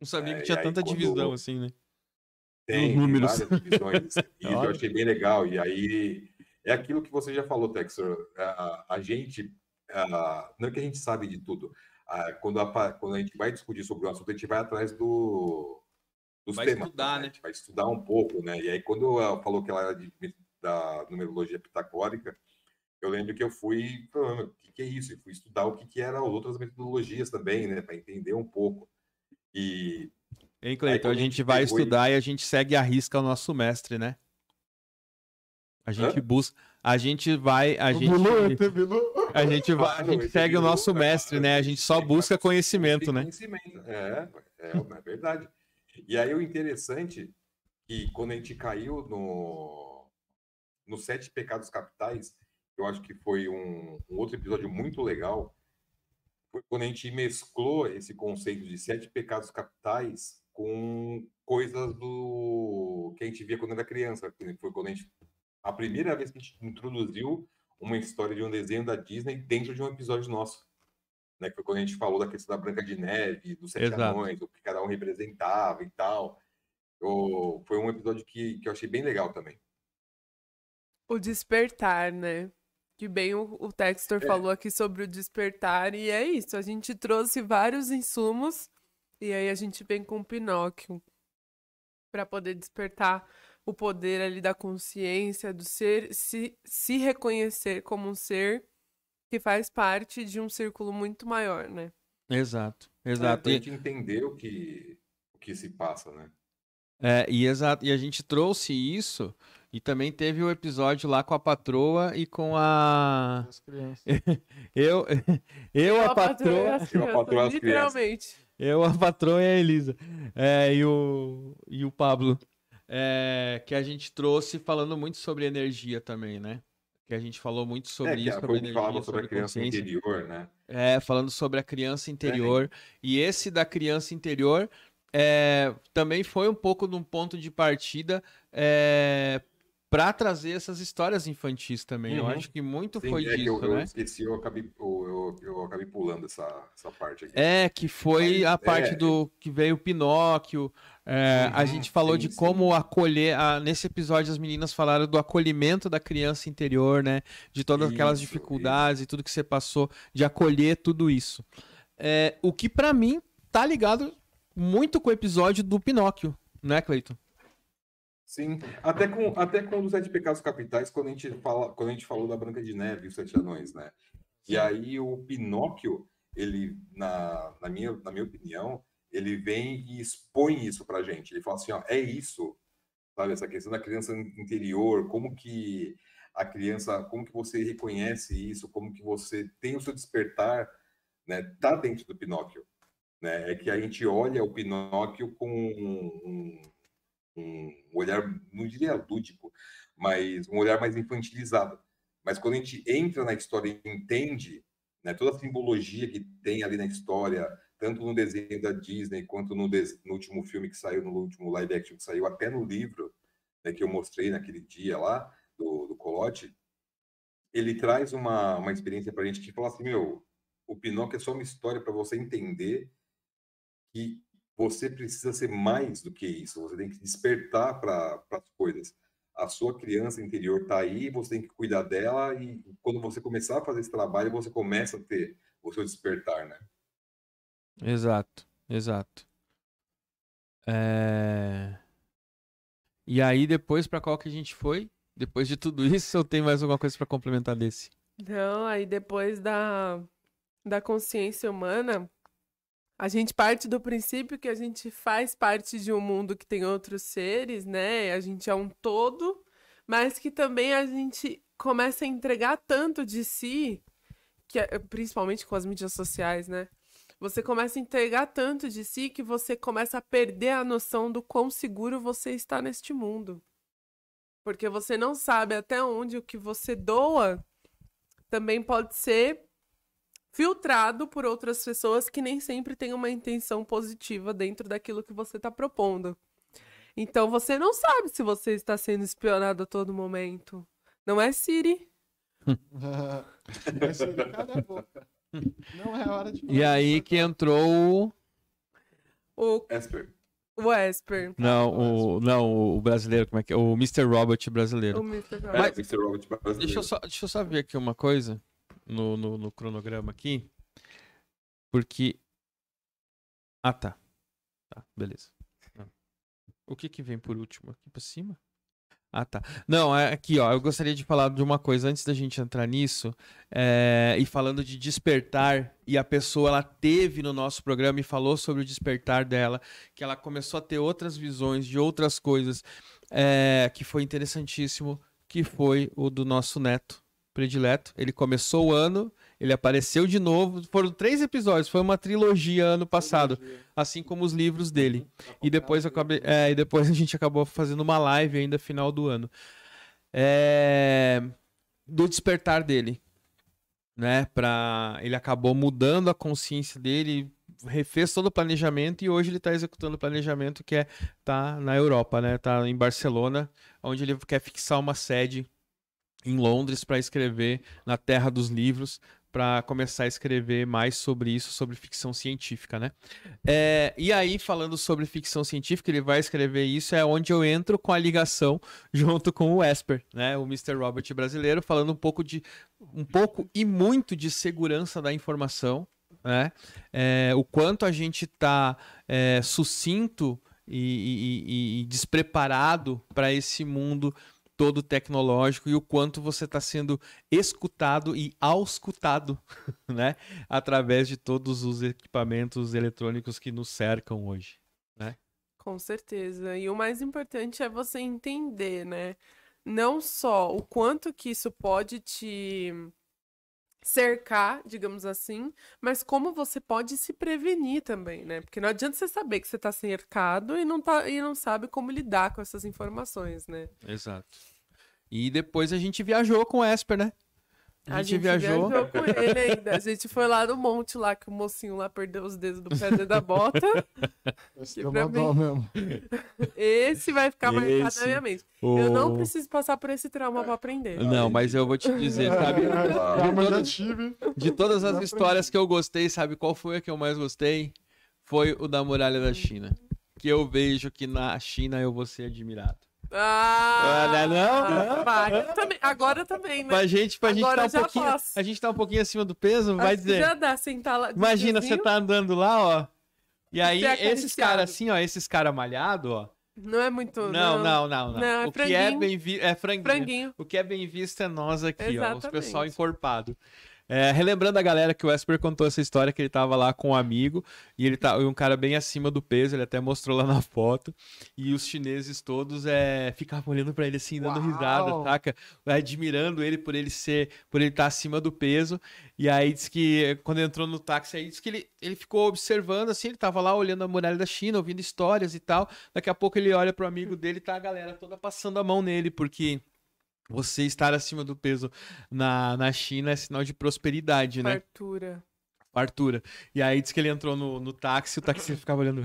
Não sabia É, que tinha tanta divisão assim, né? Tem, tem números. várias divisões. (laughs) E eu achei bem legal. E aí, é aquilo que você já falou, Texor. A, a gente, a- não é que a gente sabe de tudo. A- quando, a, quando a gente vai discutir sobre o assunto, a gente vai atrás do, dos Vai temas. estudar, A né? gente vai estudar um pouco, né? E aí, quando ela falou que ela era de- da numerologia pitagórica, eu lembro que eu fui o que, que é isso? E fui estudar o que, que eram as outras metodologias também, né? Para entender um pouco. E Hein, Cleiton? A gente gente vai estudar e a gente segue a risca o nosso mestre, né? A gente Hã? busca. A gente vai. A gente, a gente, vai, a gente segue o nosso mestre, cara? né? A gente só Ele busca conhecimento, né? Conhecimento, é, é, é verdade. E aí o interessante que quando a gente caiu no nos sete pecados capitais, eu acho que foi um, um outro episódio muito legal, quando a gente mesclou esse conceito de sete pecados capitais com coisas do que a gente via quando era criança. Foi quando a gente a primeira vez que a gente introduziu uma história de um desenho da Disney dentro de um episódio nosso né? Que foi quando a gente falou da questão da Branca de Neve, dos Sete Exato. Anões, o que cada um representava e tal. Eu- foi um episódio que, que eu achei bem legal também. O despertar, né? Que bem o, o Textor É. falou aqui sobre o despertar, e é isso. A gente trouxe vários insumos, e aí a gente vem com o Pinóquio para poder despertar o poder ali da consciência, do ser, se, se reconhecer como um ser que faz parte de um círculo muito maior, né? Exato, É, exato. pra E- gente entender o que, o que se passa, né? É, e exato. E a gente trouxe isso E também teve o episódio lá com a patroa e com a. As crianças. (laughs) Eu, eu a patroa. e as Eu, a patroa Literalmente. Eu, a patroa e a Elisa. É, e, o, e o Pablo. É, que a gente trouxe falando muito sobre energia também, né? Que a gente falou muito sobre é, isso, a sobre energia, falava sobre a criança interior, né? É, falando sobre a criança interior. E esse da criança interior é, também foi um pouco de um ponto de partida é, para trazer essas histórias infantis também. Eu Uhum. acho que muito Sim, foi é disso, eu, eu né? esqueci, eu acabei, eu, eu, eu acabei pulando essa, essa parte aqui. É, que foi Mas, a parte é, do que veio o Pinóquio. é, a gente falou sim, de sim. como acolher. a- nesse episódio, as meninas falaram do acolhimento da criança interior, né? De todas aquelas Isso, dificuldades e tudo que você passou, de acolher tudo isso. É, o que pra mim tá ligado muito com o episódio do Pinóquio, né, Cleiton? Sim, até com, até com os Sete Pecados Capitais, quando a gente, fala, quando a gente falou da Branca de Neve e os Sete Anões, né? E aí o Pinóquio, ele, na, na, minha, na minha opinião, ele vem e expõe isso pra gente. Ele fala assim, ó, é isso, sabe? Essa questão da criança interior, como que a criança, como que você reconhece isso, como que você tem o seu despertar, né? Tá dentro do Pinóquio, né? É que a gente olha o Pinóquio com um, um olhar, não diria lúdico, mas um olhar mais infantilizado. Mas quando a gente entra na história e entende né, toda a simbologia que tem ali na história, tanto no desenho da Disney, quanto no, no último filme que saiu, no último live action que saiu, até no livro né, que eu mostrei naquele dia lá, do, do Colote, ele traz uma, uma experiência para a gente que fala assim, meu, o Pinóquio é só uma história para você entender que você precisa ser mais do que isso. Você tem que despertar para as coisas. A sua criança interior está aí, você tem que cuidar dela e quando você começar a fazer esse trabalho, você começa a ter o seu despertar, né? Exato, exato. É... E aí, depois, pra qual que a gente foi? Depois de tudo isso, eu tenho mais alguma coisa pra complementar desse? Não, aí depois da, da consciência humana, a gente parte do princípio que a gente faz parte de um mundo que tem outros seres, né? A gente é um todo, mas que também a gente começa a entregar tanto de si, que é- principalmente com as mídias sociais, né? Você começa a entregar tanto de si que você começa a perder a noção do quão seguro você está neste mundo. Porque você não sabe até onde o que você doa também pode ser filtrado por outras pessoas que nem sempre têm uma intenção positiva dentro daquilo que você está propondo. Então você não sabe se você está sendo espionado a todo momento. Não é Siri? Esse ele cala a boca. Não é hora de E aí que entrou o... O, Esper, o Esper. Não, o, não, o brasileiro, como é que é? O Mr. Robot brasileiro. O Mr. é, Robot. Mr. Robot brasileiro. Deixa eu, só, deixa eu só ver aqui uma coisa no, no, no cronograma aqui. Porque. Ah, tá. Tá, beleza. O que que vem por último? Aqui pra cima? Ah, tá. Não, é aqui, ó. Eu gostaria de falar de uma coisa antes da gente entrar nisso. é, e falando de despertar, e a pessoa ela teve no nosso programa e falou sobre o despertar dela, que ela começou a ter outras visões de outras coisas, é, que foi interessantíssimo, que foi o do nosso neto predileto. Ele começou o ano, ele apareceu de novo. Foram três episódios, foi uma trilogia ano passado, assim como os livros dele. E depois, acabei, é, e depois a gente acabou fazendo uma live ainda final do ano. É, do despertar dele. Né, pra, ele acabou mudando a consciência dele, refez todo o planejamento e hoje ele está executando o planejamento que é tá na Europa, né? Tá em Barcelona, onde ele quer fixar uma sede em Londres para escrever na Terra dos Livros, para começar a escrever mais sobre isso, sobre ficção científica, né? É, e aí, falando sobre ficção científica, ele vai escrever isso, é onde eu entro com a ligação (laughs) junto com o Esper, né? O Mr. Robert brasileiro, falando um pouco de um pouco e muito de segurança da informação, né? É, o quanto a gente está sucinto e, e- e- e despreparado para esse mundo todo tecnológico e o quanto você está sendo escutado e auscultado, (laughs) né? Através de todos os equipamentos eletrônicos que nos cercam hoje. Com certeza. E o mais importante é você entender, né? não só o quanto que isso pode te cercar, digamos assim, mas como você pode se prevenir também, né? Porque não adianta você saber que você tá cercado e não, tá, e não sabe como lidar com essas informações, né? Exato. E depois a gente viajou com o Esper, né? A, gente, viajou. com ele ainda. A gente foi lá no monte lá que o mocinho lá perdeu os dedos do pé da bota. Esse (laughs) Que deu uma dó mesmo. Esse vai ficar marcado Esse. na minha mente. Eu não O- preciso passar por esse trauma pra aprender. Não, mas eu vou te dizer, sabe? (laughs) Todas-. De todas as histórias que eu gostei, sabe qual foi a que eu mais gostei? Foi o da muralha da China. Que eu vejo que na China eu vou ser admirado. Ah, Ah, não? vai. Também- agora também, né? Pra gente, pra gente tá um pouquinho. posso. A gente tá um pouquinho acima do peso, vai Acho dizer. Já dá sentar lá. de Imagina, você tá andando lá, ó. E aí, ser esses caras assim, ó, esses caras malhados, ó. Não é muito. Não, não, não, não. Não, é o que é franguinho. bem visto. É franguinho. Franguinho. O que é bem visto é nós aqui, ó. Os Exatamente. pessoal encorpado. É, relembrando a galera que o Esper contou essa história que ele tava lá com um amigo e ele tá um cara bem acima do peso, ele até mostrou lá na foto. E os chineses todos é, ficavam olhando pra ele assim, dando Uau! risada, saca? Admirando ele por ele ser, por ele estar acima do peso. E aí diz que quando entrou no táxi, aí diz que ele, ele ficou observando assim, ele tava lá olhando a muralha da China, ouvindo histórias e tal. Daqui a pouco ele olha pro amigo dele e tá a galera toda passando a mão nele, porque você estar acima do peso na, na China é sinal de prosperidade, né? Fartura. E aí diz que ele entrou no, no táxi, o taxista ficava olhando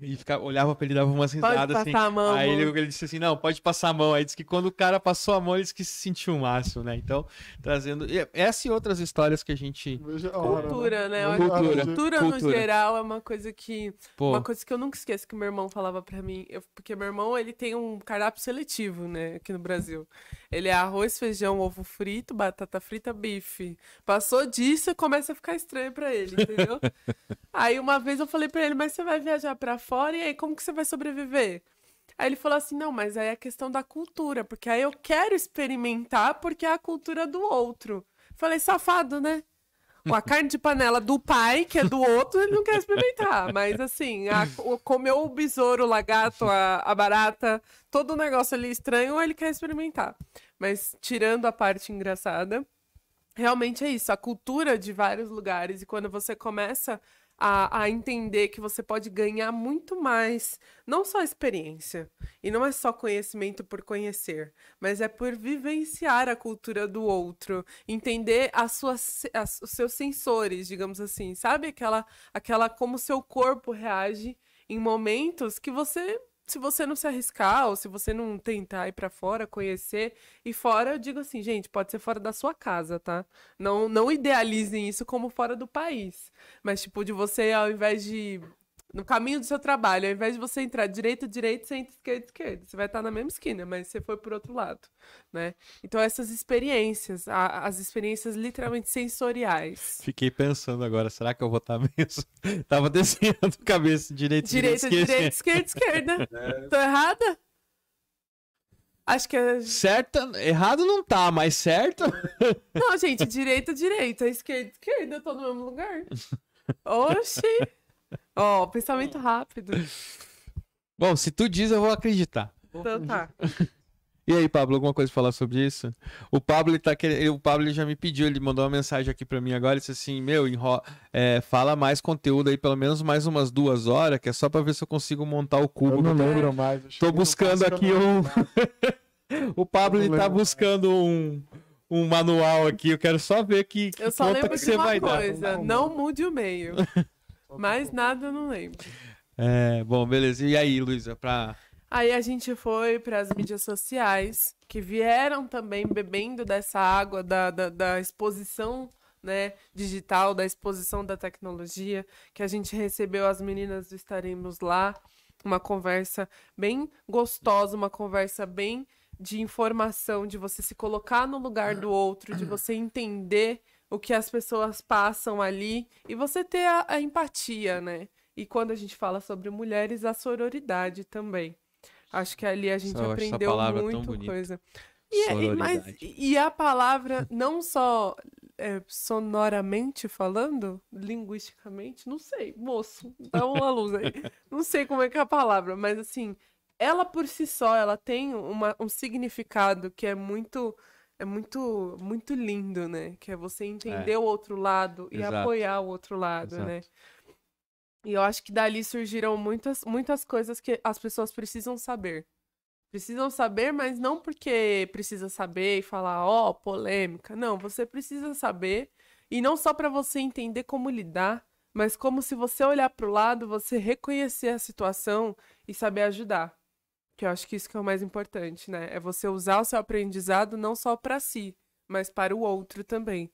e ficava, olhava pra ele e dava umas risadas assim. a mão. Aí ele, ele disse assim: não, pode passar a mão. Aí disse que quando o cara passou a mão, ele disse que se sentiu o máximo, né? Então, trazendo. e Essa e outras histórias que a gente. Veja a hora, Cultura, né? Eu acho Veja a que hora de- Cultura, no Cultura. geral, é uma coisa que. Pô, Uma coisa que eu nunca esqueço que meu irmão falava pra mim. eu- porque meu irmão, ele tem um cardápio seletivo, né? Aqui no Brasil. Ele é arroz, feijão, ovo frito, batata frita, bife. Passou disso, começa a ficar estranho pra ele, entendeu? (laughs) aí uma vez eu falei pra ele, mas você vai viajar pra fora e aí como que você vai sobreviver? Aí ele falou assim: não, mas aí é questão da cultura, porque aí eu quero experimentar porque é a cultura do outro. Falei, safado, né? A carne de panela do pai, que é do outro, ele não quer experimentar. Mas assim, a, o- comeu o besouro, o lagarto, a, a barata, todo o negócio ali estranho, ele quer experimentar. Mas tirando a parte engraçada, realmente é isso. A cultura de vários lugares. E quando você começa a, a entender que você pode ganhar muito mais, não só experiência, e não é só conhecimento por conhecer, mas é por vivenciar a cultura do outro, entender as suas, as- os seus sensores, digamos assim, sabe? Aquela, aquela como seu corpo reage em momentos que você. Se você não se arriscar, ou se você não tentar ir pra fora, conhecer, e fora, eu digo assim, gente, pode ser fora da sua casa, tá? Não, não idealizem isso como fora do país. Mas, tipo, de você, ao invés de. No caminho do seu trabalho, ao invés de você entrar direita, direita, você entra esquerda, esquerda. Você vai estar na mesma esquina, mas você foi por outro lado, né? Então, essas experiências, a- as experiências literalmente sensoriais. fiquei pensando agora, será que eu vou estar (laughs) mesmo? Tava descendo a cabeça direito, Direita, direita, esquerda, esquerda. (laughs) Tô errada? Acho que é. Certa, errado não tá, mas certo? Não, gente, direita, direita, esquerda, esquerda, eu tô no mesmo lugar. (laughs) Oxi! Ó, pensamento rápido. Bom, se tu diz, eu vou acreditar. Então tá. E aí, Pablo, alguma coisa pra falar sobre isso? O Pablo, ele tá querendo, o Pablo ele já me pediu, ele mandou uma mensagem aqui pra mim agora, ele disse assim, meu, enro... é, fala mais conteúdo aí, pelo menos mais umas duas horas, que é só pra ver se eu consigo montar o cubo. Eu não lembro mais. Tô buscando que aqui um... (laughs) o Pablo, ele tá buscando um, um manual aqui, eu quero só ver que, que Eu só conta lembro que de você uma vai dar. coisa, não não. mude o meio. Mais nada eu não lembro. É, bom, beleza. E aí, Luísa, pra... Aí a gente foi para as mídias sociais, que vieram também bebendo dessa água da, da, da exposição né, digital, da exposição da tecnologia, que a gente recebeu as meninas do Estaremos Lá, uma conversa bem gostosa, uma conversa bem de informação, de você se colocar no lugar do outro, de você entender o que as pessoas passam ali e você ter a, a empatia, né? E quando a gente fala sobre mulheres, a sororidade também. Acho que ali a gente aprendeu muito coisa. E, é- e- mas, e a palavra, não só é, sonoramente falando, linguisticamente, não sei, moço, dá uma luz aí. (laughs) Não sei como é que é a palavra, mas assim, ela por si só, ela tem uma, um significado que é muito é muito muito lindo, né? Que é você entender É. o outro lado e Exato. apoiar o outro lado, Exato. né? E eu acho que dali surgiram muitas muitas coisas que as pessoas precisam saber. Precisam saber, mas não porque precisa saber e falar, ó, polêmica. Não, você precisa saber e não só para você entender como lidar, mas como se você olhar para o lado, você reconhecer a situação e saber ajudar. Que eu acho que isso que é o mais importante, né? É você usar o seu aprendizado não só para si, mas para o outro também.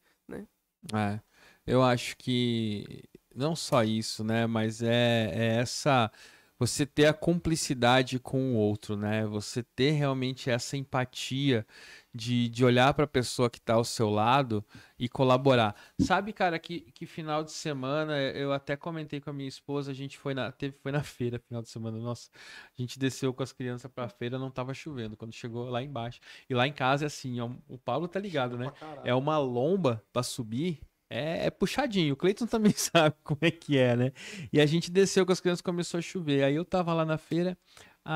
É, eu acho que não só isso, né? Mas é, é essa. Você ter a cumplicidade com o outro, né? Você ter realmente essa empatia de, de olhar para a pessoa que está ao seu lado e colaborar. Sabe, cara, que, que final de semana eu até comentei com a minha esposa, a gente foi na, teve, foi na (laughs) feira final de semana. Nossa, a gente desceu com as crianças para a feira, não tava chovendo quando chegou lá embaixo. E lá em casa é assim, o Paulo tá ligado, né? É uma lomba pra subir. É, é puxadinho. O Cleiton (laughs) também sabe como é que é, né? E a gente desceu com as crianças começou a chover. Aí eu tava lá na feira,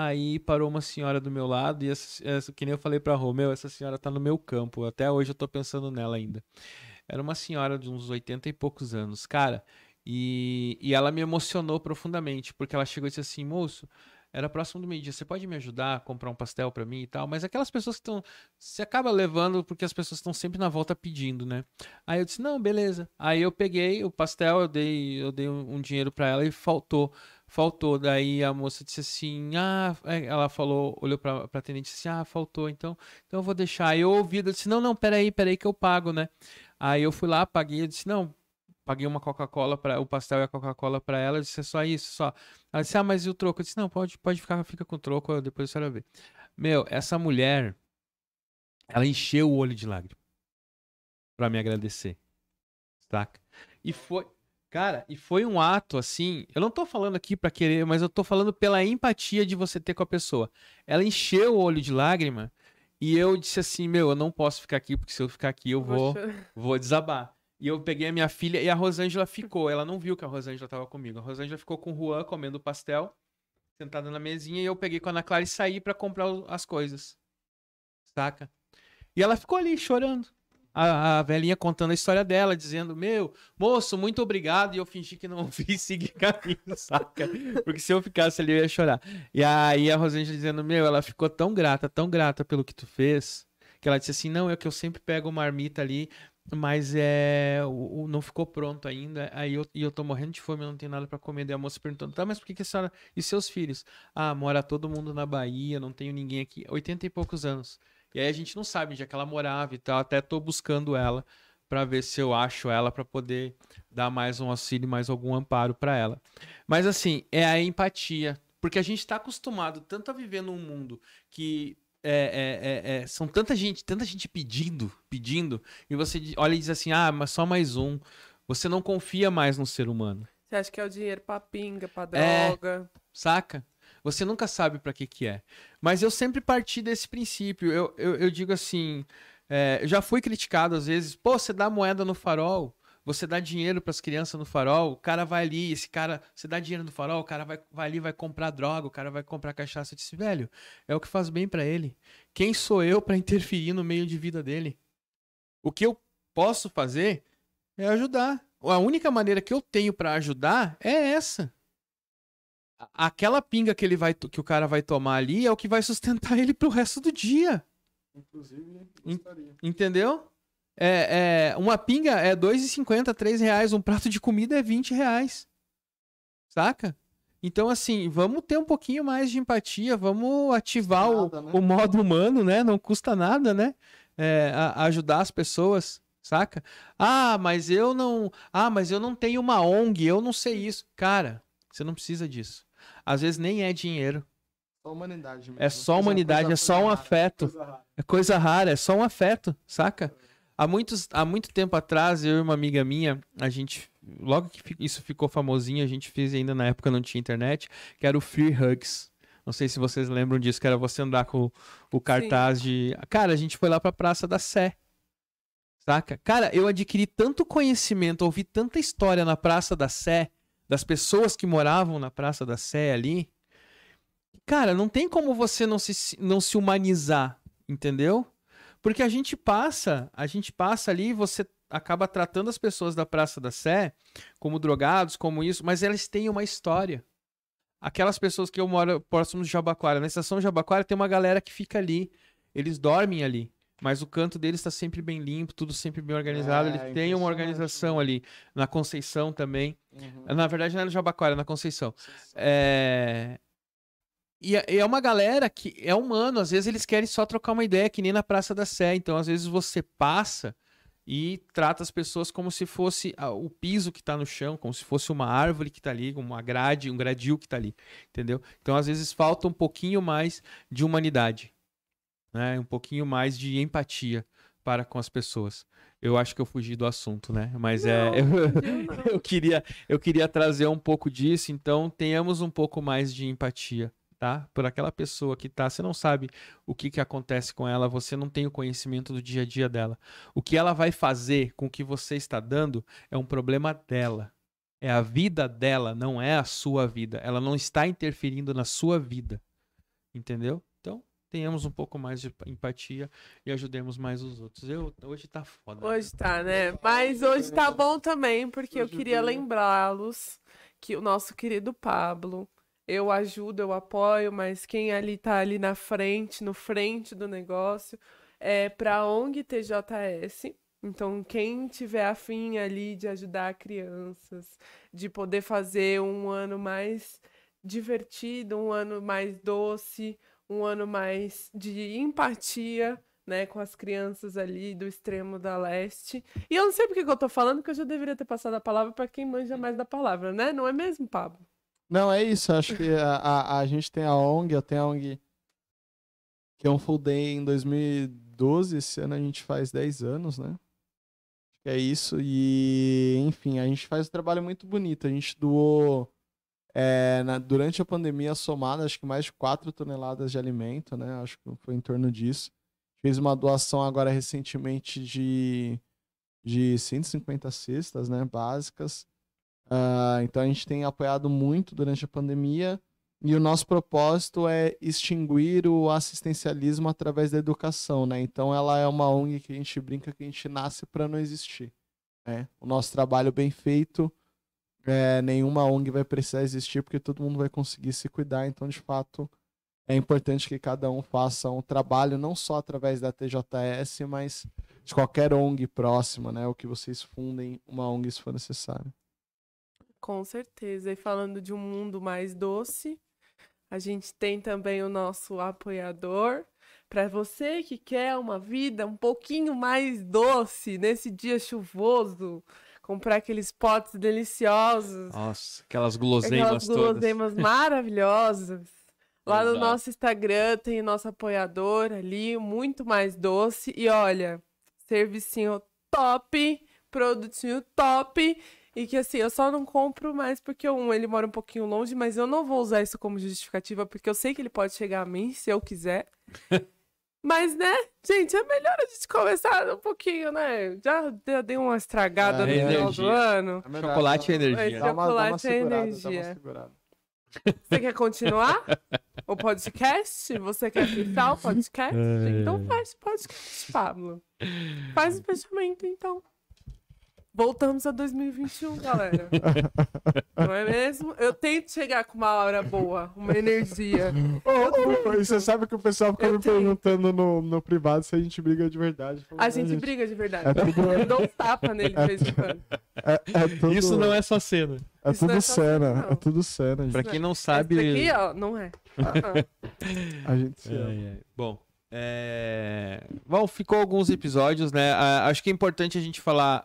aí parou uma senhora do meu lado e essa, essa- que nem eu falei pra Rô, meu, essa senhora tá no meu campo. Até hoje eu tô pensando nela ainda. Era uma senhora de uns 80 e poucos anos, cara. E, e ela me emocionou profundamente, porque ela chegou e disse assim, moço, era próximo do meio-dia, você pode me ajudar a comprar um pastel pra mim e tal? Mas aquelas pessoas que estão você acaba levando porque as pessoas estão sempre na volta pedindo, né? Aí eu disse, não, beleza. Aí eu peguei o pastel, eu dei, eu dei um, dinheiro pra ela e faltou. Faltou. Daí a moça disse assim, ah, é, ela falou, olhou pra, pra atendente e disse, ah, faltou, então, então eu vou deixar. Eu ouvi, eu disse, não, não, peraí, peraí que eu pago, né? Aí eu fui lá, paguei, eu disse, não, paguei uma Coca-Cola para o pastel e a Coca-Cola pra ela, eu disse, é só isso, só. Ela disse, ah, mas e o troco? Eu disse, não, pode, pode ficar, fica com o troco, depois a senhora vê. Meu, essa mulher, ela encheu o olho de lágrimas pra me agradecer. Saca? E foi, cara, e foi um ato assim, eu não tô falando aqui pra querer, mas eu tô falando pela empatia de você ter com a pessoa. Ela encheu o olho de lágrima e eu disse assim, meu, eu não posso ficar aqui porque se eu ficar aqui eu vou Poxa, vou desabar. E eu peguei a minha filha e a Rosângela ficou. Ela não viu que a Rosângela tava comigo. A Rosângela ficou com o Juan comendo pastel, sentada na mesinha, e eu peguei com a Ana Clara e saí pra comprar as coisas. Saca? E ela ficou ali chorando. A, a velhinha contando a história dela, dizendo: Meu, moço, muito obrigado. E eu fingi que não (laughs) ouvi e segui caminho, saca? Porque se eu ficasse ali eu ia chorar. E aí a Rosângela dizendo: Meu, ela ficou tão grata, tão grata pelo que tu fez, que ela disse assim: Não, é que eu sempre pego uma marmita ali mas é. O, o- não ficou pronto ainda. Aí eu, e eu tô morrendo de fome, eu não tenho nada pra comer. Daí a moça perguntando: tá, mas por que, que a senhora. E seus filhos? Ah, mora todo mundo na Bahia, não tenho ninguém aqui. 80 e poucos anos. E aí a gente não sabe onde é que ela morava e tal. Até tô buscando ela pra ver se eu acho ela pra poder dar mais um auxílio, mais algum amparo pra ela. Mas assim, é a empatia. Porque a gente tá acostumado tanto a viver num mundo que é, é, é, é, são tanta gente, tanta gente pedindo, pedindo, e você olha e diz assim, ah, mas só mais um. Você não confia mais no ser humano, Você acha que é o dinheiro pra pinga, pra É. droga? saca? Você nunca sabe pra que que é. Mas eu sempre parti desse princípio. Eu, eu, eu digo assim, é, já fui criticado às vezes, pô, você dá moeda no farol, você dá dinheiro pras crianças no farol, o cara vai ali, esse cara, você dá dinheiro no farol, o cara vai, vai ali, vai comprar droga, o cara vai comprar cachaça. Eu disse, velho, é o que faz bem pra ele. Quem sou eu pra (laughs) interferir no meio de vida dele? O que eu posso fazer é ajudar. A única maneira que eu tenho pra ajudar é essa. Aquela pinga que ele vai que o cara vai tomar ali é o que vai sustentar (laughs) ele pro resto do dia. Inclusive, In- gostaria. Entendeu? É, é, uma pinga é R$ 2,50, R$ reais. Um prato de comida é 20 reais. Saca? Então, assim, vamos ter um pouquinho mais de empatia, vamos ativar o, Nada, né? o modo humano, né? Não custa nada, né? É, a ajudar as pessoas, saca? Ah, mas eu não. Ah, mas eu não tenho uma ONG, eu não sei isso. Cara, você não precisa disso. Às vezes nem é dinheiro. Só humanidade mesmo. É só Coisa- humanidade, coisa- é só um rara, afeto. coisa. É coisa rara, é só um afeto, saca? Há, muitos, há muito tempo atrás, eu e uma amiga minha, a gente, logo que isso ficou famosinho, a gente fez ainda na época não tinha internet, que era o Free Hugs. Não sei se vocês lembram disso, que era você andar com o cartaz de. Cara, a gente foi lá pra Praça da Sé. Saca? Cara, eu adquiri tanto conhecimento, ouvi tanta história na Praça da Sé, das pessoas que moravam na Praça da Sé ali. cara, não tem como você não se, não se humanizar, entendeu? Porque a gente passa, a gente passa ali, você acaba tratando as pessoas da Praça da Sé como drogados, como isso, mas elas têm uma história. Aquelas pessoas que eu moro próximo de Jabaquara, na estação de Jabaquara tem uma galera que fica ali, eles dormem ali, mas o canto deles está sempre bem limpo, tudo sempre bem organizado, É, eles têm uma impressionante, organização ali. Na Conceição também. Uhum. Na verdade não é no Jabaquara, é na Conceição. É... E é- e é uma galera que é humano, às vezes eles querem só trocar uma ideia, que nem na Praça da Sé. Então, às vezes você passa e trata as pessoas como se fosse ah, o piso que tá no chão, como se fosse uma árvore que tá ali, uma grade, um gradil que tá ali, entendeu? Então, às vezes falta um pouquinho mais de humanidade, né? Um pouquinho mais de empatia para com as pessoas. Eu acho que eu fugi do assunto, né? Mas é Não, eu, fugiu, não. (laughs) eu queria eu queria trazer um pouco disso, então tenhamos um pouco mais de empatia, tá? Por aquela pessoa que tá, você não sabe o que que acontece com ela, você não tem o conhecimento do dia a dia dela. O que ela vai fazer com o que você está dando é um problema dela. É a vida dela, não é a sua vida. Ela não está interferindo na sua vida. Entendeu? Tenhamos um pouco mais de empatia e ajudemos mais os outros. Eu hoje tá foda. Hoje tá, né? Mas hoje tá bom também, porque eu queria lembrá-los que o nosso querido Pablo, eu ajudo, eu apoio, mas quem ali tá ali na frente, no frente do negócio, é pra ONG TJS. Então, quem tiver afim ali de ajudar crianças, de poder fazer um ano mais divertido, um ano mais doce, um ano mais de empatia, né, com as crianças ali do extremo da leste. E eu não sei por que eu tô falando, que eu já deveria ter passado a palavra para quem manja mais da palavra, né? Não é mesmo, Pablo? Não, é isso. Acho que a, a, a gente tem a ONG, eu tenho a ONG que é um full day em 2012. Esse ano a gente faz 10 anos, né? É isso. E, enfim, a gente faz um trabalho muito bonito. A gente doou, é, na- durante a pandemia, somada, acho que mais de 4 toneladas de alimento, né? Acho que foi em torno disso. Fez uma doação agora recentemente de, de 150 cestas, né? Básicas. Ah, então a gente tem apoiado muito durante a pandemia e o nosso propósito é extinguir o assistencialismo através da educação, né? Então ela é uma ONG que a gente brinca que a gente nasce para não existir, né? O nosso trabalho bem feito, é, nenhuma ONG vai precisar existir porque todo mundo vai conseguir se cuidar. Então de fato é importante que cada um faça um trabalho não só através da TJS, mas de qualquer ONG próxima, né? O que vocês fundem uma ONG se for necessário. Com certeza. E falando de um mundo mais doce, a gente tem também o nosso apoiador. Para você que quer uma vida um pouquinho mais doce nesse dia chuvoso, comprar aqueles potes deliciosos, Nossa, aquelas guloseimas aquelas todas. guloseimas (laughs) maravilhosas. Lá no Exato. nosso Instagram tem o nosso apoiador ali, muito mais doce. E olha, servicinho top, produtinho top. E que assim, eu só não compro mais porque um, ele mora um pouquinho longe, mas eu não vou usar isso como justificativa, porque eu sei que ele pode chegar a mim se eu quiser. (laughs) Mas, né, gente, é melhor a gente começar um pouquinho, né? Já já dei uma estragada É, no final energia. do ano. Chocolate e energia. Esse Dá uma, dá uma chocolate é dá uma energia. segurada. Você quer continuar (laughs) o podcast? Você quer fechar o podcast? Então faz o podcast, Pablo. Faz o fechamento, então. Voltamos a 2021, galera. (laughs) Não é mesmo? Eu tento chegar com uma hora boa, uma energia. Ô, ô, e você sabe que o pessoal fica Eu me tenho. perguntando no, no privado se a gente briga de verdade. Falo, A "Não, gente briga de verdade. É tudo- Eu dou um tapa nele de vez em quando. É, é tudo, Isso não é só cena. é isso tudo é cena. cena. É tudo cena. Pra gente. quem não sabe. Esse aqui, ó, não é. Ah, (laughs) A gente se ama. Bom, é... Bom, ficou alguns episódios, né? Ah, Acho que é importante a gente falar,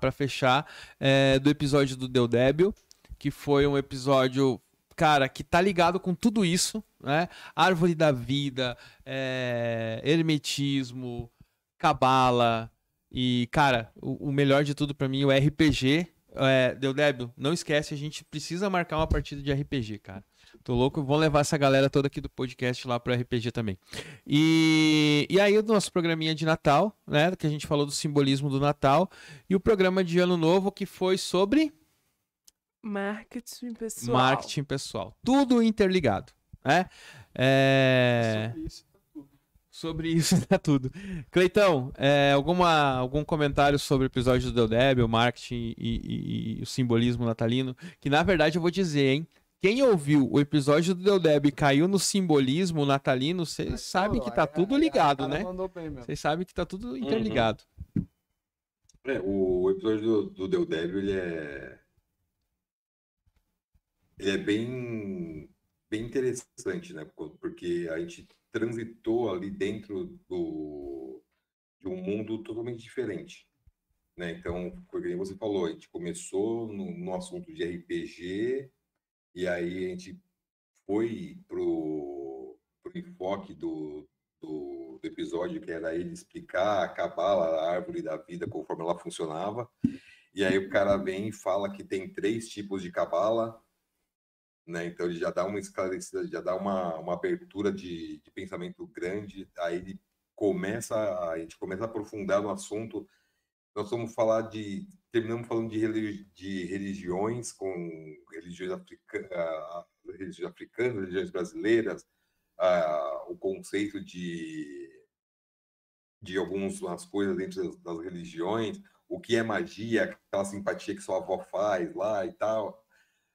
pra fechar, é, do episódio do Del Débil, que foi um episódio, cara, que tá ligado com tudo isso, né? Árvore da vida, é, hermetismo, cabala e, cara, o, o melhor de tudo pra mim, o RPG. É, Del Débil, não esquece, a gente precisa marcar uma partida de RPG, cara. Tô louco, vamos levar essa galera toda aqui do podcast lá pro RPG também. E, e aí o nosso programinha de Natal, né, que a gente falou do simbolismo do Natal, e o programa de Ano Novo que foi sobre marketing pessoal. marketing pessoal. Tudo interligado. né? É... Sobre isso, tá tudo. Sobre isso é (laughs) tudo. Cleitão, é, alguma, algum comentário sobre o episódio do Deldeb, o marketing e, e- e o simbolismo natalino? Que na verdade eu vou dizer, hein? Quem ouviu o episódio do Deldeb e caiu no simbolismo natalino, vocês sabem que tá tudo ligado, né? Vocês sabem que tá tudo interligado. É, o episódio do, do ele é. Ele é bem, bem interessante, né? Porque a gente transitou ali dentro do, de um mundo totalmente diferente. Né? Então, como você falou, a gente começou no, no assunto de RPG, e aí a gente foi pro, pro enfoque do, do, do episódio, que era ele explicar a cabala, a árvore da vida, conforme ela funcionava. E aí o cara vem e fala que tem três tipos de cabala, né? Então ele já dá uma esclarecida, já dá uma, uma abertura de, de pensamento grande. Aí ele começa, a gente começa a aprofundar no assunto. Nós vamos falar de, terminamos falando de, religi- de religiões, com religiões, ah, religiões africanas, religiões brasileiras, ah, o conceito de de algumas coisas dentro das, das religiões, o que é magia, aquela simpatia que sua avó faz lá e tal.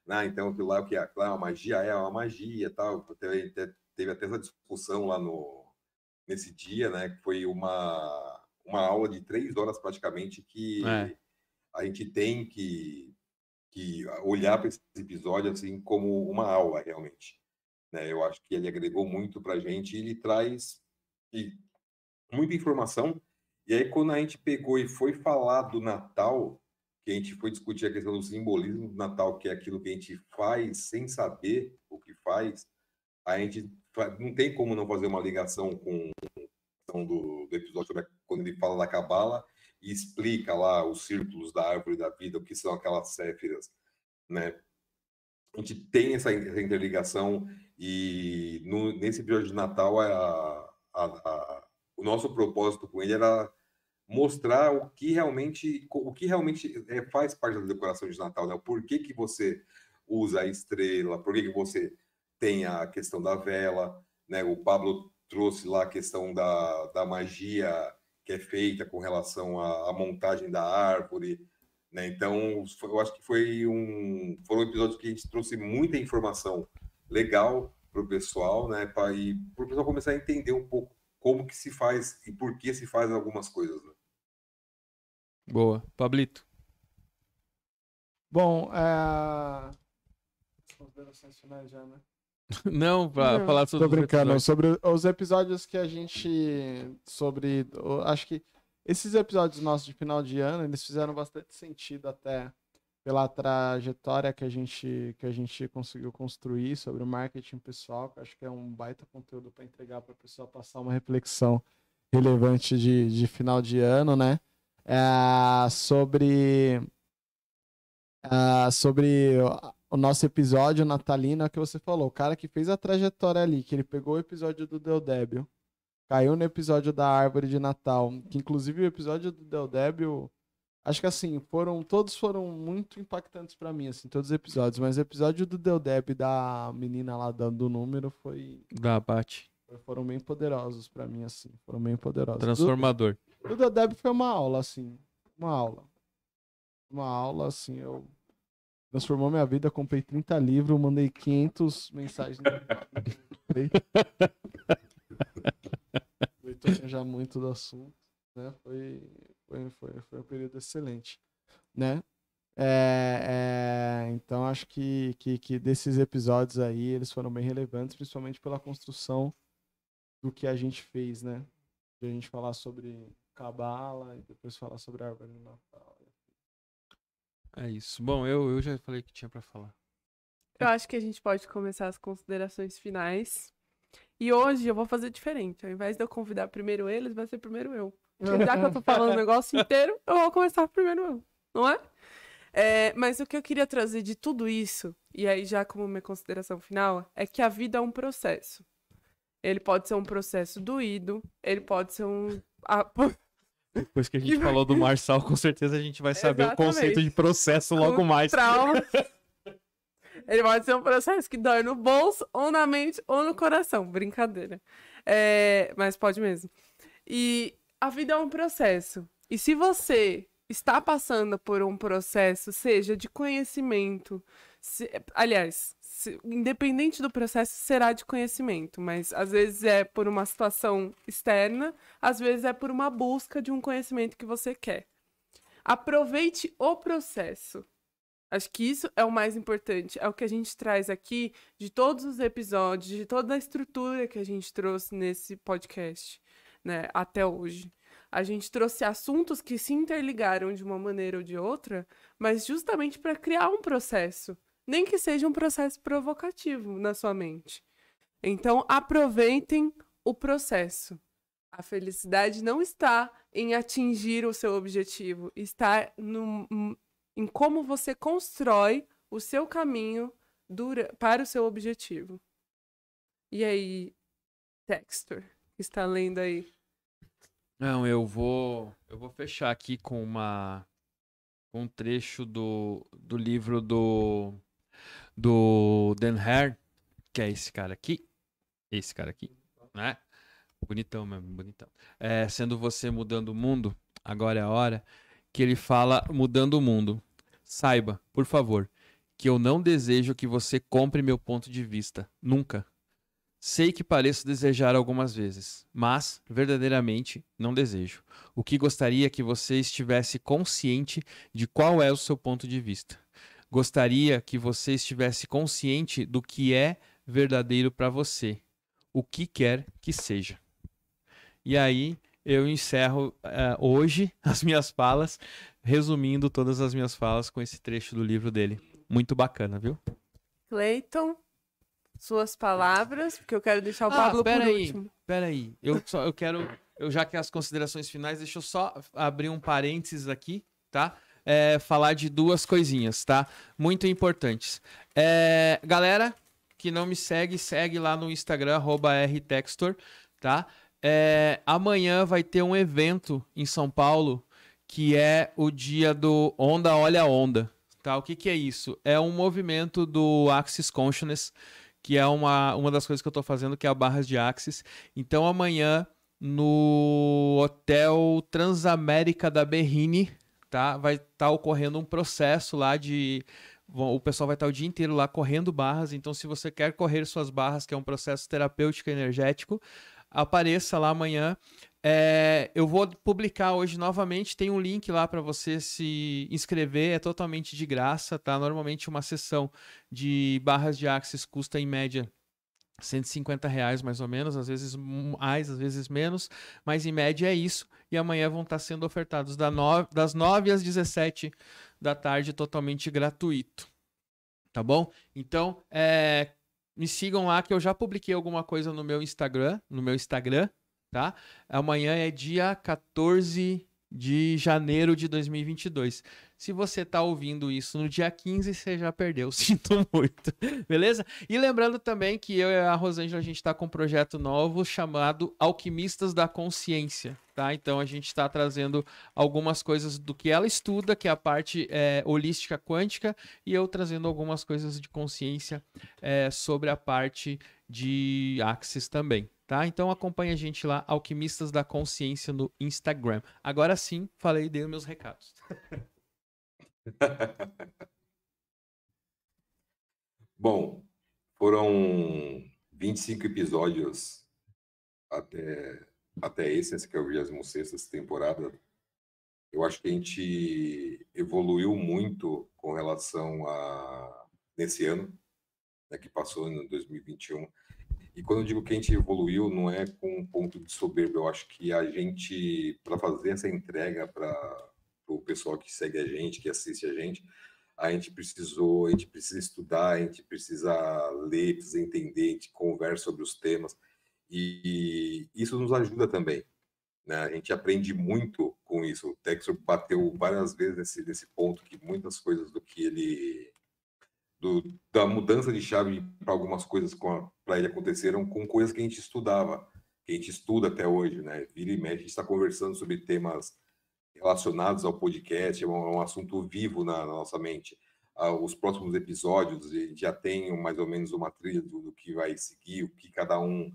Né? Então, aquilo lá, o que é, claro, a magia é uma magia tal. Teve, te- teve até essa discussão lá no, nesse dia, né? Que foi uma, uma aula de três horas praticamente que É. a gente tem que, que olhar para esse episódio assim como uma aula, realmente. Né? Eu acho que ele agregou muito para a gente e ele traz e muita informação. E aí, quando a gente pegou e foi falar do Natal, que a gente foi discutir a questão do simbolismo do Natal, que é aquilo que a gente faz sem saber o que faz, a gente não tem como não fazer uma ligação com questão do, do episódio sobre a- quando ele fala da Cabala e explica lá os círculos da árvore da vida, o que são aquelas céfiras, né? A gente tem essa, essa interligação e no- nesse episódio de Natal a- a- a- o nosso propósito com ele era mostrar o que realmente o que realmente é, faz parte da decoração de Natal, né? O porquê que você usa a estrela, por que que você tem a questão da vela, né? O Pablo trouxe lá a questão da, da magia que é feita com relação à, à montagem da árvore, né? Então, foi- eu acho que foi um foram episódios que a gente trouxe muita informação legal para o pessoal, né? Para e para o pessoal começar a entender um pouco como que se faz e por que se faz algumas coisas. Né? Boa. Pablito. Bom, é... as considerações finais já, né? Não, pra Não. falar sobre Tô os brincando. episódios. Sobre os episódios que a gente. Sobre. Acho que esses episódios nossos de final de ano, eles fizeram bastante sentido até pela trajetória que a gente, que a gente conseguiu construir sobre o marketing pessoal, que eu acho que é um baita conteúdo para entregar para a pessoa passar uma reflexão relevante de, de final de ano, né? É, sobre. ah, sobre o- nosso episódio natalino, é o que você falou, o cara que fez a trajetória ali, que ele pegou o episódio do Del Débil, caiu no episódio da árvore de Natal, que inclusive o episódio do Del Débil, acho que assim, foram, todos foram muito impactantes pra mim, assim, todos os episódios, mas o episódio do Del Débil da menina lá dando o número foi, Da Bate. foram bem poderosos pra mim, assim, foram bem poderosos. Transformador. O Del Débil foi uma aula, assim, uma aula. Uma aula, assim, eu transformou minha vida, comprei 30 livros, mandei 500 mensagens. (laughs) Leitor já muito do assunto, né? Foi, foi, foi, foi um período excelente, né? É, é, então acho que, que, que desses episódios aí, eles foram bem relevantes, principalmente pela construção do que a gente fez, né? De a gente falar sobre Cabala e depois falar sobre a árvore Natal. É isso. Bom, eu, eu já falei que tinha pra falar. Eu acho que a gente pode começar as considerações finais. E hoje eu vou fazer diferente. Ao invés de eu convidar primeiro eles, vai ser primeiro eu. Porque já que eu tô falando o (laughs) negócio inteiro, eu vou começar primeiro eu. Não é? É, mas o que eu queria trazer de tudo isso, e aí já como minha consideração final, é que a vida é um processo. Ele pode ser um processo doído, ele pode ser um. (laughs) Depois que a gente falou do Marçal, com certeza a gente vai saber o Exatamente. conceito de processo logo mais. Trauma. (laughs) Ele pode ser um processo que dói no bolso, ou na mente, ou no coração. Brincadeira. É, mas pode mesmo. E a vida é um processo. E se você está passando por um processo, seja de conhecimento, se, aliás, independente do processo, será de conhecimento, mas às vezes é por uma situação externa, às vezes é por uma busca de um conhecimento que você quer. Aproveite o processo. Acho que isso é o mais importante. É o que a gente traz aqui de todos os episódios, de toda a estrutura que a gente trouxe nesse podcast, né, até hoje. A gente trouxe assuntos que se interligaram de uma maneira ou de outra, mas justamente para criar um processo, nem que seja um processo provocativo na sua mente. Então, aproveitem o processo. A felicidade não está em atingir o seu objetivo, está no, em como você constrói o seu caminho dura, para o seu objetivo. E aí, Textor, está lendo aí? Não, eu vou, eu vou fechar aqui com uma um trecho do, do livro do do Dan Hare, que é esse cara aqui, esse cara aqui, né? Bonitão mesmo, bonitão. É, sendo você mudando o mundo, agora é a hora que ele fala mudando o mundo. Saiba, por favor, que eu não desejo que você compre meu ponto de vista. Nunca. Sei que pareço desejar algumas vezes, mas verdadeiramente não desejo. O que gostaria é que você estivesse consciente de qual é o seu ponto de vista. Gostaria que você estivesse consciente do que é verdadeiro para você, o que quer que seja. E aí eu encerro uh, hoje (laughs) as minhas falas resumindo todas as minhas falas com esse trecho do livro dele. Muito bacana, viu? Cleiton, suas palavras, porque eu quero deixar o ah, Pablo pera por aí, último. Pera aí, eu, só, eu quero, eu já que as considerações finais, deixa eu só abrir um parênteses aqui, tá? É, falar de duas coisinhas, tá? Muito importantes. É, galera que não me segue, segue lá no Instagram, rtextor, tá? É, amanhã vai ter um evento em São Paulo que é o dia do Onda Olha Onda. Tá? O que, que é isso? É um movimento do Axis Consciousness, que é uma, uma das coisas que eu estou fazendo, que é a Barras de Axis. Então amanhã, no Hotel Transamérica da Berrini, tá? vai estar tá ocorrendo um processo lá de o pessoal vai estar o dia inteiro lá correndo barras. Então, se você quer correr suas barras, que é um processo terapêutico energético, apareça lá amanhã. É, eu vou publicar hoje novamente. Tem um link lá para você se inscrever. É totalmente de graça, tá? Normalmente uma sessão de barras de Axis custa em média 150 reais mais ou menos, às vezes mais, às vezes menos, mas em média é isso. E amanhã vão estar sendo ofertados das 9 às 17 da tarde, totalmente gratuito. Tá bom? Então, é, me sigam lá que eu já publiquei alguma coisa no meu Instagram, no meu Instagram, tá? Amanhã é dia 14 de janeiro de 2022. Se você tá ouvindo isso no dia 15, você já perdeu. (laughs) Sinto muito. Beleza? E lembrando também que eu e a Rosângela a gente está com um projeto novo chamado Alquimistas da Consciência, tá? Então a gente está trazendo algumas coisas do que ela estuda, que é a parte é, holística quântica, e eu trazendo algumas coisas de consciência é, sobre a parte de Axis também, tá? Então acompanha a gente lá, Alquimistas da Consciência no Instagram. Agora sim, falei dei meus recados. (laughs) (laughs) Bom, foram 25 episódios até, até esse, essa que é a 26 temporada. Eu acho que a gente evoluiu muito com relação a nesse ano, né, que passou em 2021. E quando eu digo que a gente evoluiu, não é com um ponto de soberba. Eu acho que a gente, para fazer essa entrega para o pessoal que segue a gente, que assiste a gente, a gente precisou, a gente precisa estudar, a gente precisa ler, precisa entender, a gente conversa sobre os temas. E isso nos ajuda também. Né? A gente aprende muito com isso. O Texor bateu várias vezes nesse, nesse ponto que muitas coisas do que ele do, da mudança de chave para algumas coisas para ele aconteceram com coisas que a gente estudava, que a gente estuda até hoje, né? Vira e mexe, a gente está conversando sobre temas relacionados ao podcast, é um, é um assunto vivo na, na, nossa mente. ah, os próximos episódios, já tem mais ou menos uma trilha do, do que vai seguir, o que cada um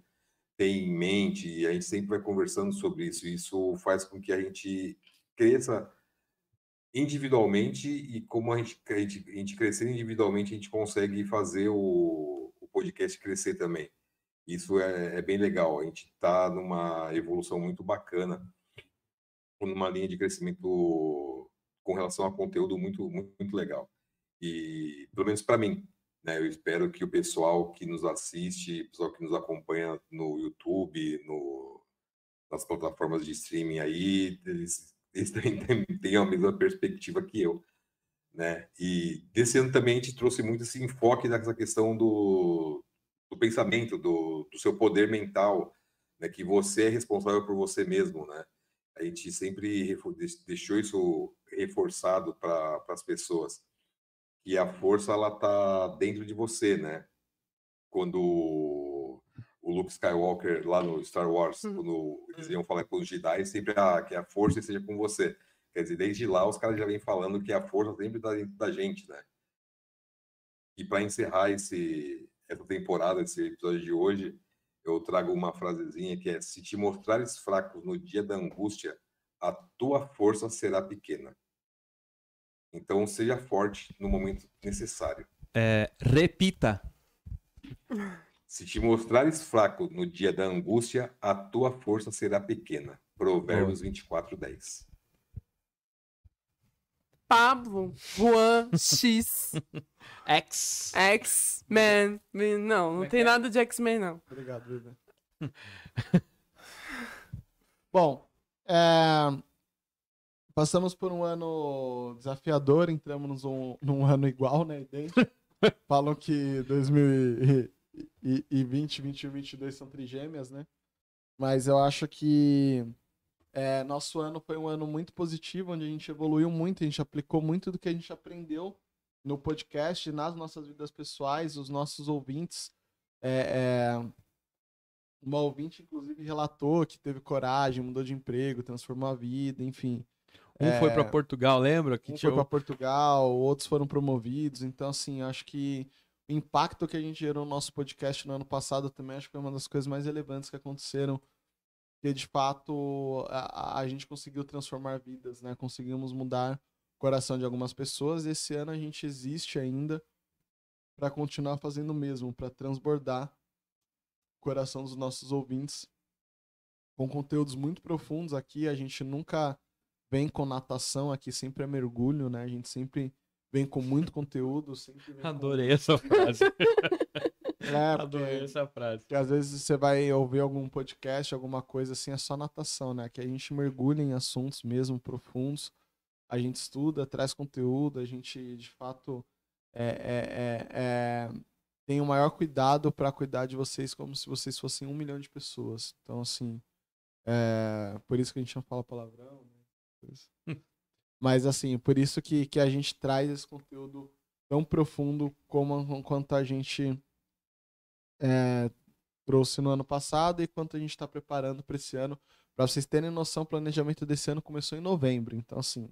tem em mente, e a gente sempre vai conversando sobre isso. Isso faz com que a gente cresça individualmente e como a gente, a gente, a gente crescer individualmente, a gente consegue fazer o, o podcast crescer também. Isso é, é bem legal. A gente está numa evolução muito bacana, numa linha de crescimento com relação a conteúdo muito, muito, muito legal. E, pelo menos para mim, né, eu espero que o pessoal que nos assiste, o pessoal que nos acompanha no YouTube, no, nas plataformas de streaming aí, eles eles (laughs) têm a mesma perspectiva que eu. Né? E desse ano também a gente trouxe muito esse enfoque nessa questão do, do pensamento, do, do, seu poder mental, né? que você é responsável por você mesmo. Né? A gente sempre deixou isso reforçado para as pessoas, que a força ela está dentro de você, né? Quando o Luke Skywalker lá no Star Wars, uhum. quando eles iam falar com os Jedi, sempre ah, que a força esteja com você. Quer dizer, desde lá os caras já vêm falando que a força sempre está dentro da gente, né? E para encerrar esse, essa temporada, esse episódio de hoje, eu trago uma frasezinha que é: Se te mostrares fraco no dia da angústia, a tua força será pequena. Então, seja forte no momento necessário. É, repita. Se te mostrares fraco no dia da angústia, a tua força será pequena. Provérbios 24, 10. Pablo, Juan, X. (laughs) X. X-Men. Não, não tem nada de X-Men, não. Obrigado, Vivian. (laughs) Bom, é... passamos por um ano desafiador, entramos num, num ano igual, né? (laughs) Falam que 2000 e, e 20, 21, 22 são trigêmeas, né? Mas eu acho que é, nosso ano foi um ano muito positivo, onde a gente evoluiu muito, a gente aplicou muito do que a gente aprendeu no podcast, nas nossas vidas pessoais, os nossos ouvintes. É, é, uma ouvinte, inclusive, relatou que teve coragem, mudou de emprego, transformou a vida, enfim. Um é, foi para Portugal, lembra? Que um foi para Portugal, outros foram promovidos. Então, assim, acho que o impacto que a gente gerou no nosso podcast no ano passado também acho que foi uma das coisas mais relevantes que aconteceram. Que de fato a, a gente conseguiu transformar vidas, né? Conseguimos mudar o coração de algumas pessoas. E esse ano a gente existe ainda para continuar fazendo o mesmo, para transbordar o coração dos nossos ouvintes com conteúdos muito profundos aqui. A gente nunca vem com natação aqui, sempre é mergulho, né? A gente sempre vem com muito conteúdo. Adorei com... essa frase. (laughs) é, (laughs) Adorei essa frase. Porque às vezes você vai ouvir algum podcast, alguma coisa assim, é só natação, né? Que a gente mergulha em assuntos mesmo profundos. A gente estuda, traz conteúdo, a gente de fato é, é, é, é tem o maior cuidado para cuidar de vocês como se vocês fossem um milhão de pessoas. Então, assim, é, por isso que a gente não fala palavrão. Né? (laughs) Mas, assim, por isso que, que a gente traz esse conteúdo tão profundo como quanto a gente é, trouxe no ano passado e quanto a gente está preparando para esse ano. Para vocês terem noção, o planejamento desse ano começou em novembro. Então, assim,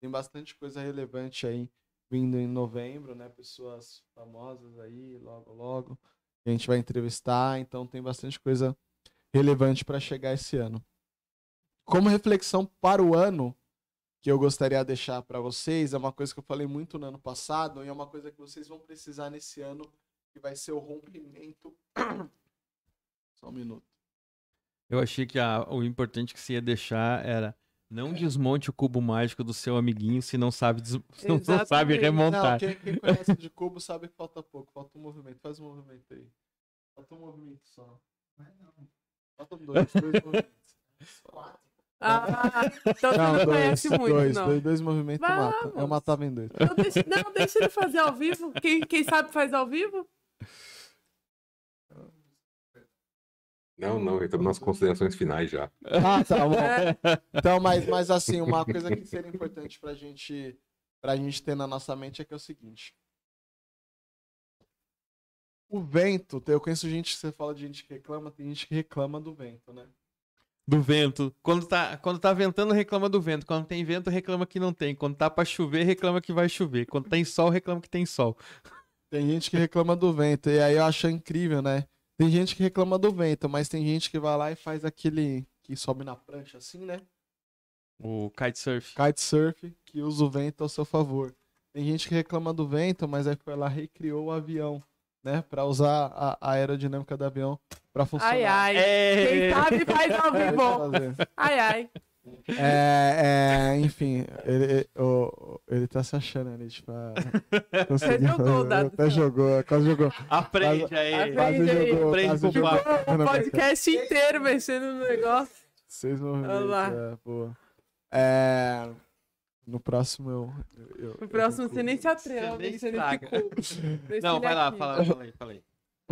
tem bastante coisa relevante aí vindo em novembro, né? Pessoas famosas aí, logo, logo. A gente vai entrevistar. Então, tem bastante coisa relevante para chegar esse ano. Como reflexão para o ano, que eu gostaria de deixar para vocês é uma coisa que eu falei muito no ano passado e é uma coisa que vocês vão precisar nesse ano, que vai ser o rompimento. (clears throat) Só um minuto. Eu achei que a, o importante que você ia deixar era não desmonte o cubo mágico do seu amiguinho se não sabe, des... (laughs) não sabe remontar. Não, quem, quem, conhece de cubo sabe que falta pouco, falta um movimento. Faz um movimento aí. Falta um movimento só. Faltam dois, dois (laughs) movimentos. Quatro. Ah, então não, você não dois, conhece muito, dois, não. Dois, dois movimentos mata. Eu matava em dois. Não deixa, não, deixa ele fazer ao vivo. Quem, quem sabe faz ao vivo? Não, não, estamos nas considerações finais já. (laughs) Ah, tá bom. É. Então, mas, mas assim, uma coisa que seria importante pra gente, pra gente ter na nossa mente é que é o seguinte. O vento, eu conheço gente que você fala de gente que reclama, tem gente que reclama do vento, né? Do vento. Quando tá, quando tá ventando, reclama do vento. Quando tem vento, reclama que não tem. Quando tá pra chover, reclama que vai chover. Quando tem sol, reclama que tem sol. Tem gente que reclama do vento, e aí eu acho incrível, né? Tem gente que reclama do vento, mas tem gente que vai lá e faz aquele que sobe na prancha assim, né? O kitesurf. Kitesurf, que usa o vento ao seu favor. Tem gente que reclama do vento, mas aí foi lá e recriou o avião, né? Pra usar a, a aerodinâmica do avião pra funcionar. Ai, ai. É... Quem sabe faz ao vivo. fazer. Ai, ai. É, é, enfim, ele, ele, o- ele tá se achando ali, tipo. ah, (laughs) conseguiu jogou dado Até só. jogou, quase jogou. Aprende aí. Aprende. Quase aí. jogou, Aprende quase com o jogou. papo. O podcast inteiro mexendo no negócio. Seis movimentos, Vamos lá. é, boa. É, no próximo eu. eu- eu No próximo concluo. você nem se atreve. Você nem você nem (laughs) Não, vai lá, fala, fala aí, fala aí.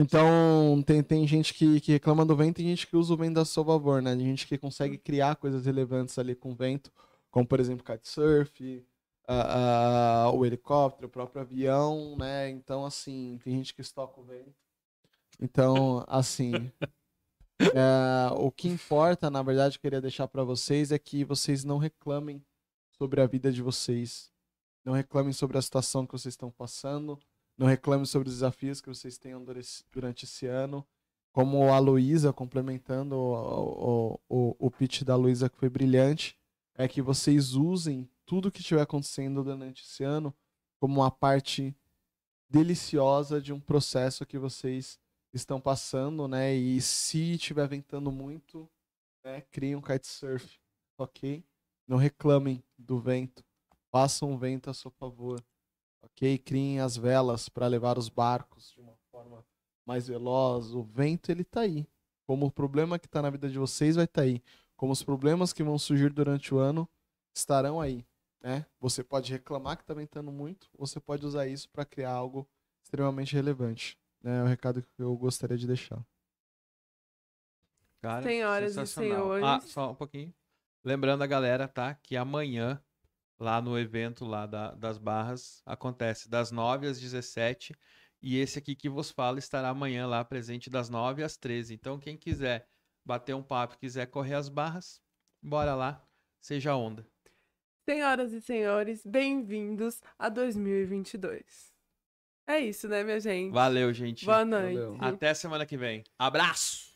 Então, tem, tem gente que, que reclama do vento e gente que usa o vento a seu favor, né? Tem gente que consegue criar coisas relevantes ali com o vento, como por exemplo kitesurf, a- a- o helicóptero, o próprio avião, né? Então, assim, tem gente que estoca o vento. Então, assim. (laughs) é, o que importa, na verdade, eu queria deixar pra vocês é que vocês não reclamem sobre a vida de vocês. Não reclamem sobre a situação que vocês estão passando. Não reclame sobre os desafios que vocês tenham dura- durante esse ano. Como a Luísa, complementando o, o, o, o pitch da Luísa, que foi brilhante, é que vocês usem tudo que estiver acontecendo durante esse ano como uma parte deliciosa de um processo que vocês estão passando, né? E se estiver ventando muito, né, criem um kitesurf, ok? Não reclamem do vento. Façam o vento a seu favor ok? Criem as velas para levar os barcos de uma forma mais veloz. O vento ele tá aí. Como o problema que está na vida de vocês vai estar aí, como os problemas que vão surgir durante o ano estarão aí, né? Você pode reclamar que está ventando muito, ou você pode usar isso para criar algo extremamente relevante. Né? É o recado que eu gostaria de deixar. Cara, Senhoras e senhores. Ah, só um pouquinho. Lembrando a galera, tá? Que amanhã, lá no evento lá da- das barras, acontece das 9 às 17. E esse aqui que vos fala estará amanhã lá presente das 9 às 13. Então, quem quiser bater um papo, quiser correr as barras, bora lá, seja onda. Senhoras e senhores, bem-vindos a 2022. É isso, né, minha gente? Valeu, gente. Boa noite. Valeu. Até semana que vem. Abraço!